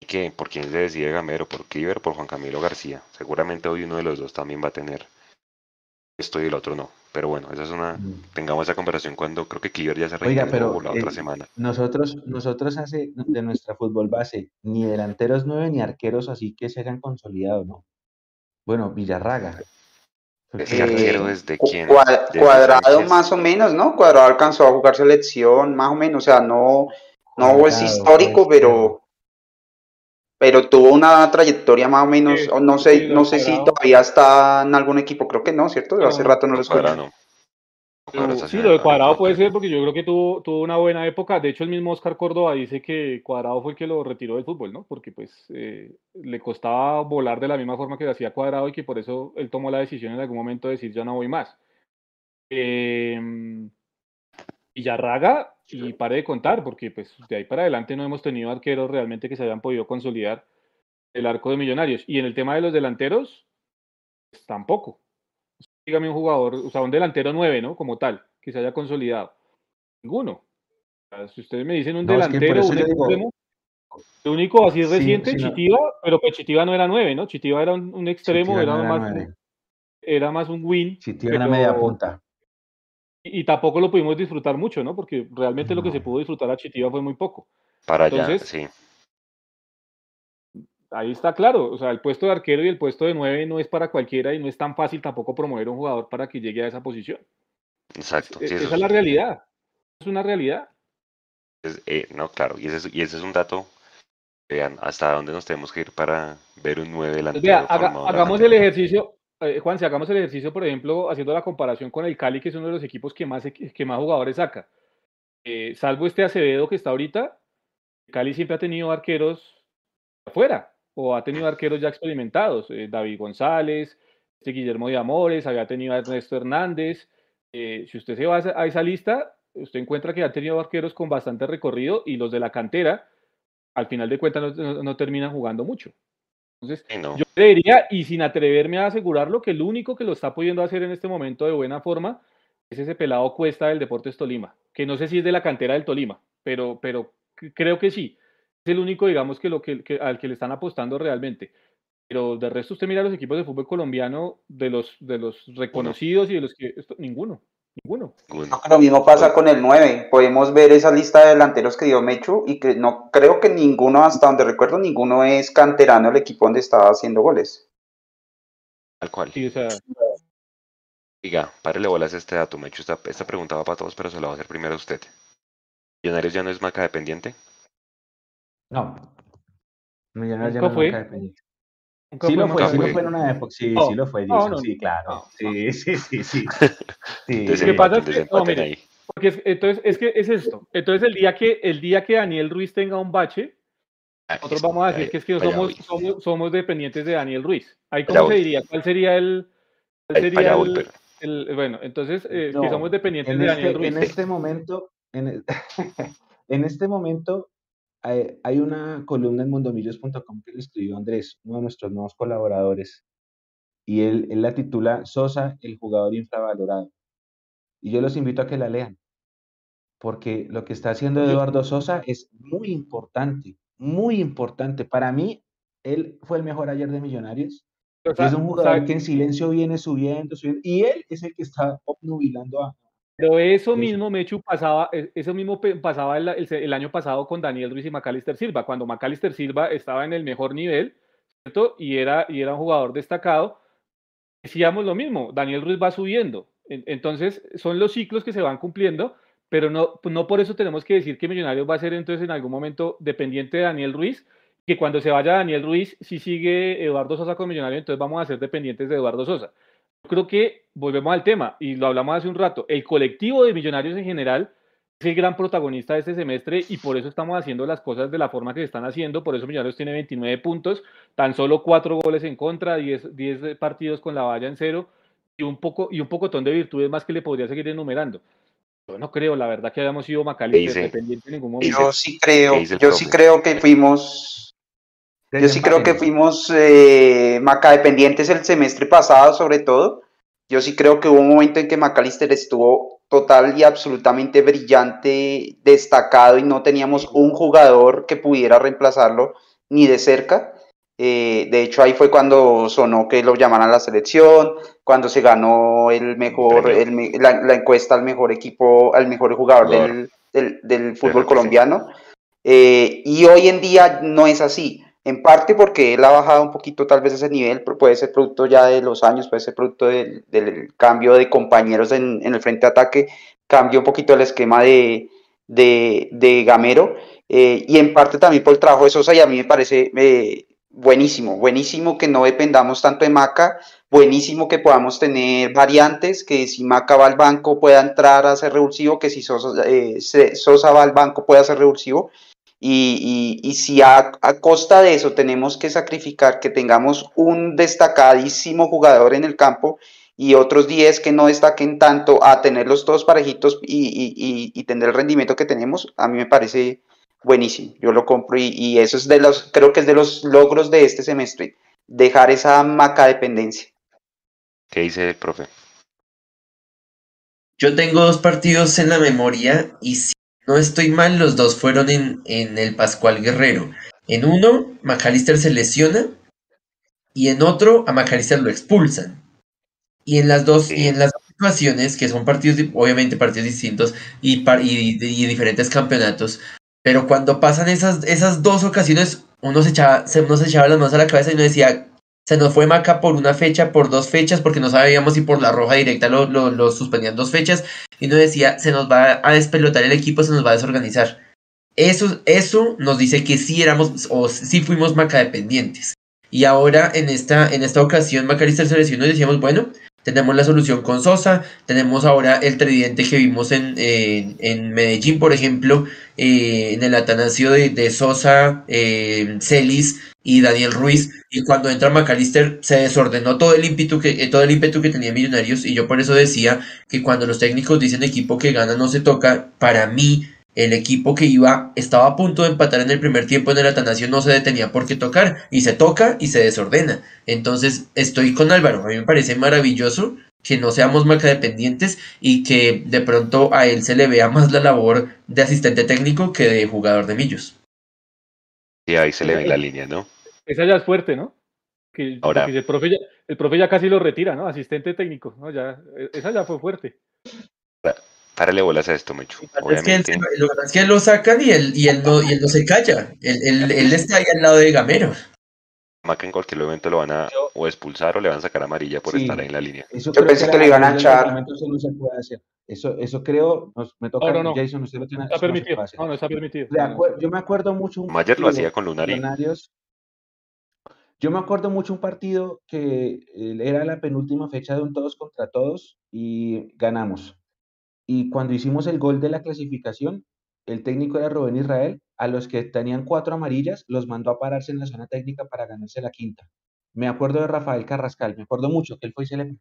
¿Y qué? ¿Por quién se decide Gamero? ¿Por Cleaver por Juan Camilo García? Seguramente hoy uno de los dos también va a tener esto y el otro no. Pero bueno, esa es una, mm. tengamos esa conversación cuando creo que Cleaver ya se Oiga, pero la otra eh, semana. nosotros, nosotros hace de nuestra fútbol base, ni delanteros nueve ni arqueros así que se hayan consolidado, ¿no? Bueno, Villarraga. Ese Eh, arquero desde Cu- quién? cuadrado más o menos, ¿no? Cuadrado alcanzó a jugar selección, más o menos, o sea, no, no es histórico, pues, pero, pero tuvo una trayectoria más o menos, Sí, no sé, no sé si todavía está en algún equipo, creo que no, ¿cierto? Hace No, rato no No, lo escucho. Cuadrado no. Está Sí, lo de Cuadrado puede ser porque yo creo que tuvo, tuvo una buena época. De hecho, el mismo Oscar Córdoba dice que Cuadrado fue el que lo retiró del fútbol, ¿no? Porque pues eh, le costaba volar de la misma forma que lo hacía Cuadrado y que por eso él tomó la decisión en algún momento de decir ya no voy más. Eh, Villarraga, y pare de contar, porque pues de ahí para adelante no hemos tenido arqueros realmente que se hayan podido consolidar el arco de Millonarios. Y en el tema de los delanteros, pues, tampoco. Dígame un jugador, o sea, un delantero nueve, ¿no? Como tal, que se haya consolidado. Ninguno. O sea, si ustedes me dicen un No, es que por delantero, eso un extremo, el único así Sí, reciente, sí, no. Chitiva, pero pues Chitiva no era nueve, ¿no? Chitiva era un, un extremo, Chitiva era, no era más, era más un win. Chitiva era media pero- punta. Y, tampoco lo pudimos disfrutar mucho, ¿no? Porque realmente lo que se pudo disfrutar a Chitiva fue muy poco. Para allá, Entonces, sí. Ahí está claro, o sea, el puesto de arquero y el puesto de nueve no es para cualquiera y no es tan fácil tampoco promover a un jugador para que llegue a esa posición. Exacto. E- Sí, esa es la realidad. es una realidad. Eh, no, claro, y ese, es, y ese es un dato. Vean hasta dónde nos tenemos que ir para ver un 9 delantero. Vea, hagamos el ejercicio, eh, Juan, si hagamos el ejercicio, por ejemplo, haciendo la comparación con el Cali, que es uno de los equipos que más, que más jugadores saca. Eh, salvo este Acevedo que está ahorita, Cali siempre ha tenido arqueros afuera, o ha tenido arqueros ya experimentados. David González, este Guillermo de Amores, había tenido a Ernesto Hernández. si usted se va a esa lista, usted encuentra que ha tenido arqueros con bastante recorrido y los de la cantera, al final de cuentas, no, terminan jugando mucho. Entonces, yo diría, y sin atreverme a asegurarlo, que el único que lo está pudiendo hacer en este momento de buena forma es ese pelado Cuesta del Deportes Tolima, que no sé si es de la cantera del Tolima, pero, pero creo que sí. Es el único, digamos, que, lo que, al que le están apostando realmente. Pero de resto, usted mira los equipos de fútbol colombiano, de los, de los reconocidos y de los que. ninguno. Ninguno. lo mismo pasa con el 9. Podemos ver esa lista de delanteros que dio Mechu y que no creo que ninguno, hasta donde recuerdo, ninguno es canterano el equipo donde estaba haciendo goles. Tal cual. Sí, o sea... Diga, párele bolas a este dato, Mechu. Esta, esta pregunta va para todos, pero se la va a hacer primero a usted. ¿Millonarios ya no es marca dependiente? No. Millonarios ya no es marca dependiente sí lo fue, sí lo fue en una época, sí, sí lo fue, sí, claro. sí, sí, sí, <laughs> sí. ¿Qué pasa? Es que, no, mire, porque es, entonces es que es esto. Entonces el día que el día que Daniel Ruiz tenga un bache, ah, nosotros vamos a decir que es que somos, somos, somos, dependientes de Daniel Ruiz. Ahí cómo se diría, ¿cuál sería el, cuál sería el, bueno, entonces eh, que somos dependientes de Daniel este, Ruiz. En este momento, en, <laughs> en este momento hay, una columna en mundomillos.com que le escribió Andrés, uno de nuestros nuevos colaboradores, y él, la titula Sosa, el jugador infravalorado. Y yo los invito a que la lean, porque lo que está haciendo Eduardo Sosa es muy importante, muy importante. Para mí, él fue el mejor ayer de Millonarios. es un jugador que en silencio viene subiendo, subiendo, y él es el que está obnubilando a, pero eso mismo, Mechu, pasaba, e, eso mismo pasaba el, año pasado con Daniel Ruiz y Macalister Silva, cuando Macalister Silva estaba en el mejor nivel, ¿cierto? Y era, y era un jugador destacado. Decíamos lo mismo, Daniel Ruiz va subiendo. Entonces, son los ciclos que se van cumpliendo, pero no, no por eso tenemos que decir que Millonarios va a ser entonces en algún momento dependiente de Daniel Ruiz, que cuando se vaya Daniel Ruiz, si sigue Eduardo Sosa con Millonarios, entonces vamos a ser dependientes de Eduardo Sosa creo que volvemos al tema y lo hablamos hace un rato. El colectivo de millonarios en general es el gran protagonista de este semestre y por eso estamos haciendo las cosas de la forma que se están haciendo. Por eso Millonarios tiene 29 puntos, tan solo 4 goles en contra, 10, 10 partidos con la valla en cero y un poco y un pocotón de virtudes más que le podría seguir enumerando. Yo no creo, la verdad, que hayamos sido Macalister dependiente en ningún momento. Yo sí creo, yo sí creo que fuimos yo sí creo que fuimos eh, Maca dependientes el semestre pasado, sobre todo. Yo sí creo que hubo un momento en que Macalister estuvo total y absolutamente brillante, destacado, y no teníamos un jugador que pudiera reemplazarlo ni de cerca. Eh, de hecho, ahí fue cuando sonó que lo llamaran a la selección, cuando se ganó el mejor, la, encuesta al mejor equipo, al mejor jugador del, del, fútbol colombiano. Eh, y hoy en día no es así en parte porque él ha bajado un poquito tal vez ese nivel, puede ser producto ya de los años, puede ser producto del, cambio de compañeros en, el frente de ataque, cambió un poquito el esquema de, de, Gamero, eh, y en parte también por el trabajo de Sosa, y a mí me parece eh, buenísimo, buenísimo que no dependamos tanto de Maca, buenísimo que podamos tener variantes, que si Maca va al banco pueda entrar a ser revulsivo, que si Sosa, eh, Sosa va al banco pueda ser revulsivo, y, si a, costa de eso tenemos que sacrificar que tengamos un destacadísimo jugador en el campo y otros 10 que no destaquen tanto a tenerlos todos parejitos y, tener el rendimiento que tenemos, a mí me parece buenísimo. Yo lo compro y, eso es de los, creo que es de los logros de este semestre, dejar esa maca dependencia. ¿Qué dice el profe? Yo tengo dos partidos en la memoria y no estoy mal, los dos fueron en, el Pascual Guerrero. En uno, McAllister se lesiona y en otro, a McAllister lo expulsan. Y en las dos, y en las situaciones, que son partidos, obviamente partidos distintos y, y, diferentes campeonatos, pero cuando pasan esas, esas dos ocasiones, uno se, echaba, uno se echaba las manos a la cabeza y uno decía, se nos fue Maca por una fecha, por dos fechas, porque no sabíamos si por la roja directa lo, lo, suspendían dos fechas, y nos decía, se nos va a despelotar el equipo, se nos va a desorganizar. Eso, eso nos dice que sí éramos, o sí fuimos Maca dependientes. Y ahora en esta, en esta ocasión Macalister se lesionó y decíamos, bueno, tenemos la solución con Sosa, tenemos ahora el tridente que vimos en, en Medellín, por ejemplo, eh, en el Atanasio de, de Sosa, eh, Celis y Daniel Ruiz. Y cuando entra McAllister se desordenó todo el ímpetu que, eh, todo el ímpetu que tenía Millonarios. Y yo por eso decía que cuando los técnicos dicen equipo que gana no se toca, para mí el equipo que iba estaba a punto de empatar en el primer tiempo en el Atanasio no se detenía por qué tocar y se toca y se desordena. Entonces estoy con Álvaro, a mí me parece maravilloso que no seamos dependientes y que de pronto a él se le vea más la labor de asistente técnico que de jugador de millos. Y ahí se le ve la línea, ¿no? Esa ya es fuerte, ¿no? Que, Ahora, el, profe ya, el profe ya casi lo retira, ¿no? Asistente técnico, ¿no? Ya, esa ya fue fuerte. Párale bolas a esto, Mecho. Es que, él, lo, es que lo sacan y él, y él, no, y él no se calla. Él, él, él está ahí al lado de Gamero. Maca en cualquier momento lo van a o expulsar o le van a sacar amarilla por estar ahí en la línea. Yo pensé que, le iban a echar. Eso no se puede hacer. Eso, eso creo, me toca, no, no, Jason, usted lo tiene. Está permitido. No, no, está permitido. yo me acuerdo mucho. Mayer lo hacía con Lunari. Yo me acuerdo mucho un partido que eh, era la penúltima fecha de un todos contra todos y ganamos. Y cuando hicimos el gol de la clasificación, el técnico era Rubén Israel, a los que tenían cuatro amarillas los mandó a pararse en la zona técnica para ganarse la quinta. Me acuerdo de Rafael Carrascal, me acuerdo mucho que él fue y se le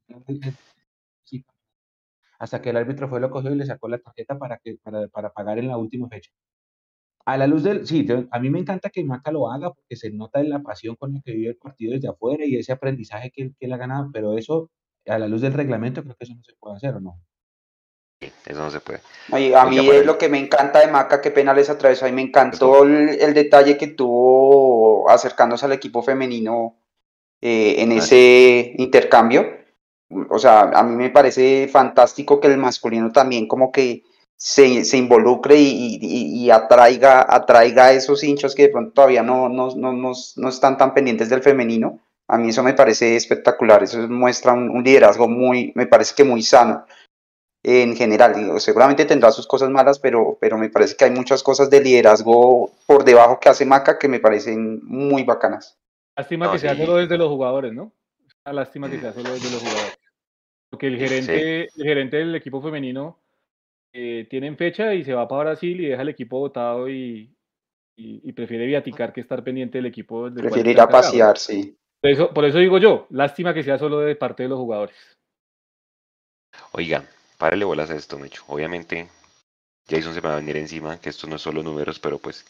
hasta que el árbitro fue, lo cogió y le sacó la tarjeta para, que, para, para pagar en la última fecha. A la luz del, sí, a mí me encanta que Maca lo haga porque se nota la pasión con la que vive el partido desde afuera y ese aprendizaje que, que él ha ganado, pero eso, a la luz del reglamento, creo que eso no se puede hacer, ¿o no? Eso no se puede. a mí es lo que me encanta de Maca, que penales atravesó, y me encantó el, detalle que tuvo acercándose al equipo femenino eh, en ese intercambio. O sea, a mí me parece fantástico que el masculino también como que se, se involucre y, y, atraiga, atraiga a esos hinchos que de pronto todavía no, no, no, no, están tan pendientes del femenino. A mí eso me parece espectacular, eso muestra un, un liderazgo muy, me parece que muy sano en general. seguramente tendrá sus cosas malas, pero, pero me parece que hay muchas cosas de liderazgo por debajo que hace Maca que me parecen muy bacanas. Lástima que sea solo desde los jugadores, ¿no? lástima que sea solo desde los jugadores. Porque el gerente, el gerente del equipo femenino eh, tiene fecha y se va para Brasil y deja el equipo votado y, y, prefiere viaticar que estar pendiente del equipo. prefiere ir a pasear, sí. Por eso, por eso digo yo, lástima que sea solo de parte de los jugadores. Oiga, párale bolas a esto, Mecho. Obviamente, Jason se me va a venir encima, que esto no es solo números, pero pues,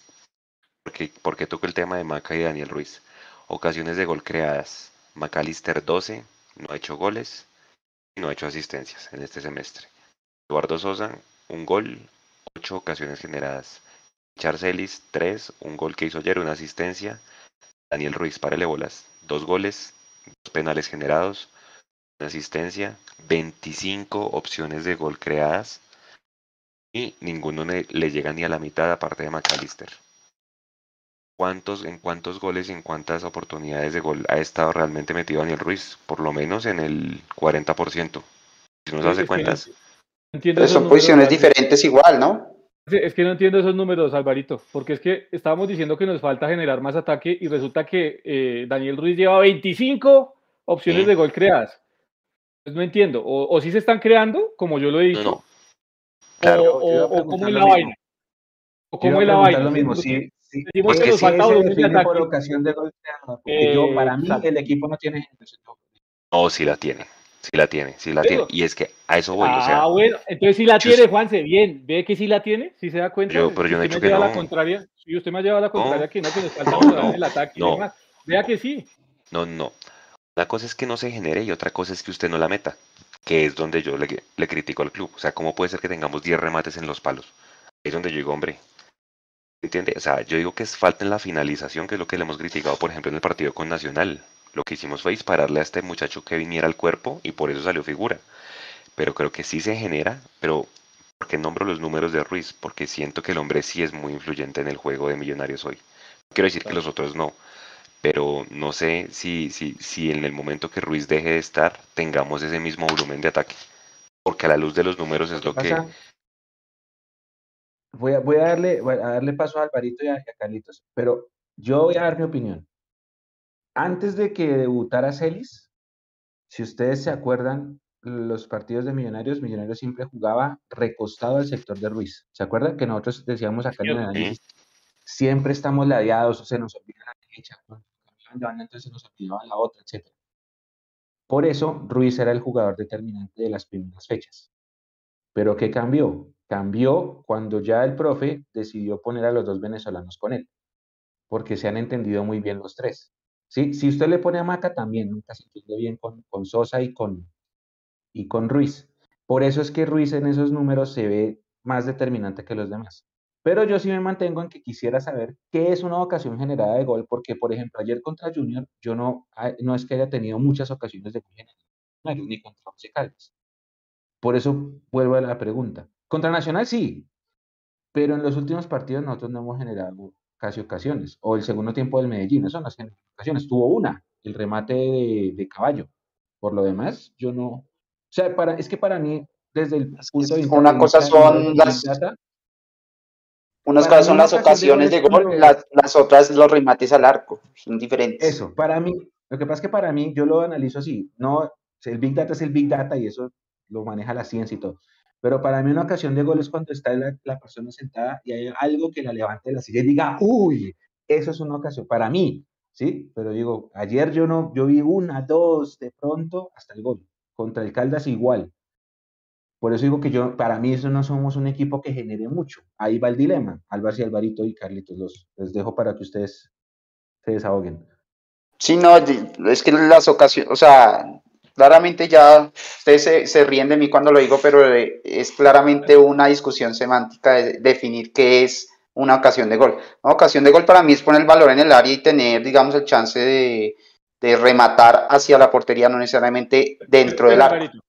porque, porque toco el tema de Maca y Daniel Ruiz. Ocasiones de gol creadas. McAllister 12, no ha hecho goles y no ha hecho asistencias en este semestre. Eduardo Sosa, un gol, 8 ocasiones generadas. Charcelis, 3, un gol que hizo ayer, una asistencia. Daniel Ruiz, párale bolas, dos goles, dos penales generados, asistencia, 25 opciones de gol creadas y ninguno le, llega ni a la mitad aparte de McAllister. ¿Cuántos, ¿En cuántos goles y en cuántas oportunidades de gol ha estado realmente metido Daniel Ruiz? Por lo menos en el 40%. Si no se hace cuentas. son posiciones diferentes igual, ¿no? Es que no entiendo esos números, Alvarito, porque es que estábamos diciendo que nos falta generar más ataque y resulta que eh, Daniel Ruiz lleva 25 opciones de gol creadas. Pues no entiendo. O, si se están creando, como yo lo he dicho. Claro. O, cómo es la vaina. O cómo es la vaina. Lo mismo. Sí, sí. Decimos que nos falta de por ocasión de Porque yo, para mí, el equipo no tiene gente. No, sí la tiene. Sí la tiene, sí la tiene. Y es que a eso voy. Ah, o sea, bueno, entonces sí la tiene, Juanse. Bien, ve que sí la tiene, sí se da cuenta. Yo, pero yo no he dicho que no. La contraria, si usted me ha llevado a la contraria, que no, que nos falta no, el ataque y demás. Vea que sí. No, no. Una cosa es que no se genere y otra cosa es que usted no la meta, que es donde yo le, le critico al club. O sea, ¿cómo puede ser que tengamos 10 remates en los palos? Ahí es donde yo digo, hombre, ¿entiende? O sea, yo digo que es falta en la finalización, que es lo que le hemos criticado, por ejemplo, en el partido con Nacional. Lo que hicimos fue dispararle a este muchacho que viniera al cuerpo y por eso salió figura. Pero creo que sí se genera, pero ¿por qué nombro los números de Ruiz? Porque siento que el hombre sí es muy influyente en el juego de Millonarios hoy. quiero decir que los otros no pero no sé si, si, si en el momento que Ruiz deje de estar tengamos ese mismo volumen de ataque. Porque a la luz de los números es lo que... Voy a, voy a darle, voy a darle paso a Alvarito y a, a Carlitos, pero yo voy a dar mi opinión. Antes de que debutara Celis, si ustedes se acuerdan, los partidos de Millonarios, Millonarios siempre jugaba recostado al sector de Ruiz. ¿Se acuerdan que nosotros decíamos acá en el análisis? Siempre estamos ladeados, se nos olvida la derecha, cambiaban entonces se nos olvidaba la otra, etc. Por eso Ruiz era el jugador determinante de las primeras fechas. Pero ¿qué cambió? Cambió cuando ya el profe decidió poner a los dos venezolanos con él, porque se han entendido muy bien los tres. ¿sí? Si usted le pone a Maca también, nunca se entiende bien con, con Sosa y con, y con Ruiz. Por eso es que Ruiz en esos números se ve más determinante que los demás. Pero yo sí me mantengo en que quisiera saber qué es una ocasión generada de gol, porque por ejemplo ayer contra Junior yo no, ah, no es que haya tenido muchas ocasiones de gol generado, ni contra Once Caldas. Por eso vuelvo a la pregunta. Contra Nacional sí, pero en los últimos partidos nosotros no hemos generado casi ocasiones. O el segundo tiempo del Medellín, eso no es ocasiones. Tuvo una, el remate de, de caballo. Por lo demás, yo no. O sea, para, es que para mí, desde el punto de vista una cosa son las- Data, Unas Para cosas son las ocasiones de gol las, las otras los remates al arco, son diferentes. Eso, para mí, lo que pasa es que para mí, yo lo analizo así, no, el Big Data es el Big Data y eso lo maneja la ciencia y todo, pero para mí una ocasión de gol es cuando está la, la persona sentada y hay algo que la levante de la silla y diga, uy, eso es una ocasión, para mí, ¿sí? Pero digo, ayer yo no, yo vi una, dos, de pronto, hasta el gol, contra el Caldas igual. Por eso digo que yo, para mí, eso no somos un equipo que genere mucho. Ahí va el dilema. Álvaro y Alvarito y Carlitos, los, les dejo para que ustedes se desahoguen. Sí, no, es que las ocasiones, o sea, claramente ya ustedes se, se ríen de mí cuando lo digo, pero eh, es claramente una discusión semántica de definir qué es una ocasión de gol. Una ocasión de gol para mí es poner el valor en el área y tener, digamos, el chance de, de rematar hacia la portería, no necesariamente dentro del arco. Alvarito,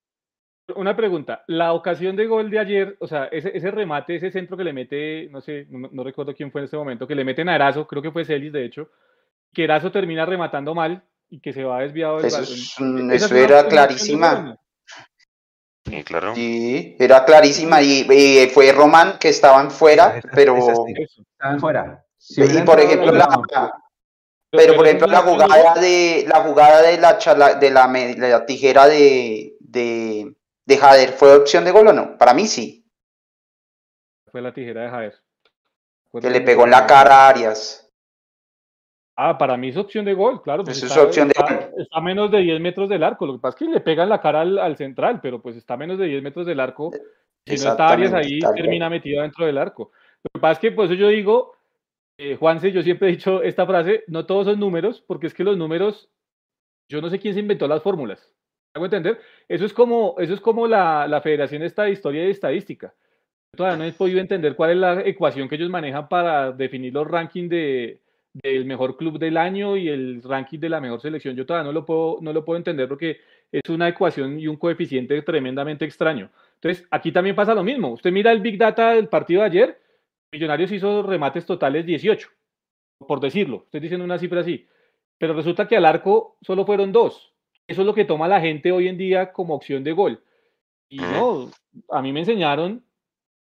Una pregunta, la ocasión de gol de ayer, o sea, ese, ese remate, ese centro que le mete, no sé, no, no recuerdo quién fue en este momento, que le meten a Erazo, creo que fue Celis de hecho, que Erazo termina rematando mal y que se va desviado del Eso, balón. es un- ¿Esa es eso era clarísima. Sí, claro. Sí, era clarísima y, y fue Román que estaban fuera, Esa- pero esa sí. Estaban fuera. Si y por ejemplo la- la, pero por ejemplo la jugada de la jugada de la chala- de la, me- de la tijera de, de de Jader fue opción de gol o no? Para mí sí, Fue la tijera de Javier. que le pegó en la cara a Arias. Ah, para mí es opción de gol, claro. pues es está, opción de está- gol. está a menos de 10 metros del arco. Lo que pasa es que le pega en la cara al, al central, pero pues está a menos de 10 metros del arco. Si no está Arias ahí, termina metido dentro del arco. Lo que pasa es que por eso yo digo, eh, Juanse, yo siempre he dicho esta frase, no todos son números, porque es que los números, yo no sé quién se inventó las fórmulas. ¿Me hago entender? Eso es como, eso es como la, la Federación esta Historia y Estadística. Todavía no he podido entender cuál es la ecuación que ellos manejan para definir los rankings de, del mejor club del año y el ranking de la mejor selección. Yo todavía no lo puedo, no lo puedo entender porque es una ecuación y un coeficiente tremendamente extraño. Entonces, aquí también pasa lo mismo. Usted mira el Big Data del partido de ayer, Millonarios hizo remates totales 18, por decirlo. Estoy diciendo una cifra así. Pero resulta que al arco solo fueron dos. Eso es lo que toma la gente hoy en día como opción de gol. Y no, a mí me enseñaron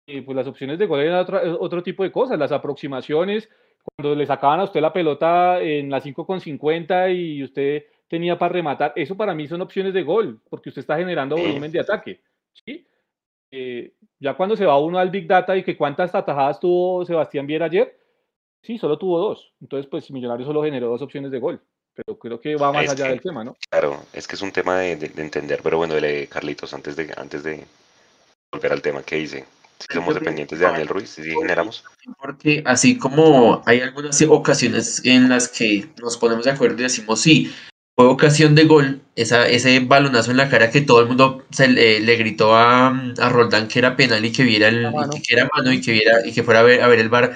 que pues las opciones de gol eran otra- otro tipo de cosas, las aproximaciones, cuando le sacaban a usted la pelota en la 5 con 50 y usted tenía para rematar, eso para mí son opciones de gol, porque usted está generando volumen de ataque. ¿sí? Eh, ya cuando se va uno al Big Data y que cuántas atajadas tuvo Sebastián Viera ayer, sí, solo tuvo dos. Entonces, pues Millonarios solo generó dos opciones de gol. Pero creo que va más Es allá que- del tema, ¿no? Claro, es que es un tema de, de- de entender, pero bueno, dele, Carlitos, antes de, antes de volver al tema que dice, si somos dependientes de Daniel Ruiz, si generamos, Porque así como hay algunas ocasiones en las que nos ponemos de acuerdo y decimos sí, fue ocasión de gol, esa, ese balonazo en la cara que todo el mundo se le, le gritó a, a Roldán que era penal y que viera el, y que, que era mano y que viera y que fuera a ver, a ver el bar.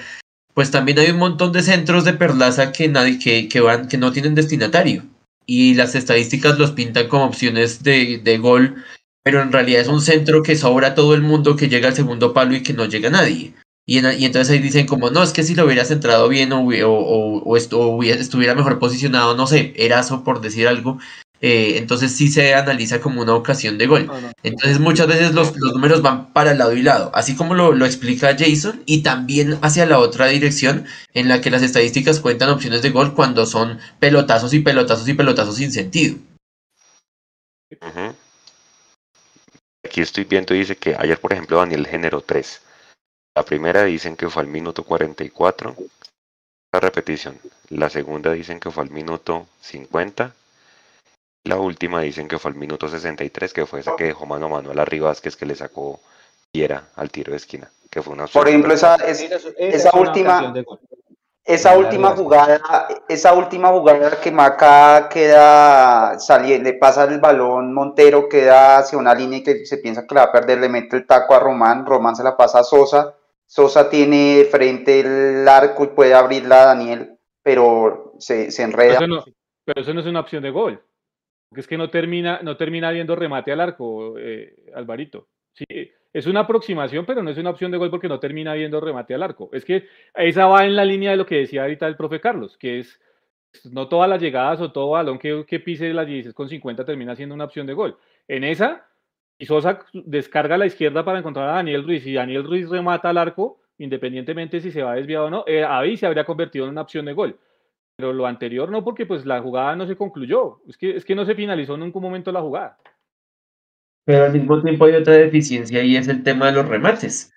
Pues también hay un montón de centros de perlaza que nadie, que, que van, que no tienen destinatario. Y las estadísticas los pintan como opciones de, de gol, pero en realidad es un centro que sobra a todo el mundo, que llega al segundo palo y que no llega nadie. Y, y, entonces ahí dicen como, no, es que si lo hubiera centrado bien o, o, o, estuviera mejor posicionado, no sé, Erazo por decir algo, eh, entonces sí se analiza como una ocasión de gol. Entonces muchas veces los, los, números van para lado y lado, así como lo, lo, explica Jason, y también hacia la otra dirección en la que las estadísticas cuentan opciones de gol cuando son pelotazos y pelotazos y pelotazos sin sentido. Aquí estoy viendo, dice que ayer, por ejemplo, Daniel generó tres. La primera dicen que fue al minuto 44, la repetición. La segunda dicen que fue al minuto 50 la última dicen que fue al minuto 63, que fue esa que dejó mano a mano a la Vázquez que le sacó Piera al tiro de esquina, que fue una Por ejemplo, esa, esa última esa última jugada, esa última jugada que Maca queda saliendo, le pasa el balón, Montero queda hacia una línea y que se piensa que la va a perder, le mete el taco a Román, Román se la pasa a Sosa, Sosa tiene frente el arco y puede abrirla a Daniel, pero se, se enreda. pero eso no es una opción de gol. Porque es que no termina, no termina viendo remate al arco, eh, Alvarito. Sí, es una aproximación, pero no es una opción de gol porque no termina viendo remate al arco. Es que esa va en la línea de lo que decía ahorita el profe Carlos, que es no todas las llegadas o todo balón que, que pise las 16 con 50 termina siendo una opción de gol. En esa, y Sosa descarga a la izquierda para encontrar a Daniel Ruiz y Daniel Ruiz remata al arco, independientemente si se va desviado o no, eh, ahí se habría convertido en una opción de gol. Pero lo anterior no, porque pues la jugada no se concluyó. Es que, es que no se finalizó en ningún momento la jugada. Pero al mismo tiempo hay otra deficiencia y es el tema de los remates.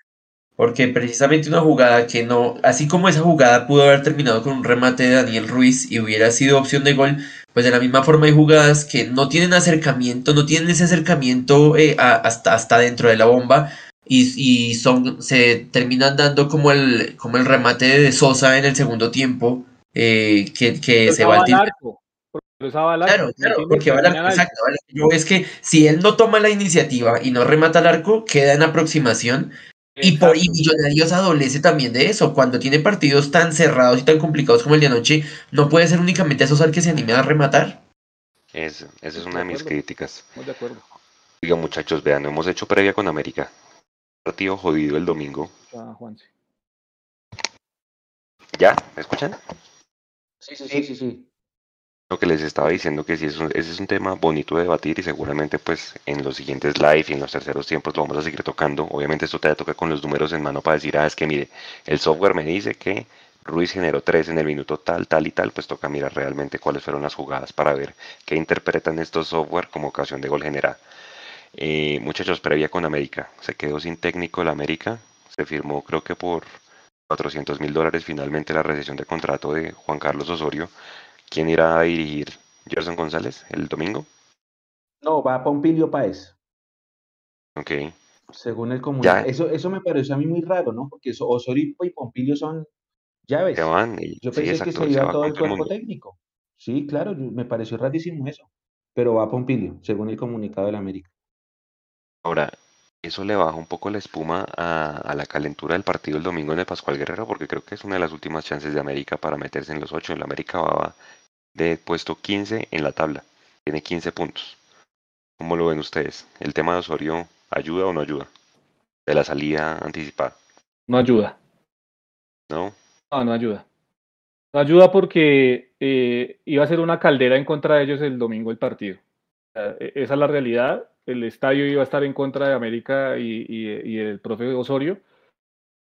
Porque precisamente una jugada que no, así como esa jugada pudo haber terminado con un remate de Daniel Ruiz y hubiera sido opción de gol, pues de la misma forma hay jugadas que no tienen acercamiento, no tienen ese acercamiento eh, hasta, hasta dentro de la bomba y, y, son, se terminan dando como el, como el remate de Sosa en el segundo tiempo eh, que, que se va al arco. Claro, claro, porque va al arco, exacto. Yo es que si él no toma la iniciativa y no remata al arco, queda en aproximación. Y por y Millonarios adolece también de eso. Cuando tiene partidos tan cerrados y tan complicados como el de anoche, no puede ser únicamente esos al que se anime a rematar. esa es una de, mis críticas. Muy de acuerdo. Diga, muchachos, vean, hemos hecho previa con América. Partido jodido el domingo. Ah, ¿Ya? ¿Me escuchan? Sí, sí, sí, sí, Lo que les estaba diciendo que sí, es ese es un tema bonito de debatir y seguramente pues en los siguientes live y en los terceros tiempos lo vamos a seguir tocando. Obviamente esto te toca con los números en mano para decir, ah, es que mire, el software me dice que Ruiz generó tres en el minuto tal, tal y tal, pues toca mirar realmente cuáles fueron las jugadas para ver qué interpretan estos software como ocasión de gol generada. Eh, muchachos, previa con América, se quedó sin técnico el América, se firmó creo que por 400 mil dólares finalmente la recesión de contrato de Juan Carlos Osorio. ¿Quién irá a dirigir Gerson González el domingo? No, va a Pompilio Páez. Ok. Según el comunicado. Eso, eso me pareció a mí muy raro, ¿no? Porque Osorio y Pompilio son llaves. Yo pensé que se iba todo el cuerpo técnico. Sí, claro, me pareció rarísimo eso. Pero va a Pompilio, según el comunicado de la América. Ahora, eso le baja un poco la espuma a, la calentura del partido el domingo en el Pascual Guerrero, porque creo que es una de las últimas chances de América para meterse en los ocho. En la América va de puesto 15 en la tabla, tiene 15 puntos. ¿Cómo lo ven ustedes? ¿El tema de Osorio ayuda o no ayuda? De la salida anticipada. No ayuda. ¿No? No, no ayuda. No ayuda porque eh, iba a ser una caldera en contra de ellos el domingo el partido. E, esa es la realidad el estadio iba a estar en contra de América y, el profe Osorio.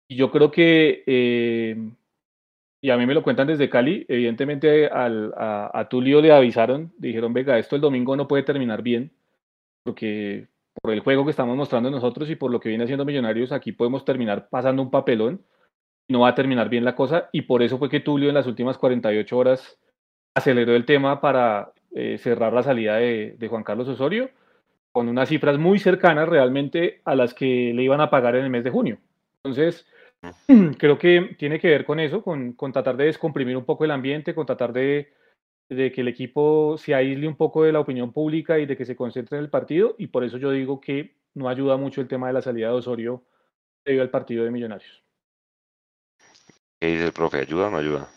Y yo creo que, eh, y a mí me lo cuentan desde Cali, evidentemente al, a, Tulio le avisaron, dijeron, venga, esto el domingo no puede terminar bien, porque por el juego que estamos mostrando nosotros y por lo que viene haciendo Millonarios, aquí podemos terminar pasando un papelón, no va a terminar bien la cosa, y por eso fue que Tulio en las últimas 48 horas aceleró el tema para eh, cerrar la salida de Juan Carlos Osorio con unas cifras muy cercanas realmente a las que le iban a pagar en el mes de junio. Entonces, <clears throat> creo que tiene que ver con eso, con, con tratar de descomprimir un poco el ambiente, con tratar de, de, que el equipo se aísle un poco de la opinión pública y de que se concentre en el partido. Y por eso yo digo que no ayuda mucho el tema de la salida de Osorio debido al partido de Millonarios. ¿Qué dice el profe? ¿Ayuda o no ayuda?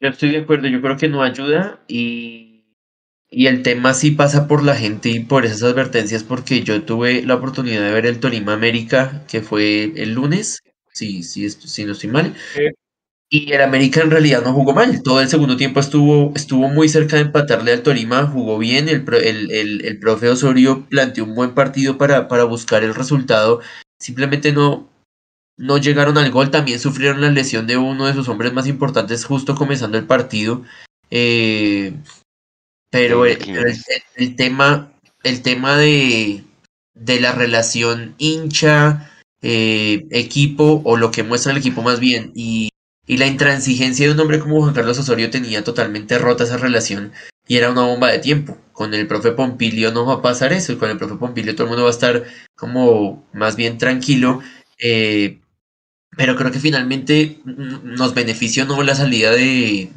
Yo estoy de acuerdo, yo creo que no ayuda y y el tema sí pasa por la gente y por esas advertencias, porque yo tuve la oportunidad de ver el Tolima América, que fue el lunes, si, si, si no estoy mal. Y el América en realidad no jugó mal. Todo el segundo tiempo estuvo, estuvo muy cerca de empatarle al Torima, jugó bien. El, el, el, el profe Osorio planteó un buen partido para, para buscar el resultado. Simplemente no, no llegaron al gol. También sufrieron la lesión de uno de sus hombres más importantes justo comenzando el partido. Eh, pero el, el, tema, el tema de, de la relación hincha, eh, equipo, o lo que muestra el equipo más bien, y, y la intransigencia de un hombre como Juan Carlos Osorio tenía totalmente rota esa relación y era una bomba de tiempo. Con el profe Pompilio no va a pasar eso, y con el profe Pompilio todo el mundo va a estar como más bien tranquilo. Eh, pero creo que finalmente nos benefició no la salida de,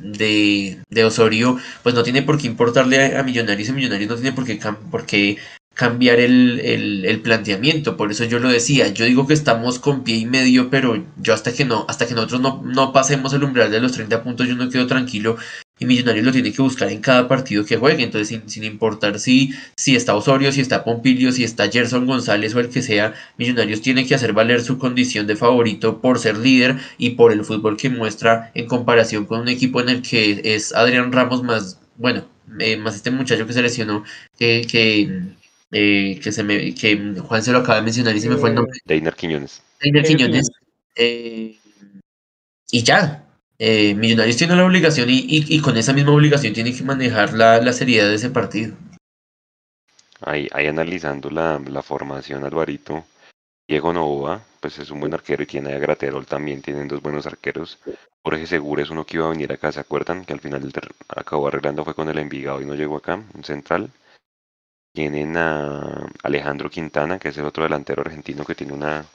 de, Osorio, pues no tiene por qué importarle a, Millonarios y Millonarios no tiene por qué, por qué cambiar el, el, el, planteamiento. Por eso yo lo decía, yo digo que estamos con pie y medio, pero yo hasta que no, hasta que nosotros no, no pasemos el umbral de los 30 puntos, yo no quedo tranquilo y Millonarios lo tiene que buscar en cada partido que juegue. Entonces, sin, sin, importar si, si está Osorio, si está Pompilio, si está Gerson González o el que sea, Millonarios tiene que hacer valer su condición de favorito por ser líder y por el fútbol que muestra en comparación con un equipo en el que es Adrián Ramos más, bueno, eh, más este muchacho que se lesionó, que, que, eh, que, se me, que Juan se lo acaba de mencionar y se me fue el nombre. Deiner Quiñones. Deiner Quiñones. Eh, y ya, eh, Millonarios tiene la obligación y, y, con esa misma obligación tiene que manejar la, la seriedad de ese partido. Ahí, ahí analizando la, la, formación, Alvarito, Diego Nova, pues es un buen arquero y tiene a Graterol también, tienen dos buenos arqueros. Jorge Segura es uno que iba a venir acá, ¿se acuerdan? Que al final acabó arreglando fue con el Envigado y no llegó acá, un central. Tienen a Alejandro Quintana, que es el otro delantero argentino que tiene una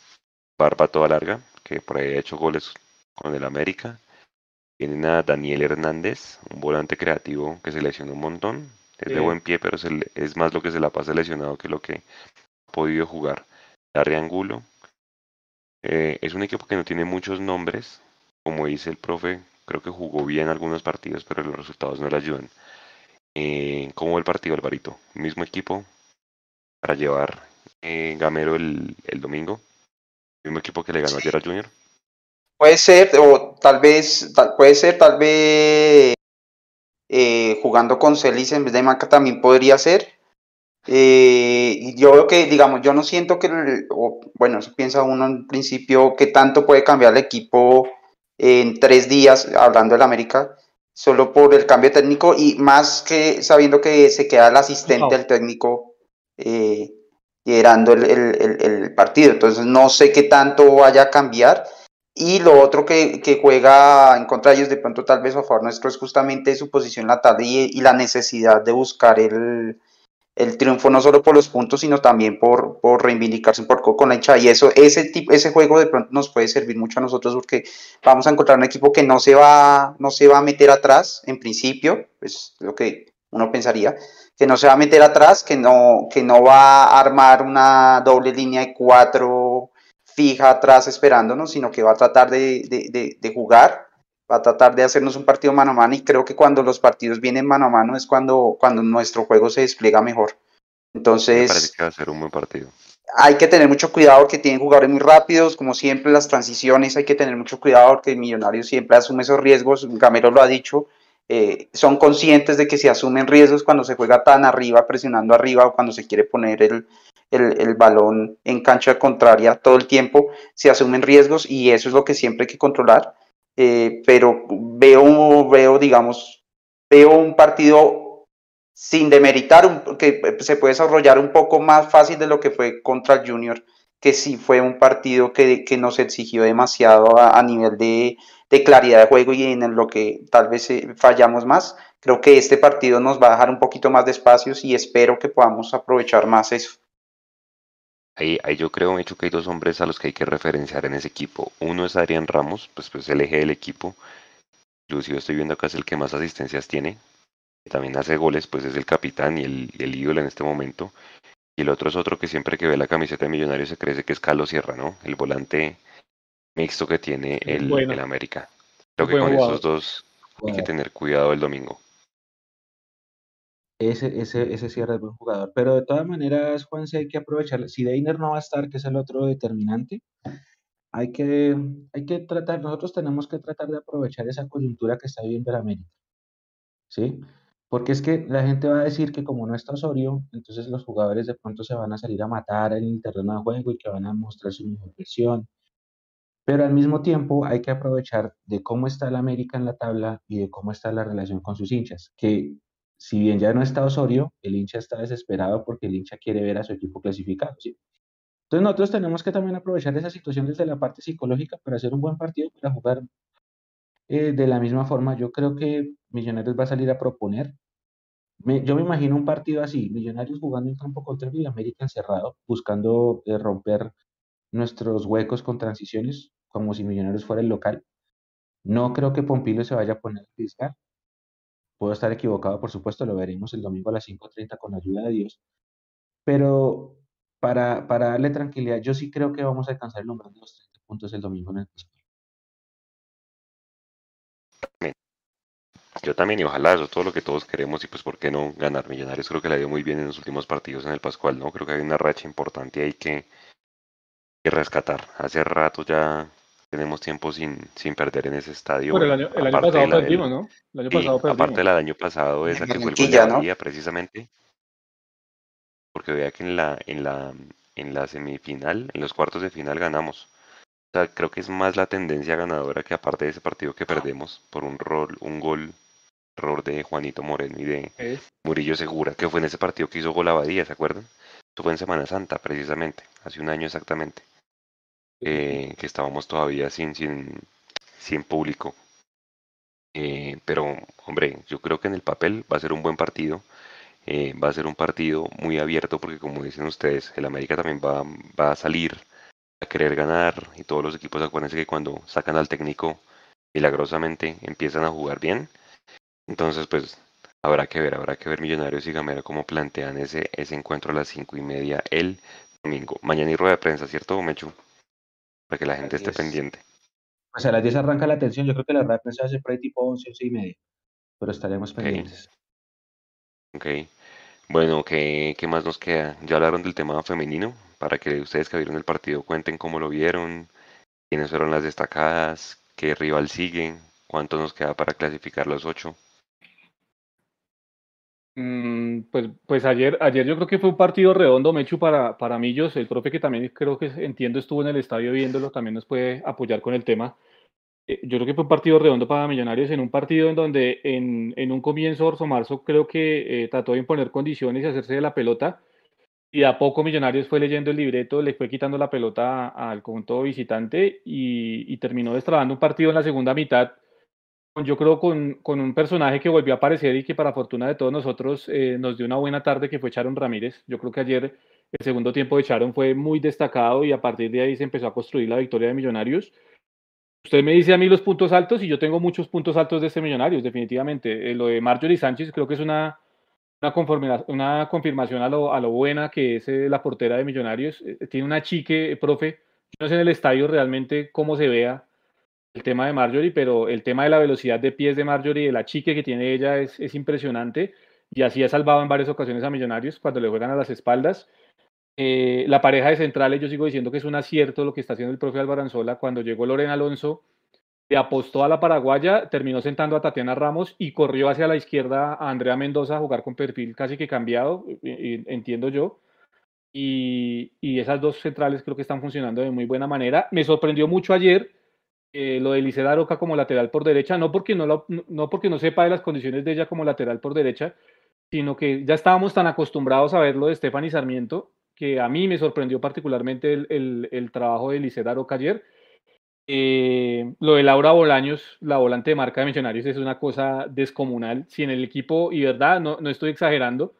barba toda larga, que por ahí ha hecho goles con el América. Tienen a Daniel Hernández, un volante creativo que se lesionó un montón. Es de buen pie, pero es más lo que se la pasa lesionado que lo que ha podido jugar. Darre Angulo. Eh, es un equipo que no tiene muchos nombres. Como dice el profe, creo que jugó bien algunos partidos, pero los resultados no le ayudan. Eh, ¿Cómo va el partido, Alvarito? Mismo equipo para llevar eh, Gamero el, el domingo. Mismo equipo que le ganó ayer a Junior. Puede ser, o tal vez, puede ser, tal vez eh, jugando con Celis en vez de Maca también podría ser. Eh, yo veo que, digamos, yo no siento que, bueno, eso piensa uno en principio, que tanto puede cambiar el equipo en tres días, hablando del América, solo por el cambio técnico y más que sabiendo que se queda el asistente del técnico eh, liderando el, el, partido. Entonces, no sé qué tanto vaya a cambiar. Y lo otro que, que, juega en contra de ellos, de pronto tal vez a favor nuestro, es justamente su posición lateral y, y la necesidad de buscar el, el, triunfo no solo por los puntos, sino también por, por reivindicarse un poco con la hinchada. Y eso, ese, tipo, ese juego de pronto nos puede servir mucho a nosotros porque vamos a encontrar un equipo que no se va, no se va a meter atrás, en principio, es lo que uno pensaría, que no se va a meter atrás, que no, que no va a armar una doble línea de cuatro fija atrás esperándonos, sino que va a tratar de, de, de, jugar, va a tratar de hacernos un partido mano a mano y creo que cuando los partidos vienen mano a mano es cuando, cuando nuestro juego se despliega mejor. Entonces... parece que va a ser un buen partido. Hay que tener mucho cuidado porque tienen jugadores muy rápidos, como siempre las transiciones hay que tener mucho cuidado porque el millonario siempre asume esos riesgos, Gamero lo ha dicho, eh, son conscientes de que se asumen riesgos cuando se juega tan arriba, presionando arriba o cuando se quiere poner el, el, balón en cancha contraria todo el tiempo, se asumen riesgos y eso es lo que siempre hay que controlar. Eh, pero veo, veo, digamos, veo un partido sin demeritar, que se puede desarrollar un poco más fácil de lo que fue contra el Junior, que sí fue un partido que, que nos exigió demasiado a, nivel de, de, claridad de juego y en lo que tal vez eh, fallamos más. Creo que este partido nos va a dejar un poquito más de espacios y espero que podamos aprovechar más eso. Ahí, ahí yo creo, hecho, que hay dos hombres a los que hay que referenciar en ese equipo. Uno es Adrián Ramos, pues, pues el eje del equipo. Inclusive estoy viendo acá es el que más asistencias tiene. También hace goles, pues es el capitán y el, el ídolo en este momento. Y el otro es otro que siempre que ve la camiseta de Millonarios se cree que es Carlos Sierra, ¿no? El volante mixto que tiene el, el América. Creo que con esos dos hay que tener cuidado el domingo ese, ese, ese cierre es buen jugador. Pero de todas maneras, Juanse, hay que aprovechar. Si Deiner no va a estar, que es el otro determinante, hay que, hay que tratar, nosotros tenemos que tratar de aprovechar esa coyuntura que está viviendo el América, ¿sí? Porque es que la gente va a decir que como no está Osorio, entonces los jugadores de pronto se van a salir a matar en el terreno de juego y que van a mostrar su mejor versión. Pero al mismo tiempo hay que aprovechar de cómo está el América en la tabla y de cómo está la relación con sus hinchas, que si bien ya no está Osorio, el hincha está desesperado porque el hincha quiere ver a su equipo clasificado. Entonces nosotros tenemos que también aprovechar esa situación desde la parte psicológica para hacer un buen partido, para jugar eh, de la misma forma. Yo creo que Millonarios va a salir a proponer. yo me imagino un partido así, Millonarios jugando en campo contra el América encerrado, buscando eh, romper nuestros huecos con transiciones, como si Millonarios fuera el local. No creo que Pompilo se vaya a poner a fiscal. Puedo estar equivocado, por supuesto, lo veremos el domingo a las 5.30 con la ayuda de Dios. Pero para, para darle tranquilidad, yo sí creo que vamos a alcanzar el número de los 30 puntos el domingo en el Pascual. Yo también, y ojalá eso es todo lo que todos queremos, y pues por qué no ganar Millonarios, creo que le dio muy bien en los últimos partidos en el Pascual, ¿no? Creo que hay una racha importante ahí que, que rescatar. Hace rato ya tenemos tiempo sin, sin perder en ese estadio. Pero el año, el año pasado perdimos, ¿no? El año pasado perdimos. Aparte del año pasado, esa que fue el de precisamente porque vea que en la, en la, en la semifinal, en los cuartos de final ganamos. O sea, creo que es más la tendencia ganadora que aparte de ese partido que perdemos por un rol, un gol, error de Juanito Moreno y de Murillo Segura, que fue en ese partido que hizo gol Abadía, ¿se acuerdan? Eso fue en Semana Santa, precisamente, hace un año exactamente. Eh, que estábamos todavía sin, sin, sin público. Eh, pero, hombre, yo creo que en el papel va a ser un buen partido. Eh, va a ser un partido muy abierto porque como dicen ustedes, el América también va, va a salir a querer ganar y todos los equipos acuérdense que cuando sacan al técnico milagrosamente empiezan a jugar bien. Entonces pues habrá que ver, habrá que ver Millonarios y Gamera cómo plantean ese, ese encuentro a las cinco y media el domingo. Mañana y rueda de prensa, ¿cierto, Mechu? Para que la gente esté pendiente. Pues a las 10 arranca la atención, yo creo que la va a ser por ahí tipo 11, 11 y media, pero estaremos pendientes. Ok. Bueno, ¿qué, ¿qué más nos queda? Ya hablaron del tema femenino, para que ustedes que vieron el partido cuenten cómo lo vieron, quiénes fueron las destacadas, qué rival siguen, cuánto nos queda para clasificar los ocho. Mm, pues, pues ayer, ayer yo creo que fue un partido redondo, Mechu, para, para Millos, el profe que también creo que entiendo estuvo en el estadio viéndolo, también nos puede apoyar con el tema. Eh, yo creo que fue un partido redondo para Millonarios, en un partido en donde en, en un comienzo Orso Marzo creo que eh, trató de imponer condiciones y hacerse de la pelota, y a poco Millonarios fue leyendo el libreto, le fue quitando la pelota al conjunto visitante y, y, terminó destrabando un partido en la segunda mitad, yo creo con, con, un personaje que volvió a aparecer y que para fortuna de todos nosotros eh, nos dio una buena tarde, que fue Charon Ramírez. Yo creo que ayer el segundo tiempo de Charon fue muy destacado y a partir de ahí se empezó a construir la victoria de Millonarios. Usted me dice a mí los puntos altos y yo tengo muchos puntos altos de este Millonarios, definitivamente. Eh, lo de Marjorie Sánchez creo que es una, una, una confirmación a lo, a lo, buena que es eh, la portera de Millonarios. Eh, tiene una chique, profe, yo no sé en el estadio realmente cómo se vea el tema de Marjorie, pero el tema de la velocidad de pies de Marjorie, de la chique que tiene ella es, es impresionante y así ha salvado en varias ocasiones a Millonarios cuando le juegan a las espaldas. Eh, la pareja de centrales, yo sigo diciendo que es un acierto lo que está haciendo el profe Albaranzola. Cuando llegó Lorena Alonso, le apostó a la paraguaya, terminó sentando a Tatiana Ramos y corrió hacia la izquierda a Andrea Mendoza a jugar con perfil casi que cambiado, entiendo yo. Y, esas dos centrales creo que están funcionando de muy buena manera. Me sorprendió mucho ayer eh, lo de Liceda Roca como lateral por derecha, no porque no, no porque no sepa de las condiciones de ella como lateral por derecha, sino que ya estábamos tan acostumbrados a verlo de Stephanie Sarmiento que a mí me sorprendió particularmente el, el, trabajo de Licedaro ayer. Eh, lo de Laura Bolaños, la volante de marca de Millonarios, es una cosa descomunal. Si en el equipo, y verdad, no, no estoy exagerando,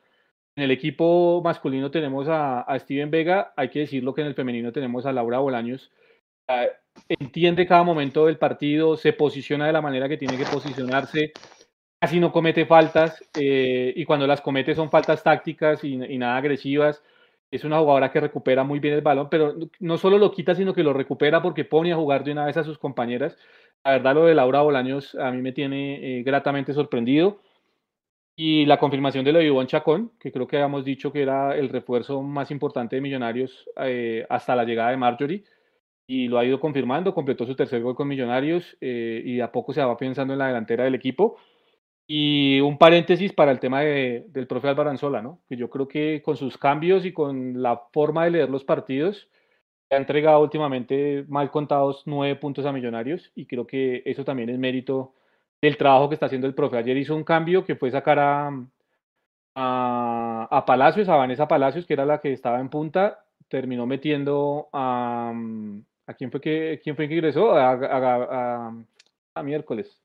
en el equipo masculino tenemos a, a, Steven Vega, hay que decirlo que en el femenino tenemos a Laura Bolaños. Ah, entiende cada momento del partido, se posiciona de la manera que tiene que posicionarse, casi no comete faltas, eh, y cuando las comete son faltas tácticas y, y nada agresivas es una jugadora que recupera muy bien el balón, pero no solo lo quita, sino que lo recupera porque pone a jugar de una vez a sus compañeras. La verdad, lo de Laura Bolaños a mí me tiene eh, gratamente sorprendido. Y la confirmación de lo de Ivonne Chacón, que creo que habíamos dicho que era el refuerzo más importante de Millonarios eh, hasta la llegada de Marjorie. Y lo ha ido confirmando, completó su tercer gol con Millonarios eh, y a poco se va pensando en la delantera del equipo. Y un paréntesis para el tema de, del profe Albaranzola, ¿no? que yo creo que con sus cambios y con la forma de leer los partidos, ha entregado últimamente mal contados nueve puntos a Millonarios y creo que eso también es mérito del trabajo que está haciendo el profe. Ayer hizo un cambio que fue sacar a, a, a Palacios, a Vanessa Palacios, que era la que estaba en punta, terminó metiendo a, ¿A quién fue que, quién fue que ingresó? A, a, a, miércoles.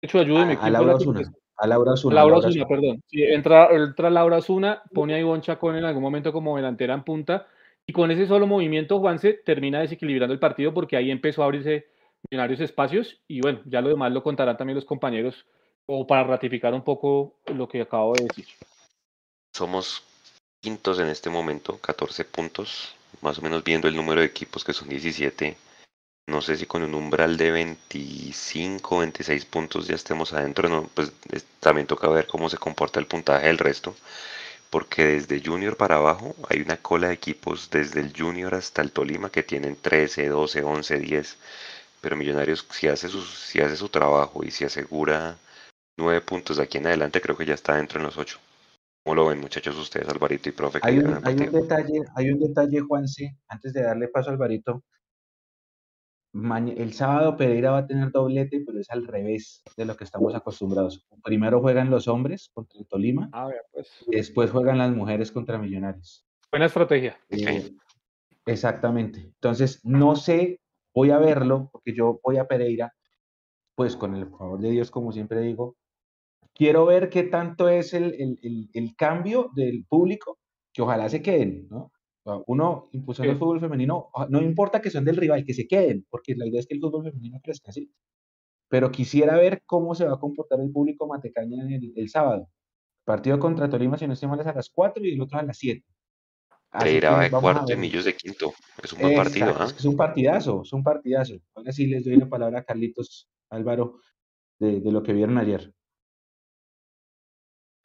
De hecho, ayúdeme. A, Laura Osuna. A Laura Osuna. Laura Osuna, perdón. Sí, entra, entra Laura Osuna, pone a Ivonne Chacón en algún momento como delantera en punta. Y con ese solo movimiento, Juanse termina desequilibrando el partido porque ahí empezó a abrirse millonarios espacios. Y bueno, ya lo demás lo contarán también los compañeros o para ratificar un poco lo que acabo de decir. Somos quintos en este momento, 14 puntos más o menos viendo el número de equipos que son 17, no sé si con un umbral de 25, 26 puntos ya estemos adentro, no, pues también toca ver cómo se comporta el puntaje del resto, porque desde Junior para abajo hay una cola de equipos desde el Junior hasta el Tolima que tienen 13, 12, 11, 10, pero Millonarios si hace su, si hace su trabajo y si asegura 9 puntos de aquí en adelante, creo que ya está dentro en los 8. ¿Cómo lo ven, muchachos, ustedes, Alvarito y profe? Hay un, hay un, detalle, hay un detalle, Juanse, antes de darle paso a Alvarito. el sábado Pereira va a tener doblete, pero es al revés de lo que estamos acostumbrados. Primero juegan los hombres contra el Tolima, ah, pues. y después juegan las mujeres contra Millonarios. Buena estrategia. Eh, exactamente. Entonces, no sé, voy a verlo, porque yo voy a Pereira, pues con el favor de Dios, como siempre digo, quiero ver qué tanto es el, cambio del público, que ojalá se queden, ¿no? Uno impulsando el fútbol femenino, no importa que son del rival, que se queden, porque la idea es que el fútbol femenino crezca así. Pero quisiera ver cómo se va a comportar el público matecaña el, sábado. Partido contra Tolima, si no estoy mal, es a las 4 y el otro a las 7. Pereira de cuarto y Millos de quinto. Es un buen partido, ¿ah? Es un partidazo, es un partidazo. Ahora sí les doy la palabra a Carlitos Álvaro de lo que vieron ayer.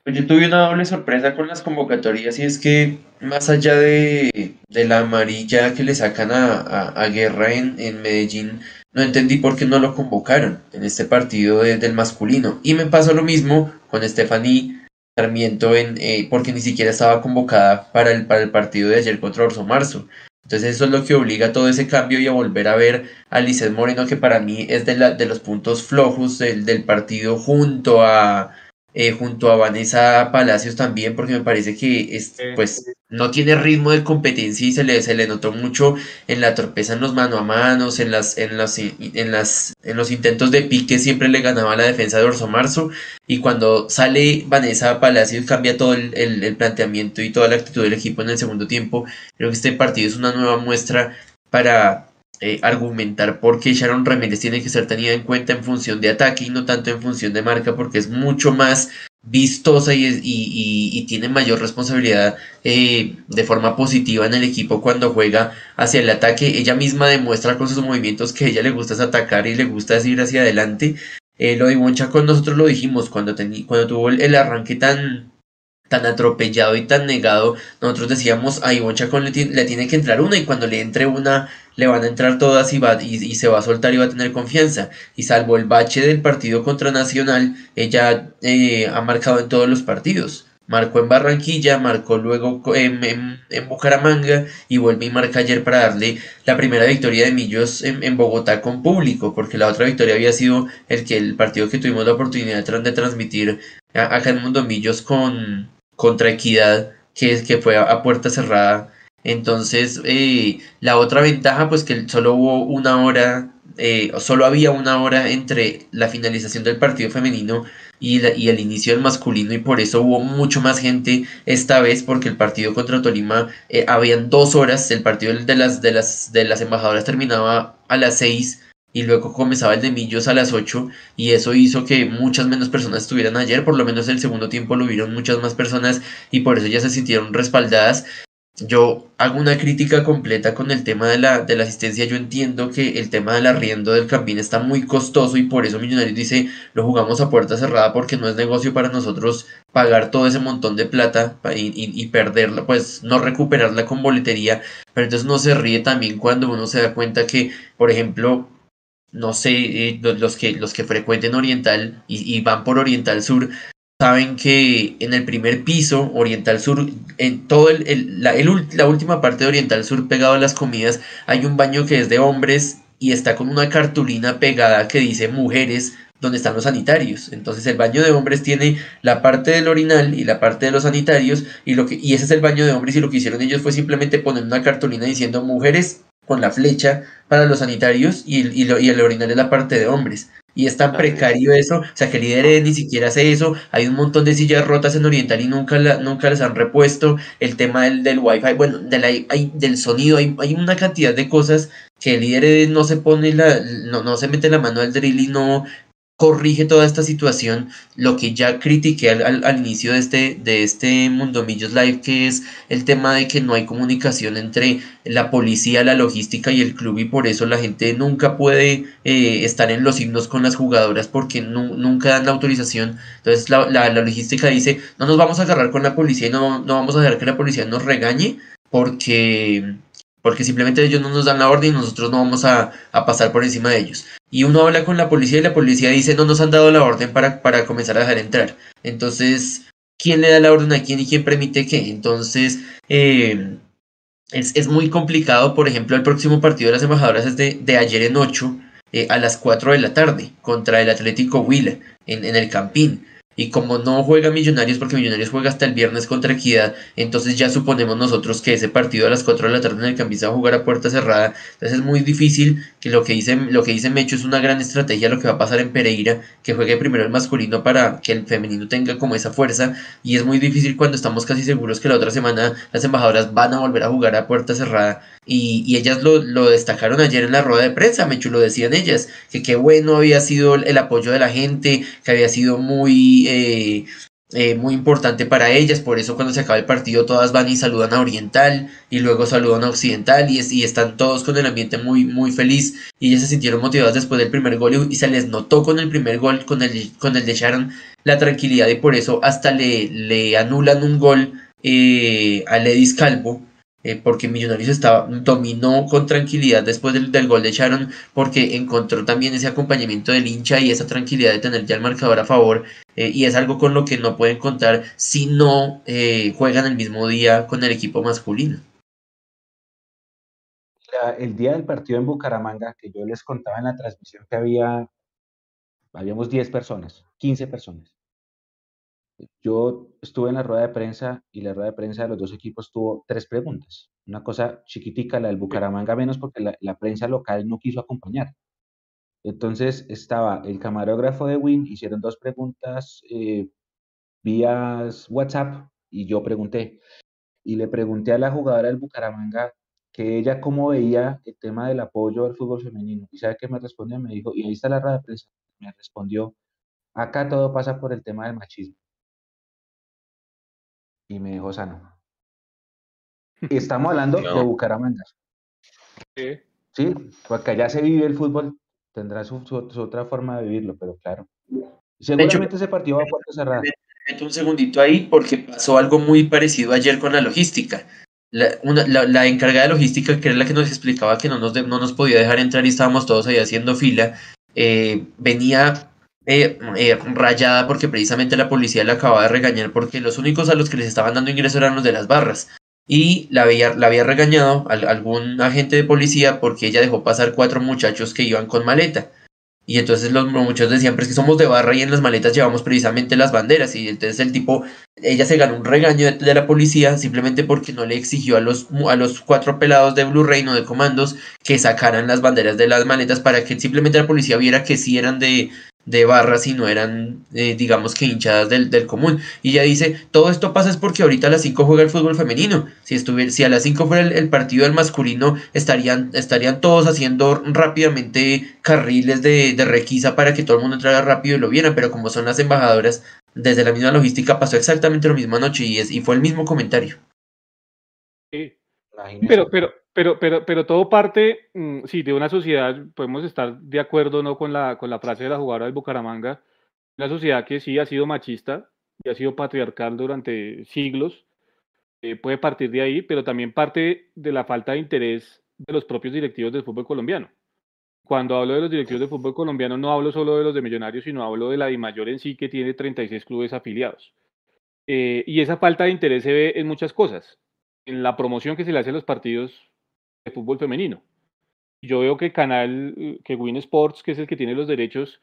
Pues yo tuve una doble sorpresa con las convocatorias y es que más allá de, la amarilla que le sacan a, Guerra en, Medellín, no entendí por qué no lo convocaron en este partido del masculino. Y me pasó lo mismo con Stephanie Sarmiento en, eh, porque ni siquiera estaba convocada para el, para el partido de ayer contra Orso Marzo. Entonces eso es lo que obliga a todo ese cambio y a volver a ver a Lizeth Moreno, que para mí es de, la, de los puntos flojos del, del partido junto a eh, junto a Vanessa Palacios también, porque me parece que es, pues no tiene ritmo de competencia y se le, se le notó mucho en la torpeza en los mano a manos, en las, en las, en las, en los intentos de pique siempre le ganaba la defensa de Orso Marzo, y cuando sale Vanessa Palacios cambia todo el, el planteamiento y toda la actitud del equipo en el segundo tiempo. Creo que este partido es una nueva muestra para eh, argumentar por qué Sharon Ramírez tiene que ser tenida en cuenta en función de ataque y no tanto en función de marca, porque es mucho más vistosa y, tiene mayor responsabilidad eh, de forma positiva en el equipo cuando juega hacia el ataque. Ella misma demuestra con sus movimientos que ella le gusta atacar y le gusta ir hacia adelante. Eh, lo de Moncha con nosotros lo dijimos cuando, cuando tuvo el, arranque tan, tan atropellado y tan negado, nosotros decíamos a Ivonne Chacón le, le, tiene que entrar una y cuando le entre una le van a entrar todas y, va, y, se va a soltar y va a tener confianza. Y salvo el bache del partido contra Nacional, ella eh, ha marcado en todos los partidos. Marcó en Barranquilla, marcó luego en, en, Bucaramanga y vuelve y marca ayer para darle la primera victoria de Millos en, Bogotá con público, porque la otra victoria había sido el que el partido que tuvimos la oportunidad de transmitir acá en Mundo Millos con contra Equidad, que, que fue a puerta cerrada. Entonces, eh, la otra ventaja, pues que solo hubo una hora, eh, solo había una hora entre la finalización del partido femenino y, y, el inicio del masculino, y por eso hubo mucho más gente esta vez, porque el partido contra Tolima eh, habían dos horas, el partido de las, de las, de las embajadoras terminaba a las seis y luego comenzaba el de Millos a las 8 y eso hizo que muchas menos personas estuvieran ayer, por lo menos el segundo tiempo lo vieron muchas más personas y por eso ya se sintieron respaldadas yo hago una crítica completa con el tema de la, de la asistencia. Yo entiendo que el tema del arriendo del Campín está muy costoso y por eso Millonarios dice lo jugamos a puerta cerrada porque no es negocio para nosotros pagar todo ese montón de plata y, y, perderla, pues no recuperarla con boletería. Pero entonces no se ríe también cuando uno se da cuenta que, por ejemplo, no sé, eh, los, que, los que frecuenten Oriental y, y van por Oriental Sur saben que en el primer piso, Oriental Sur, en todo el, la, la, última parte de Oriental Sur pegado a las comidas, hay un baño que es de hombres y está con una cartulina pegada que dice mujeres donde están los sanitarios. Entonces el baño de hombres tiene la parte del orinal y la parte de los sanitarios y lo que y ese es el baño de hombres y lo que hicieron ellos fue simplemente poner una cartulina diciendo mujeres con la flecha para los sanitarios y, y, y el orinal es la parte de hombres. Y es tan precario eso, o sea que el líder ni siquiera hace eso, hay un montón de sillas rotas en Oriental y nunca, la, nunca las han repuesto, el tema del, del wifi, bueno, hay, del sonido, hay, hay, una cantidad de cosas que el líder no se pone la, no, no se mete la mano al drill y no, corrige toda esta situación, lo que ya critiqué al, al, inicio de este, de este Mundo Millos Live, que es el tema de que no hay comunicación entre la policía, la logística y el club, y por eso la gente nunca puede eh, estar en los himnos con las jugadoras porque nunca dan la autorización. Entonces la, la, la, logística dice, no nos vamos a agarrar con la policía y no, no vamos a dejar que la policía nos regañe porque porque simplemente ellos no nos dan la orden y nosotros no vamos a, pasar por encima de ellos. Y uno habla con la policía y la policía dice no nos han dado la orden para, para comenzar a dejar entrar. Entonces, ¿quién le da la orden a quién y quién permite qué? Entonces, eh, es, es, muy complicado. Por ejemplo, el próximo partido de las embajadoras es de, de ayer en 8 eh, a las 4 de la tarde contra el Atlético Huila en, en el Campín. Y como no juega Millonarios, porque Millonarios juega hasta el viernes contra Equidad, entonces ya suponemos nosotros que ese partido a las 4 de la tarde en el Campín va a jugar a puerta cerrada. Entonces es muy difícil que lo que dice, lo que dice Mecho es una gran estrategia lo que va a pasar en Pereira, que juegue primero el masculino para que el femenino tenga como esa fuerza. Y es muy difícil cuando estamos casi seguros que la otra semana las embajadoras van a volver a jugar a puerta cerrada. Y, y ellas lo, destacaron ayer en la rueda de prensa, Mecho lo decían ellas, que qué bueno había sido el apoyo de la gente, que había sido muy eh, eh, muy importante para ellas, por eso cuando se acaba el partido todas van y saludan a Oriental y luego saludan a Occidental y, están todos con el ambiente muy muy feliz y ellas se sintieron motivadas después del primer gol y, se les notó con el primer gol, con el, con el de Sharon, la tranquilidad y por eso hasta le, le anulan un gol eh, a Ledis Calvo eh, porque Millonarios estaba, dominó con tranquilidad después del, gol de Sharon, porque encontró también ese acompañamiento del hincha y esa tranquilidad de tener ya el marcador a favor, eh, y es algo con lo que no pueden contar si no eh, juegan el mismo día con el equipo masculino. El día del partido en Bucaramanga, que yo les contaba en la transmisión que había, habíamos 10 personas, 15 personas yo estuve en la rueda de prensa y la rueda de prensa de los dos equipos tuvo tres preguntas. Una cosa chiquitica, la del Bucaramanga menos porque la, la prensa local no quiso acompañar. Entonces estaba el camarógrafo de Win, hicieron dos preguntas eh, vía WhatsApp y yo pregunté. Y le pregunté a la jugadora del Bucaramanga que ella cómo veía el tema del apoyo al fútbol femenino. ¿Y sabe qué me respondió? Me dijo, y ahí está la rueda de prensa. Me respondió, acá todo pasa por el tema del machismo y me dejó sano. <laughs> Estamos hablando de Bucaramanga. Sí. Sí, porque allá se vive el fútbol, tendrá su, su, su otra forma de vivirlo, pero claro. Seguramente hecho, ese partido va a puerta cerrada. Meto un segundito ahí porque pasó algo muy parecido ayer con la logística. La, una, la, la, encargada de logística, que era la que nos explicaba que no nos, de, no nos podía dejar entrar y estábamos todos ahí haciendo fila, eh, venía eh, eh, rayada porque precisamente la policía la acababa de regañar porque los únicos a los que les estaban dando ingreso eran los de las barras. Y la había, la había regañado a, algún agente de policía porque ella dejó pasar cuatro muchachos que iban con maleta. Y entonces los muchachos decían, pero es que somos de barra y en las maletas llevamos precisamente las banderas. Y entonces el tipo, ella se ganó un regaño de, la policía simplemente porque no le exigió a los, a los cuatro pelados de Blu-ray, no de comandos, que sacaran las banderas de las maletas para que simplemente la policía viera que sí eran de, de barras y no eran, eh, digamos que hinchadas del, del, común. Y ella dice, todo esto pasa es porque ahorita a las 5 juega el fútbol femenino. Si, estuviera, si a las 5 fuera el, el, partido del masculino, estarían, estarían todos haciendo rápidamente carriles de, de, requisa para que todo el mundo entrara rápido y lo viera. Pero como son las embajadoras, desde la misma logística pasó exactamente lo mismo anoche y, es, y fue el mismo comentario. Pero, pero, pero, pero, pero todo parte, mm, sí, de una sociedad, podemos estar de acuerdo no con la, con la frase de la jugadora del Bucaramanga, una sociedad que sí ha sido machista y ha sido patriarcal durante siglos, eh, puede partir de ahí, pero también parte de la falta de interés de los propios directivos del fútbol colombiano. Cuando hablo de los directivos del fútbol colombiano, no hablo solo de los de Millonarios, sino hablo de la DIMAYOR en sí, que tiene 36 clubes afiliados. Eh, y esa falta de interés se ve en muchas cosas. En la promoción que se le hace a los partidos de fútbol femenino. Yo veo que canal, que Win Sports, que es el que tiene los derechos,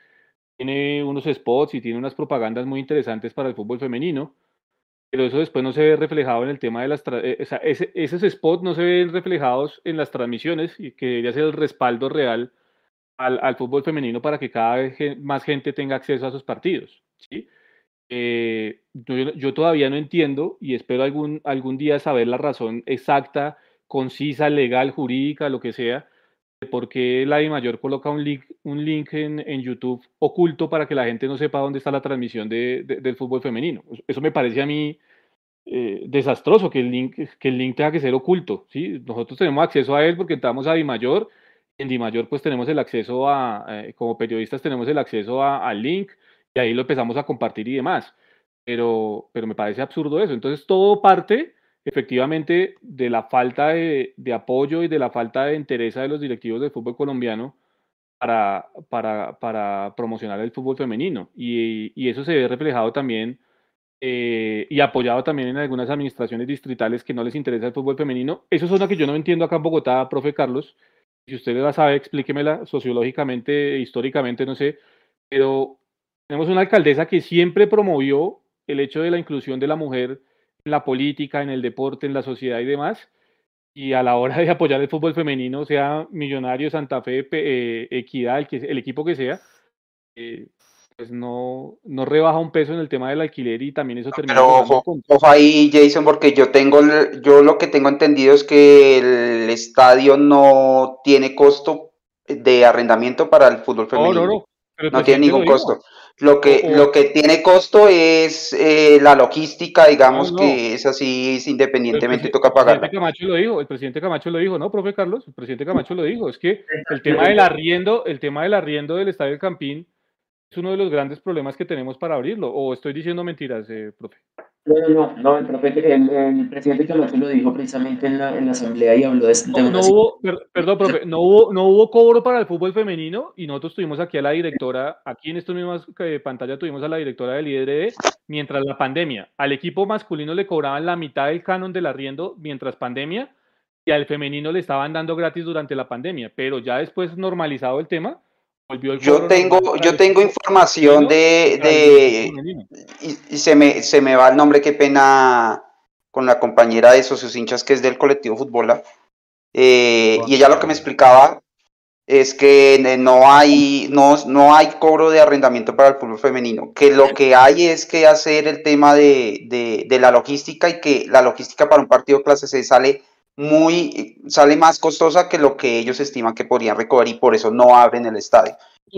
tiene unos spots y tiene unas propagandas muy interesantes para el fútbol femenino, pero eso después no se ve reflejado en el tema de las... Eh, o sea, esos spots no se ven reflejados en las transmisiones y que debería ser el respaldo real al, al fútbol femenino para que cada vez más gente tenga acceso a esos partidos. ¿sí? Eh, yo, yo, todavía no entiendo y espero algún, algún día saber la razón exacta, concisa, legal, jurídica, lo que sea, por qué la I Mayor coloca un link, un link en, en, YouTube oculto para que la gente no sepa dónde está la transmisión de, del fútbol femenino. Eso me parece a mí eh, desastroso, que el, link, que el link tenga que ser oculto. ¿sí? Nosotros tenemos acceso a él porque estamos a Di Mayor. En Di Mayor pues tenemos el acceso a, eh, como periodistas tenemos el acceso al link y ahí lo empezamos a compartir y demás. Pero, pero me parece absurdo eso. Entonces todo parte efectivamente de la falta de, apoyo y de la falta de interés de los directivos del fútbol colombiano para, para, para promocionar el fútbol femenino. Y, y, eso se ve reflejado también eh, y apoyado también en algunas administraciones distritales que no les interesa el fútbol femenino. Eso es una que yo no entiendo acá en Bogotá, profe Carlos. Si usted la sabe, explíquemela sociológicamente, históricamente, no sé. Pero tenemos una alcaldesa que siempre promovió el hecho de la inclusión de la mujer en la política, en el deporte, en la sociedad y demás. Y a la hora <laughs> de apoyar el fútbol femenino, sea Millonario, Santa Fe, eh, Equidad, el, que, el equipo que sea, eh, pues no, no rebaja un peso en el tema del alquiler y también eso termina. Pero ojo, ojo, ahí, Jason, porque yo tengo, yo lo que tengo entendido es que el estadio no tiene costo de arrendamiento para el fútbol femenino. No, no, no tiene ningún costo. Lo que, lo que tiene costo es eh, la logística, digamos que es así, independientemente toca pagar. El presidente Camacho lo dijo, el presidente Camacho lo dijo, ¿no, profe Carlos? El presidente Camacho lo dijo, es que el tema del arriendo, el tema del arriendo del Estadio del Campín es uno de los grandes problemas que tenemos para abrirlo, o estoy diciendo mentiras, eh, profe. No, no, no, el, profe, el, presidente Camacho lo dijo precisamente en la, en la asamblea y habló de, no, no hubo, Perdón, profe, no hubo, no hubo cobro para el fútbol femenino y nosotros tuvimos aquí a la directora, aquí en esta misma eh, pantalla tuvimos a la directora del IDRE mientras la pandemia. Al equipo masculino le cobraban la mitad del canon del arriendo mientras pandemia y al femenino le estaban dando gratis durante la pandemia, pero ya después normalizado el tema, yo tengo, yo tengo información de, de y, se, me, se me va el nombre, qué pena con la compañera de socios hinchas que es del colectivo Fútbola. Eh, y ella lo que me explicaba es que no hay, no, no hay cobro de arrendamiento para el fútbol femenino, que lo que hay es que hacer el tema de, de, de la logística y que la logística para un partido clase C sale muy, sale más costosa que lo que ellos estiman que podrían recoger y por eso no abren el estadio.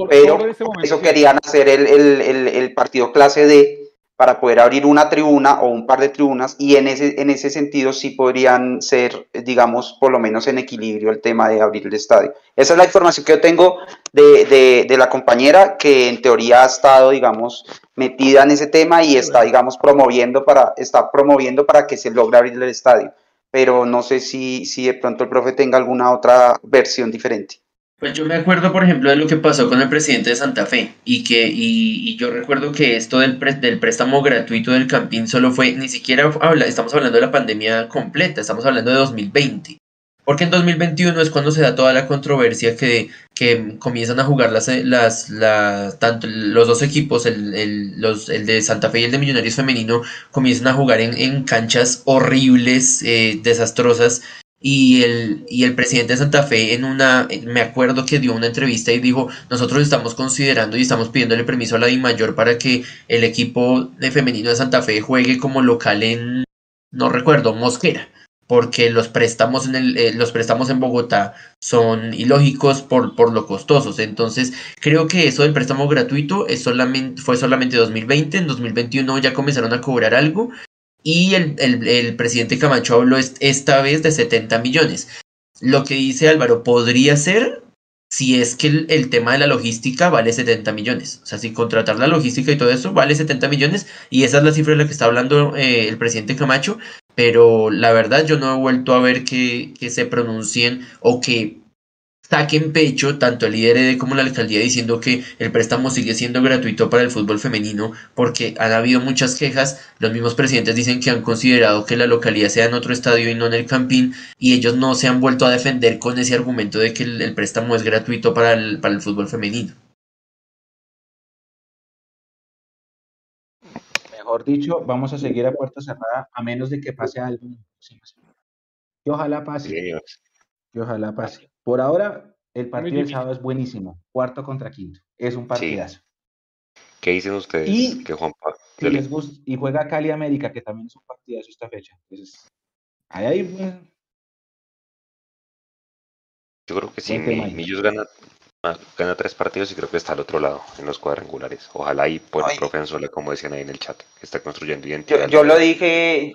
Pero por eso querían hacer el, el, el, partido clase D para poder abrir una tribuna o un par de tribunas y en ese, en ese sentido sí podrían ser, digamos, por lo menos en equilibrio el tema de abrir el estadio. Esa es la información que yo tengo de, de, de la compañera que en teoría ha estado, digamos, metida en ese tema y está, digamos, promoviendo para, está promoviendo para que se logre abrir el estadio pero no sé si, si de pronto el profe tenga alguna otra versión diferente. Pues yo me acuerdo, por ejemplo, de lo que pasó con el presidente de Santa Fe y que y, yo recuerdo que esto del, del préstamo gratuito del Campín solo fue, ni siquiera habla, estamos hablando de la pandemia completa, estamos hablando de 2020. Porque en 2021 es cuando se da toda la controversia que, que comienzan a jugar las, las, las tanto los dos equipos, el, el, los, el de Santa Fe y el de Millonarios Femenino, comienzan a jugar en, en canchas horribles, eh, desastrosas. Y el, y el presidente de Santa Fe en una, me acuerdo que dio una entrevista y dijo, nosotros estamos considerando y estamos pidiéndole permiso a la DIMAYOR para que el equipo de femenino de Santa Fe juegue como local en, no recuerdo, Mosquera porque los préstamos en, el, eh, los préstamos en Bogotá son ilógicos por, por lo costosos. Entonces, creo que eso del préstamo gratuito es solamente, fue solamente 2020, en 2021 ya comenzaron a cobrar algo y el, el presidente Camacho habló esta vez de 70 millones. Lo que dice Álvaro podría ser si es que el, tema de la logística vale 70 millones. O sea, si contratar la logística y todo eso vale 70 millones y esa es la cifra de la que está hablando eh, el presidente Camacho, pero la verdad yo no he vuelto a ver que, que se pronuncien o que saquen pecho tanto el líder como la alcaldía diciendo que el préstamo sigue siendo gratuito para el fútbol femenino porque han habido muchas quejas, los mismos presidentes dicen que han considerado que la localidad sea en otro estadio y no en el Campín y ellos no se han vuelto a defender con ese argumento de que el, préstamo es gratuito para el, para el fútbol femenino. Mejor dicho, vamos a seguir a puerta cerrada a menos de que pase algo. Y ojalá pase. Y ojalá pase. Por ahora, el partido del sábado es buenísimo. Cuarto contra quinto. Es un partidazo. ¿Qué dicen ustedes? Y, que Juan y juega Cali América, que también es un partidazo esta fecha. Entonces, ahí pues, Yo creo que sí, Millos gana, gana tres partidos y creo que está al otro lado, en los cuadrangulares. Ojalá y por el profe como decían ahí en el chat, que está construyendo identidad. Yo, yo lo dije,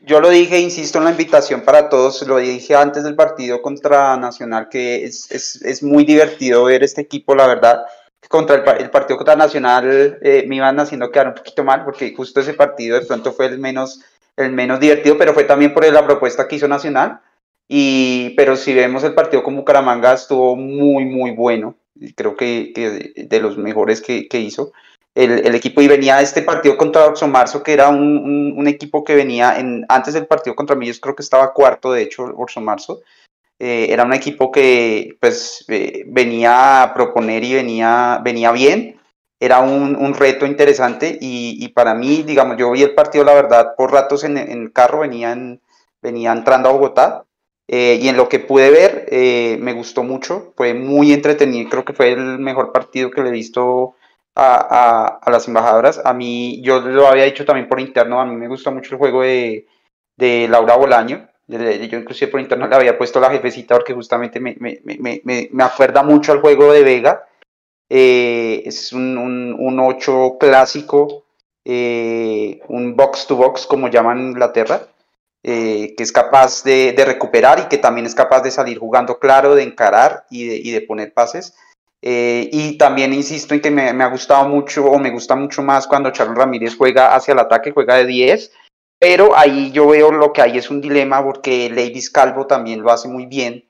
yo lo dije, insisto en la invitación para todos, lo dije antes del partido contra Nacional, que es, es, es muy divertido ver este equipo, la verdad. Contra el, partido contra Nacional eh, me iban haciendo quedar un poquito mal, porque justo ese partido de pronto fue el menos, el menos divertido, pero fue también por la propuesta que hizo Nacional. Y, pero si vemos el partido con Bucaramanga, estuvo muy, muy bueno. Creo que, que de los mejores que, que hizo el, equipo y venía este partido contra Oxo Marzo, que era un, equipo que venía en, antes del partido contra Millos, creo que estaba cuarto, de hecho, Oxo Marzo. Eh, era un equipo que pues eh, venía a proponer y venía, venía bien. Era un, reto interesante y, para mí, digamos, yo vi el partido, la verdad, por ratos en, el carro, venían, venía entrando a Bogotá eh, y en lo que pude ver me gustó mucho, fue muy entretenido, creo que fue el mejor partido que le he visto a, a, las embajadoras. A mí, yo lo había dicho también por interno, a mí me gusta mucho el juego de, de Laura Bolaño. Yo inclusive por interno le había puesto la jefecita porque justamente me, me, me, me acuerda mucho al juego de Vega. Eh, es un, un, un 8 clásico, eh, un box to box como llaman Inglaterra, eh, que es capaz de, recuperar y que también es capaz de salir jugando claro, de encarar y de, poner pases. Eh, y también insisto en que me, ha gustado mucho o me gusta mucho más cuando Charles Ramírez juega hacia el ataque, juega de 10, pero ahí yo veo lo que hay es un dilema porque Ladies Calvo también lo hace muy bien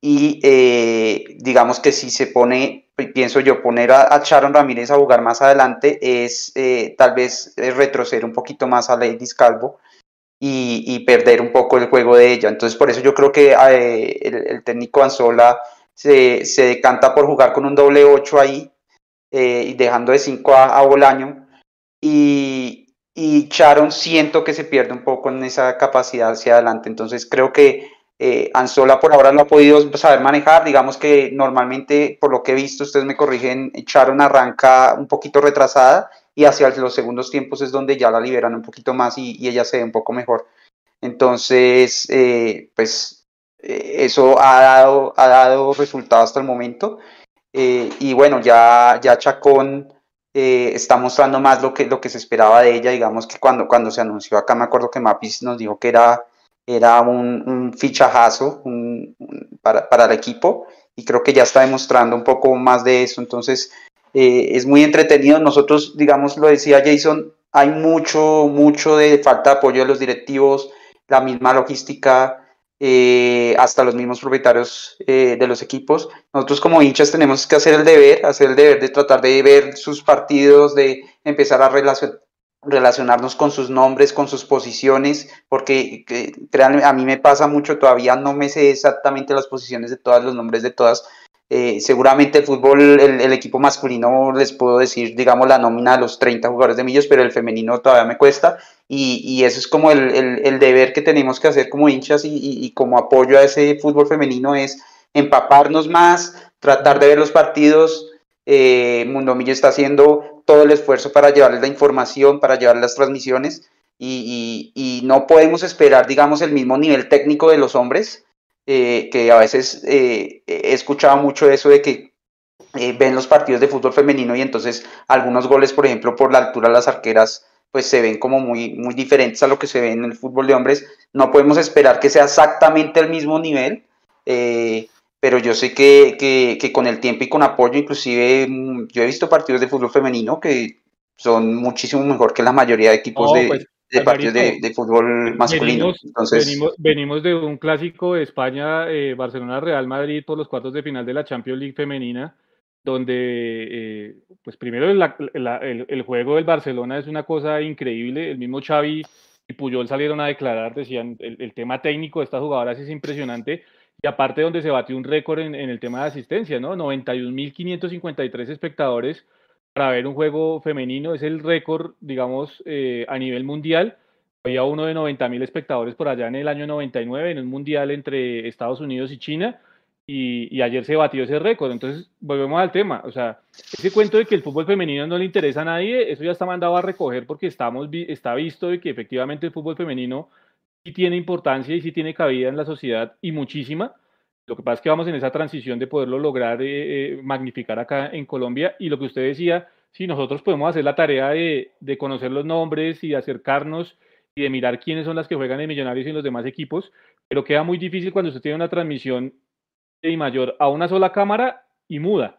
y eh, digamos que si se pone, pienso yo, poner a, Sharon Ramírez a jugar más adelante es tal vez retroceder un poquito más a Ladies Calvo. Y, perder un poco el juego de ella. Entonces, por eso yo creo que el, el técnico Anzola se, se decanta por jugar con un doble 8 ahí, eh, y dejando de 5 a, a, Bolaño. Y, y Charon siento que se pierde un poco en esa capacidad hacia adelante. Entonces creo que eh, Anzola por ahora lo ha podido saber manejar. Digamos que normalmente, por lo que he visto, ustedes me corrigen, Charon arranca un poquito retrasada y hacia los segundos tiempos es donde ya la liberan un poquito más y, ella se ve un poco mejor. Entonces, eh, pues eh, eso ha dado, ha dado resultado hasta el momento. Eh, y bueno, ya, ya Chacón está mostrando más lo que, lo que se esperaba de ella. Digamos que cuando, cuando se anunció acá, me acuerdo que Mapis nos dijo que era, era un, un fichajazo para, para, el equipo. Y creo que ya está demostrando un poco más de eso. Entonces, es muy entretenido. Nosotros, digamos, lo decía Jason, hay mucho, mucho de falta de apoyo de los directivos, la misma logística eh, hasta los mismos propietarios eh, de los equipos. Nosotros como hinchas tenemos que hacer el deber, hacer el deber de tratar de ver sus partidos, de empezar a relacionarnos con sus nombres, con sus posiciones, porque créanme, a mí me pasa mucho, todavía no me sé exactamente las posiciones de todas, los nombres de todas. Eh, seguramente el fútbol, el, equipo masculino, les puedo decir, digamos, la nómina de los 30 jugadores de Millos, pero el femenino todavía me cuesta. Y, y eso es como el, el, deber que tenemos que hacer como hinchas y, como apoyo a ese fútbol femenino es empaparnos más, tratar de ver los partidos. Eh, Mundo Millo está haciendo todo el esfuerzo para llevarles la información, para llevar las transmisiones y, no podemos esperar, digamos, el mismo nivel técnico de los hombres, eh, que a veces eh, he escuchado mucho eso de que ven los partidos de fútbol femenino y entonces algunos goles, por ejemplo, por la altura de las arqueras, pues se ven como muy, muy diferentes a lo que se ve en el fútbol de hombres. No podemos esperar que sea exactamente el mismo nivel, eh, pero yo sé que, que, que, con el tiempo y con apoyo, inclusive mm, yo he visto partidos de fútbol femenino que son muchísimo mejor que la mayoría de equipos de, pues, de partidos de, de, fútbol masculino. Venimos, Entonces, venimos, venimos, de un clásico de España, eh, Barcelona-Real Madrid por los cuartos de final de la Champions League femenina, donde, eh, pues primero la, la, el, el, juego del Barcelona es una cosa increíble, el mismo Xavi y Puyol salieron a declarar, decían, el, el tema técnico de estas jugadoras es impresionante, y aparte donde se batió un récord en, en, el tema de asistencia, ¿no? 91.553 espectadores para ver un juego femenino, es el récord, digamos, eh, a nivel mundial. Había uno de 90.000 espectadores por allá en el año 99, en un mundial entre Estados Unidos y China, y, y ayer se batió ese récord. Entonces, volvemos al tema, o sea, ese cuento de que el fútbol femenino no le interesa a nadie, eso ya está mandado a recoger porque estamos, está visto de que efectivamente el fútbol femenino sí tiene importancia y sí tiene cabida en la sociedad y muchísima. Lo que pasa es que vamos en esa transición de poderlo lograr eh, eh, magnificar acá en Colombia y lo que usted decía, si nosotros podemos hacer la tarea de, de, conocer los nombres y de acercarnos y de mirar quiénes son las que juegan en Millonarios y en los demás equipos, pero queda muy difícil cuando usted tiene una transmisión de mayor a una sola cámara y muda.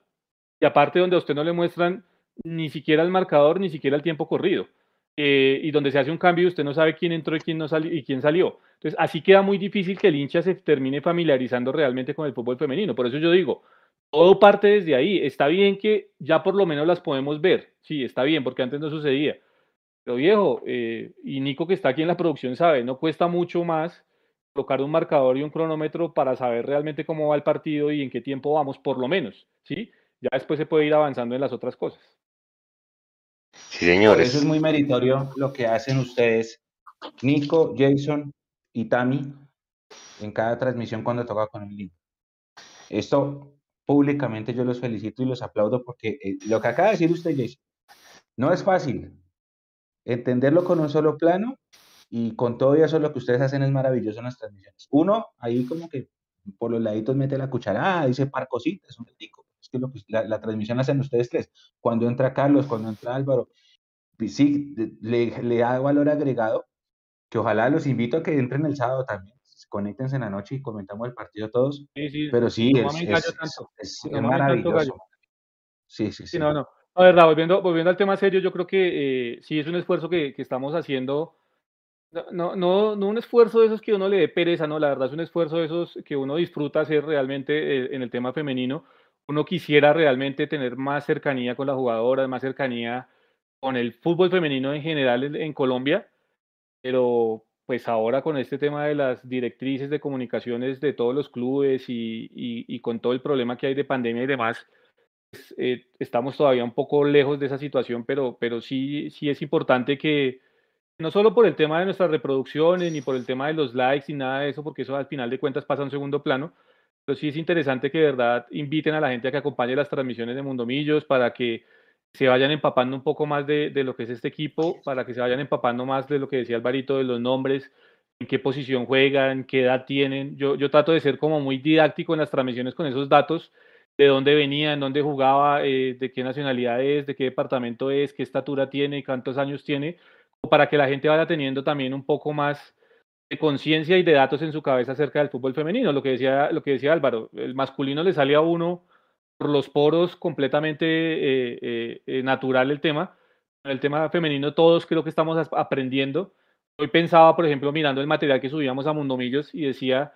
Y aparte donde a usted no le muestran ni siquiera el marcador, ni siquiera el tiempo corrido eh, y donde se hace un cambio y usted no sabe quién entró y quién, no salió, y quién salió. Entonces, así queda muy difícil que el hincha se termine familiarizando realmente con el fútbol femenino. Por eso yo digo, todo parte desde ahí. Está bien que ya por lo menos las podemos ver. Sí, está bien, porque antes no sucedía. Pero viejo, eh, y Nico que está aquí en la producción sabe, no cuesta mucho más colocar un marcador y un cronómetro para saber realmente cómo va el partido y en qué tiempo vamos, por lo menos. ¿sí? Ya después se puede ir avanzando en las otras cosas. Sí, señores. Eso es muy meritorio lo que hacen ustedes, Nico, Jason y Tami, en cada transmisión cuando toca con el link. Esto públicamente yo los felicito y los aplaudo porque eh, lo que acaba de decir usted, Jason, no es fácil. Entenderlo con un solo plano y con todo eso lo que ustedes hacen es maravilloso en las transmisiones. Uno, ahí como que por los laditos mete la cucharada, dice par cositas, un tico es que, lo que la, la, transmisión la hacen ustedes tres. Cuando entra Carlos, cuando entra Álvaro, sí, le, le da valor agregado, que ojalá los invito a que entren el sábado también. Conéctense en la noche y comentamos el partido todos. Sí, sí. Pero sí, no es, es, es, es no maravilloso. Sí, sí, sí. sí no, no. A ver, volviendo, volviendo al tema serio, yo creo que eh, sí es un esfuerzo que, que estamos haciendo. No, no, no un esfuerzo de esos que uno le dé pereza, no, la verdad es un esfuerzo de esos que uno disfruta hacer realmente eh, en el tema femenino, uno quisiera realmente tener más cercanía con las jugadoras, más cercanía con el fútbol femenino en general en, Colombia, pero pues ahora con este tema de las directrices de comunicaciones de todos los clubes y, y, y con todo el problema que hay de pandemia y demás, pues, eh, estamos todavía un poco lejos de esa situación, pero, pero sí, sí es importante que no solo por el tema de nuestras reproducciones, ni por el tema de los likes, ni nada de eso, porque eso al final de cuentas pasa a un segundo plano, pero sí es interesante que de verdad inviten a la gente a que acompañe las transmisiones de Mundomillos para que se vayan empapando un poco más de, de, lo que es este equipo, para que se vayan empapando más de lo que decía Alvarito, de los nombres, en qué posición juegan, qué edad tienen. Yo, yo trato de ser como muy didáctico en las transmisiones con esos datos, de dónde venía, en dónde jugaba, eh, de qué nacionalidad es, de qué departamento es, qué estatura tiene, cuántos años tiene, para que la gente vaya teniendo también un poco más de conciencia y de datos en su cabeza acerca del fútbol femenino. Lo que decía, lo que decía Álvaro, el masculino le sale a uno por los poros completamente eh, eh, natural el tema. El tema femenino todos creo que estamos aprendiendo. Hoy pensaba, por ejemplo, mirando el material que subíamos a Mundomillos y decía,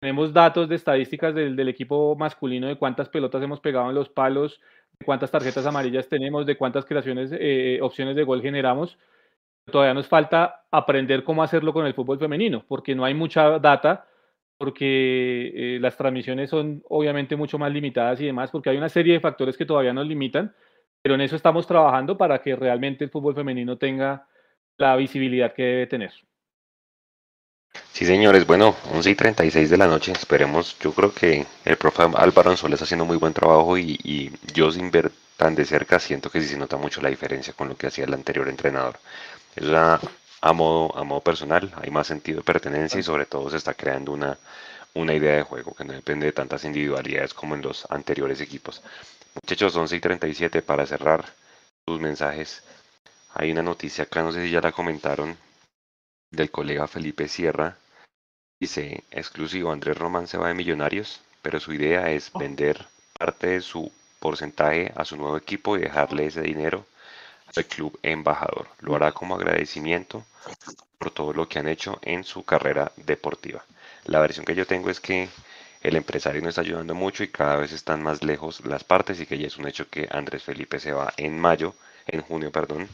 tenemos datos de estadísticas del, del equipo masculino de cuántas pelotas hemos pegado en los palos, de cuántas tarjetas amarillas tenemos, de cuántas creaciones, eh, opciones de gol generamos todavía nos falta aprender cómo hacerlo con el fútbol femenino, porque no hay mucha data, porque eh, las transmisiones son obviamente mucho más limitadas y demás, porque hay una serie de factores que todavía nos limitan, pero en eso estamos trabajando para que realmente el fútbol femenino tenga la visibilidad que debe tener. Sí, señores, bueno, 11 y 36 de la noche, esperemos, yo creo que el profe Álvaro Anzola está haciendo muy buen trabajo y, y yo sin ver tan de cerca siento que sí se nota mucho la diferencia con lo que hacía el anterior entrenador. Es una, a, modo, a modo personal, hay más sentido de pertenencia y sobre todo se está creando una, una idea de juego que no depende de tantas individualidades como en los anteriores equipos. Muchachos, 11 y 37 para cerrar sus mensajes. hay una noticia acá, no sé si ya la comentaron, del colega Felipe Sierra. Dice, exclusivo, Andrés Román se va de Millonarios, pero su idea es vender parte de su porcentaje a su nuevo equipo y dejarle ese dinero al club embajador. Lo hará como agradecimiento por todo lo que han hecho en su carrera deportiva. La versión que yo tengo es que el empresario no está ayudando mucho y cada vez están más lejos las partes y que ya es un hecho que Andrés Felipe se va en mayo, en junio, perdón.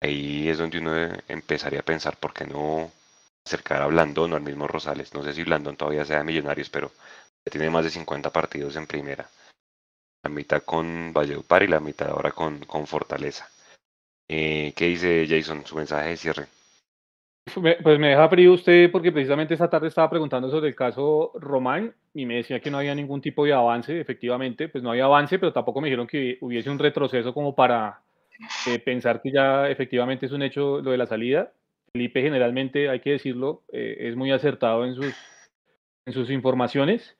Ahí es donde uno empezaría a pensar por qué no acercar a Blandón o al mismo Rosales. No sé si Blandón todavía sea de Millonarios, pero ya tiene más de 50 partidos en primera. La mitad con Valledupar y la mitad ahora con, con Fortaleza. Eh, ¿Qué dice Jason? Su mensaje de cierre. Pues me deja frío usted porque precisamente esta tarde estaba preguntando sobre el caso Román y me decía que no había ningún tipo de avance, efectivamente, pues no había avance, pero tampoco me dijeron que hubiese un retroceso como para eh, pensar que ya efectivamente es un hecho lo de la salida. Felipe generalmente, hay que decirlo, eh, es muy acertado en sus, en sus informaciones.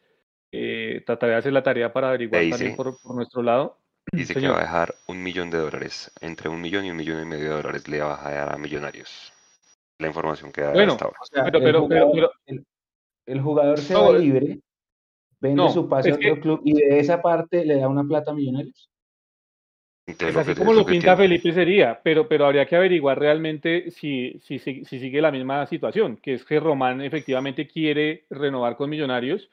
Eh, trataré de hacer la tarea para averiguar también por, nuestro lado. Dice que va a dejar un millón de dólares, entre un millón y un millón y medio de dólares le va a dejar a Millonarios. La información que da bueno, hasta ahora. pero, el, jugador, el, jugador se va libre, vende su pase a otro club y de esa parte le da una plata a Millonarios. Pues así como lo pinta Felipe sería, pero, pero habría que averiguar realmente si, si, si, sigue la misma situación, que es que Román efectivamente quiere renovar con Millonarios,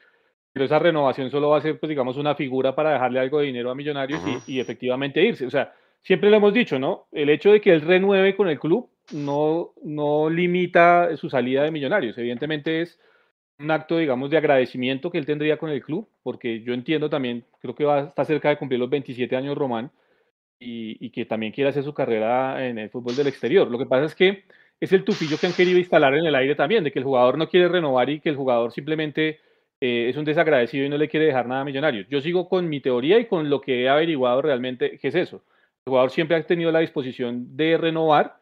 pero esa renovación solo va a ser, pues digamos, una figura para dejarle algo de dinero a Millonarios y, efectivamente irse. O sea, siempre lo hemos dicho, ¿no? El hecho de que él renueve con el club no, no limita su salida de Millonarios. Evidentemente es un acto, digamos, de agradecimiento que él tendría con el club, porque yo entiendo también, creo que va, está cerca de cumplir los 27 años Román y, que también quiere hacer su carrera en el fútbol del exterior. Lo que pasa es que es el tufillo que han querido instalar en el aire también, de que el jugador no quiere renovar y que el jugador simplemente eh, es un desagradecido y no le quiere dejar nada a Millonarios. Yo sigo con mi teoría y con lo que he averiguado realmente, ¿qué es eso? El jugador siempre ha tenido la disposición de renovar.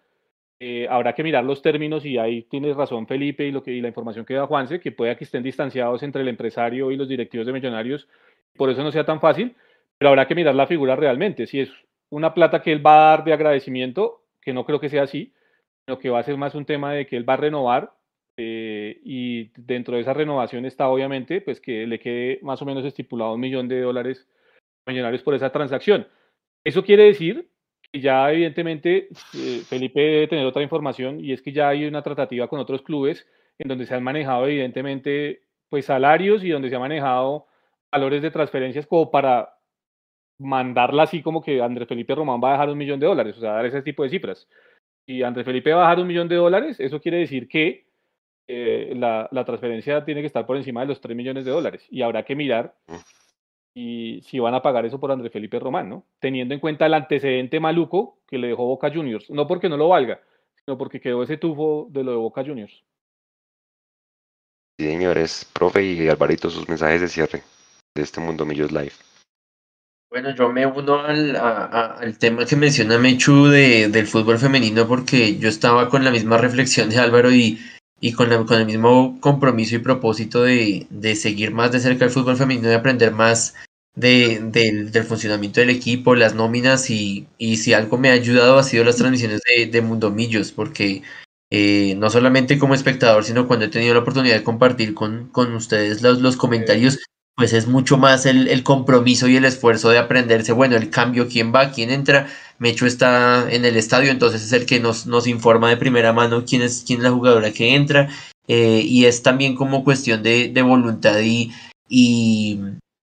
Eh, habrá que mirar los términos y ahí tienes razón Felipe y, lo que, y la información que da Juanse, que puede que estén distanciados entre el empresario y los directivos de Millonarios, por eso no sea tan fácil, pero habrá que mirar la figura realmente, si es una plata que él va a dar de agradecimiento, que no creo que sea así, sino que va a ser más un tema de que él va a renovar eh, y dentro de esa renovación está obviamente pues que le quede más o menos estipulado un millón de dólares millonarios por esa transacción. Eso quiere decir que ya evidentemente eh, Felipe debe tener otra información y es que ya hay una tratativa con otros clubes en donde se han manejado evidentemente pues salarios y donde se han manejado valores de transferencias como para mandarla así como que Andrés Felipe Román va a dejar un millón de dólares, o sea, dar ese tipo de cifras. Y Andrés Felipe va a dejar un millón de dólares, eso quiere decir que eh, la, la, transferencia tiene que estar por encima de los 3 millones de dólares. Y habrá que mirar y si van a pagar eso por Andrés Felipe Román, ¿no? Teniendo en cuenta el antecedente maluco que le dejó Boca Juniors. No porque no lo valga, sino porque quedó ese tufo de lo de Boca Juniors. Sí, señores, profe y Alvarito, sus mensajes de cierre de este Mundo Millos Live. Bueno, yo me uno al, al tema que menciona Mechu de, del fútbol femenino porque yo estaba con la misma reflexión de Álvaro y, y con, con el mismo compromiso y propósito de, de, seguir más de cerca el fútbol femenino y aprender más de, del funcionamiento del equipo, las nóminas y, y, si algo me ha ayudado ha sido las transmisiones de, de Mundo Millos porque eh, no solamente como espectador, sino cuando he tenido la oportunidad de compartir con, con ustedes los, los comentarios pues es mucho más el, el, compromiso y el esfuerzo de aprenderse, bueno, el cambio, quién va, quién entra. Mecho está en el estadio, entonces es el que nos, nos informa de primera mano quién es, quién es la jugadora que entra. Eh, y es también como cuestión de, de voluntad y, y,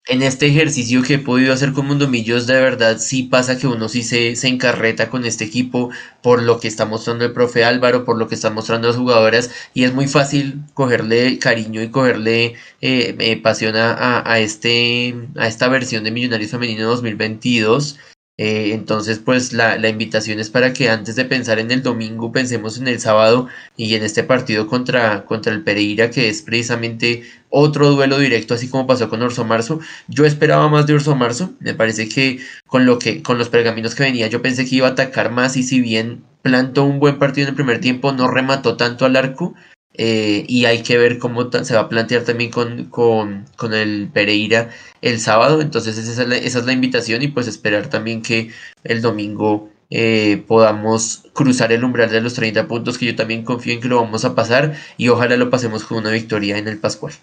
en este ejercicio que he podido hacer con Mundomillos, de verdad sí pasa que uno sí se, se encarreta con este equipo por lo que está mostrando el profe Álvaro, por lo que están mostrando las jugadoras, y es muy fácil cogerle cariño y cogerle eh, eh pasión a, a, este, a esta versión de Millonarios Femenino 2022. Eh, entonces, pues la, la, invitación es para que antes de pensar en el domingo, pensemos en el sábado y en este partido contra, contra el Pereira, que es precisamente otro duelo directo, así como pasó con Orso Marzo. Yo esperaba más de Orso Marzo, me parece que con, lo que con los pergaminos que venía, yo pensé que iba a atacar más y si bien plantó un buen partido en el primer tiempo, no remató tanto al arco. Eh, y hay que ver cómo se va a plantear también con, con, con el Pereira el sábado. Entonces esa es, la, esa es, la, invitación y pues esperar también que el domingo eh, podamos cruzar el umbral de los 30 puntos, que yo también confío en que lo vamos a pasar y ojalá lo pasemos con una victoria en el Pascual.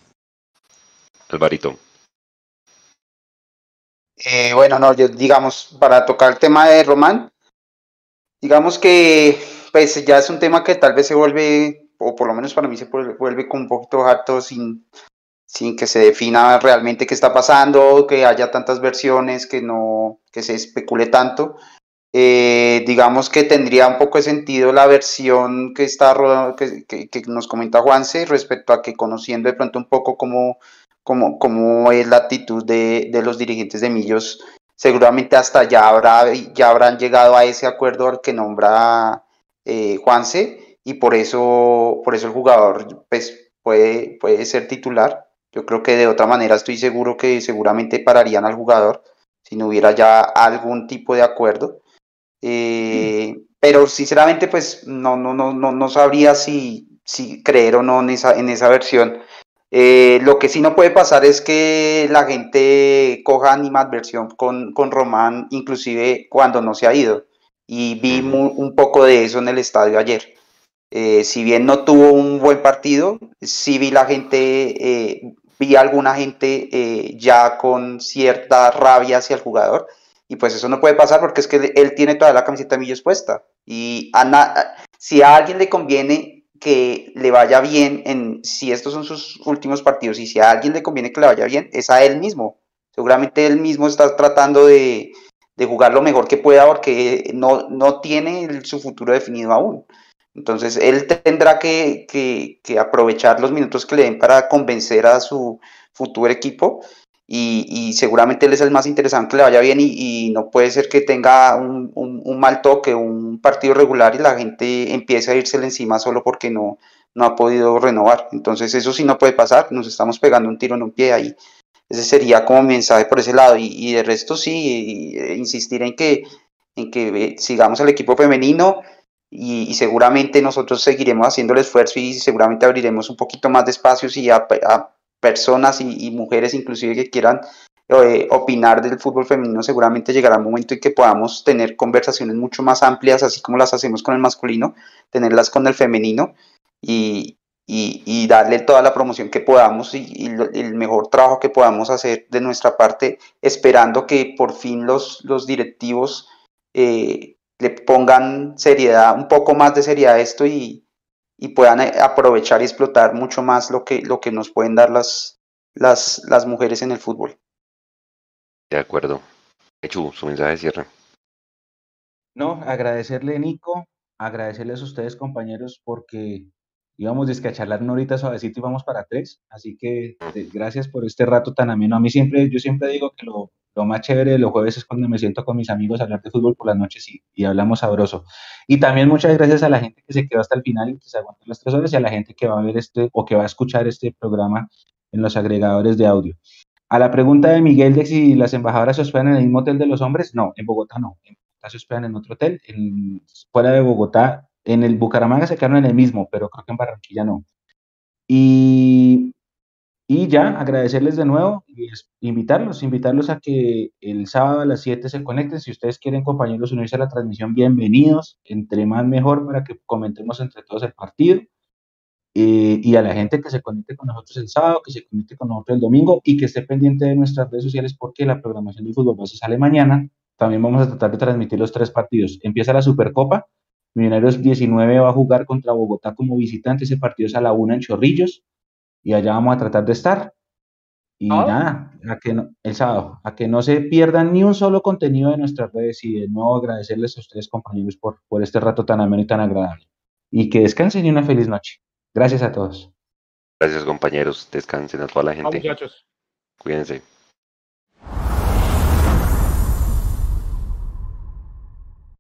Alvarito. Eh, bueno, no, yo digamos, para tocar el tema de Román, digamos que pues ya es un tema que tal vez se vuelve, o por lo menos para mí se vuelve con un poquito harto sin, sin que se defina realmente qué está pasando, que haya tantas versiones, que no, que se especule tanto. Eh, digamos que tendría un poco de sentido la versión que está que, que, nos comenta Juanse respecto a que conociendo de pronto un poco cómo, cómo, cómo es la actitud de, de, los dirigentes de Millos, seguramente hasta ya, habrá, ya habrán llegado a ese acuerdo al que nombra eh, Juanse y por eso, por eso el jugador pues, puede, puede ser titular. Yo creo que de otra manera estoy seguro que seguramente pararían al jugador si no hubiera ya algún tipo de acuerdo. Eh, pero sinceramente, pues no, no, no, no, no sabría si, si creer o no en esa, en esa versión. Eh, lo que sí no puede pasar es que la gente coja animadversión con, con Román, inclusive cuando no se ha ido. Y vi un poco de eso en el estadio ayer. Eh, si bien no tuvo un buen partido, sí vi la gente, vi alguna gente ya con cierta rabia hacia el jugador y pues eso no puede pasar porque es que él tiene toda la camiseta de Millos puesta. Y a si a alguien le conviene que le vaya bien en si estos son sus últimos partidos y si a alguien le conviene que le vaya bien, es a él mismo. Seguramente él mismo está tratando de, de jugar lo mejor que pueda porque no, no tiene su futuro definido aún. Entonces él tendrá que, que, aprovechar los minutos que le den para convencer a su futuro equipo y, seguramente él es el más interesante que le vaya bien y, no puede ser que tenga un, un, mal toque, un partido regular y la gente empiece a irse encima solo porque no, no ha podido renovar. Entonces eso sí no puede pasar, nos estamos pegando un tiro en un pie ahí. Ese sería como mensaje por ese lado y, de resto sí, insistir en que, en que eh, sigamos al equipo femenino y, seguramente nosotros seguiremos haciendo el esfuerzo y seguramente abriremos un poquito más de espacios y a, a personas y, mujeres inclusive que quieran eh, opinar del fútbol femenino, seguramente llegará un momento en que podamos tener conversaciones mucho más amplias, así como las hacemos con el masculino, tenerlas con el femenino y, y, darle toda la promoción que podamos y, el mejor trabajo que podamos hacer de nuestra parte, esperando que por fin los, los directivos eh, le pongan seriedad, un poco más de seriedad a esto y, y puedan eh, aprovechar y explotar mucho más lo que, lo que nos pueden dar las, las, las mujeres en el fútbol. De acuerdo. Hecho, su mensaje de cierre. No, agradecerle, Nico, agradecerles a ustedes, compañeros, porque íbamos a charlar una horita suavecito y vamos para tres. Así que eh, gracias por este rato tan ameno. A mí siempre, yo siempre digo que lo, lo más chévere de los jueves es cuando me siento con mis amigos a hablar de fútbol por las noches y, y, hablamos sabroso. Y también muchas gracias a la gente que se quedó hasta el final y que se aguantó las tres horas y a la gente que va a ver este o que va a escuchar este programa en los agregadores de audio. A la pregunta de Miguel de si las embajadoras se hospedan en el mismo hotel de los hombres, no, en Bogotá no. En Bogotá se hospedan en otro hotel. En, fuera de Bogotá, en el Bucaramanga se quedaron en el mismo, pero creo que en Barranquilla no. Y y ya, agradecerles de nuevo y invitarlos, invitarlos a que el sábado a las 7 se conecten. Si ustedes quieren, compañeros, unirse a la transmisión, bienvenidos. Entre más mejor para que comentemos entre todos el partido. Eh, y a la gente que se conecte con nosotros el sábado, que se conecte con nosotros el domingo y que esté pendiente de nuestras redes sociales porque la programación del fútbol base sale mañana. También vamos a tratar de transmitir los tres partidos. Empieza la Supercopa. Millonarios 19 va a jugar contra Bogotá como visitante. Ese partido es a la una en Chorrillos y allá vamos a tratar de estar. Y nada, a que no, el sábado, a que no se pierdan ni un solo contenido de nuestras redes y de nuevo agradecerles a ustedes compañeros por, por este rato tan ameno y tan agradable. Y que descansen y una feliz noche. Gracias a todos. Gracias compañeros, descansen a toda la gente. Cuídense.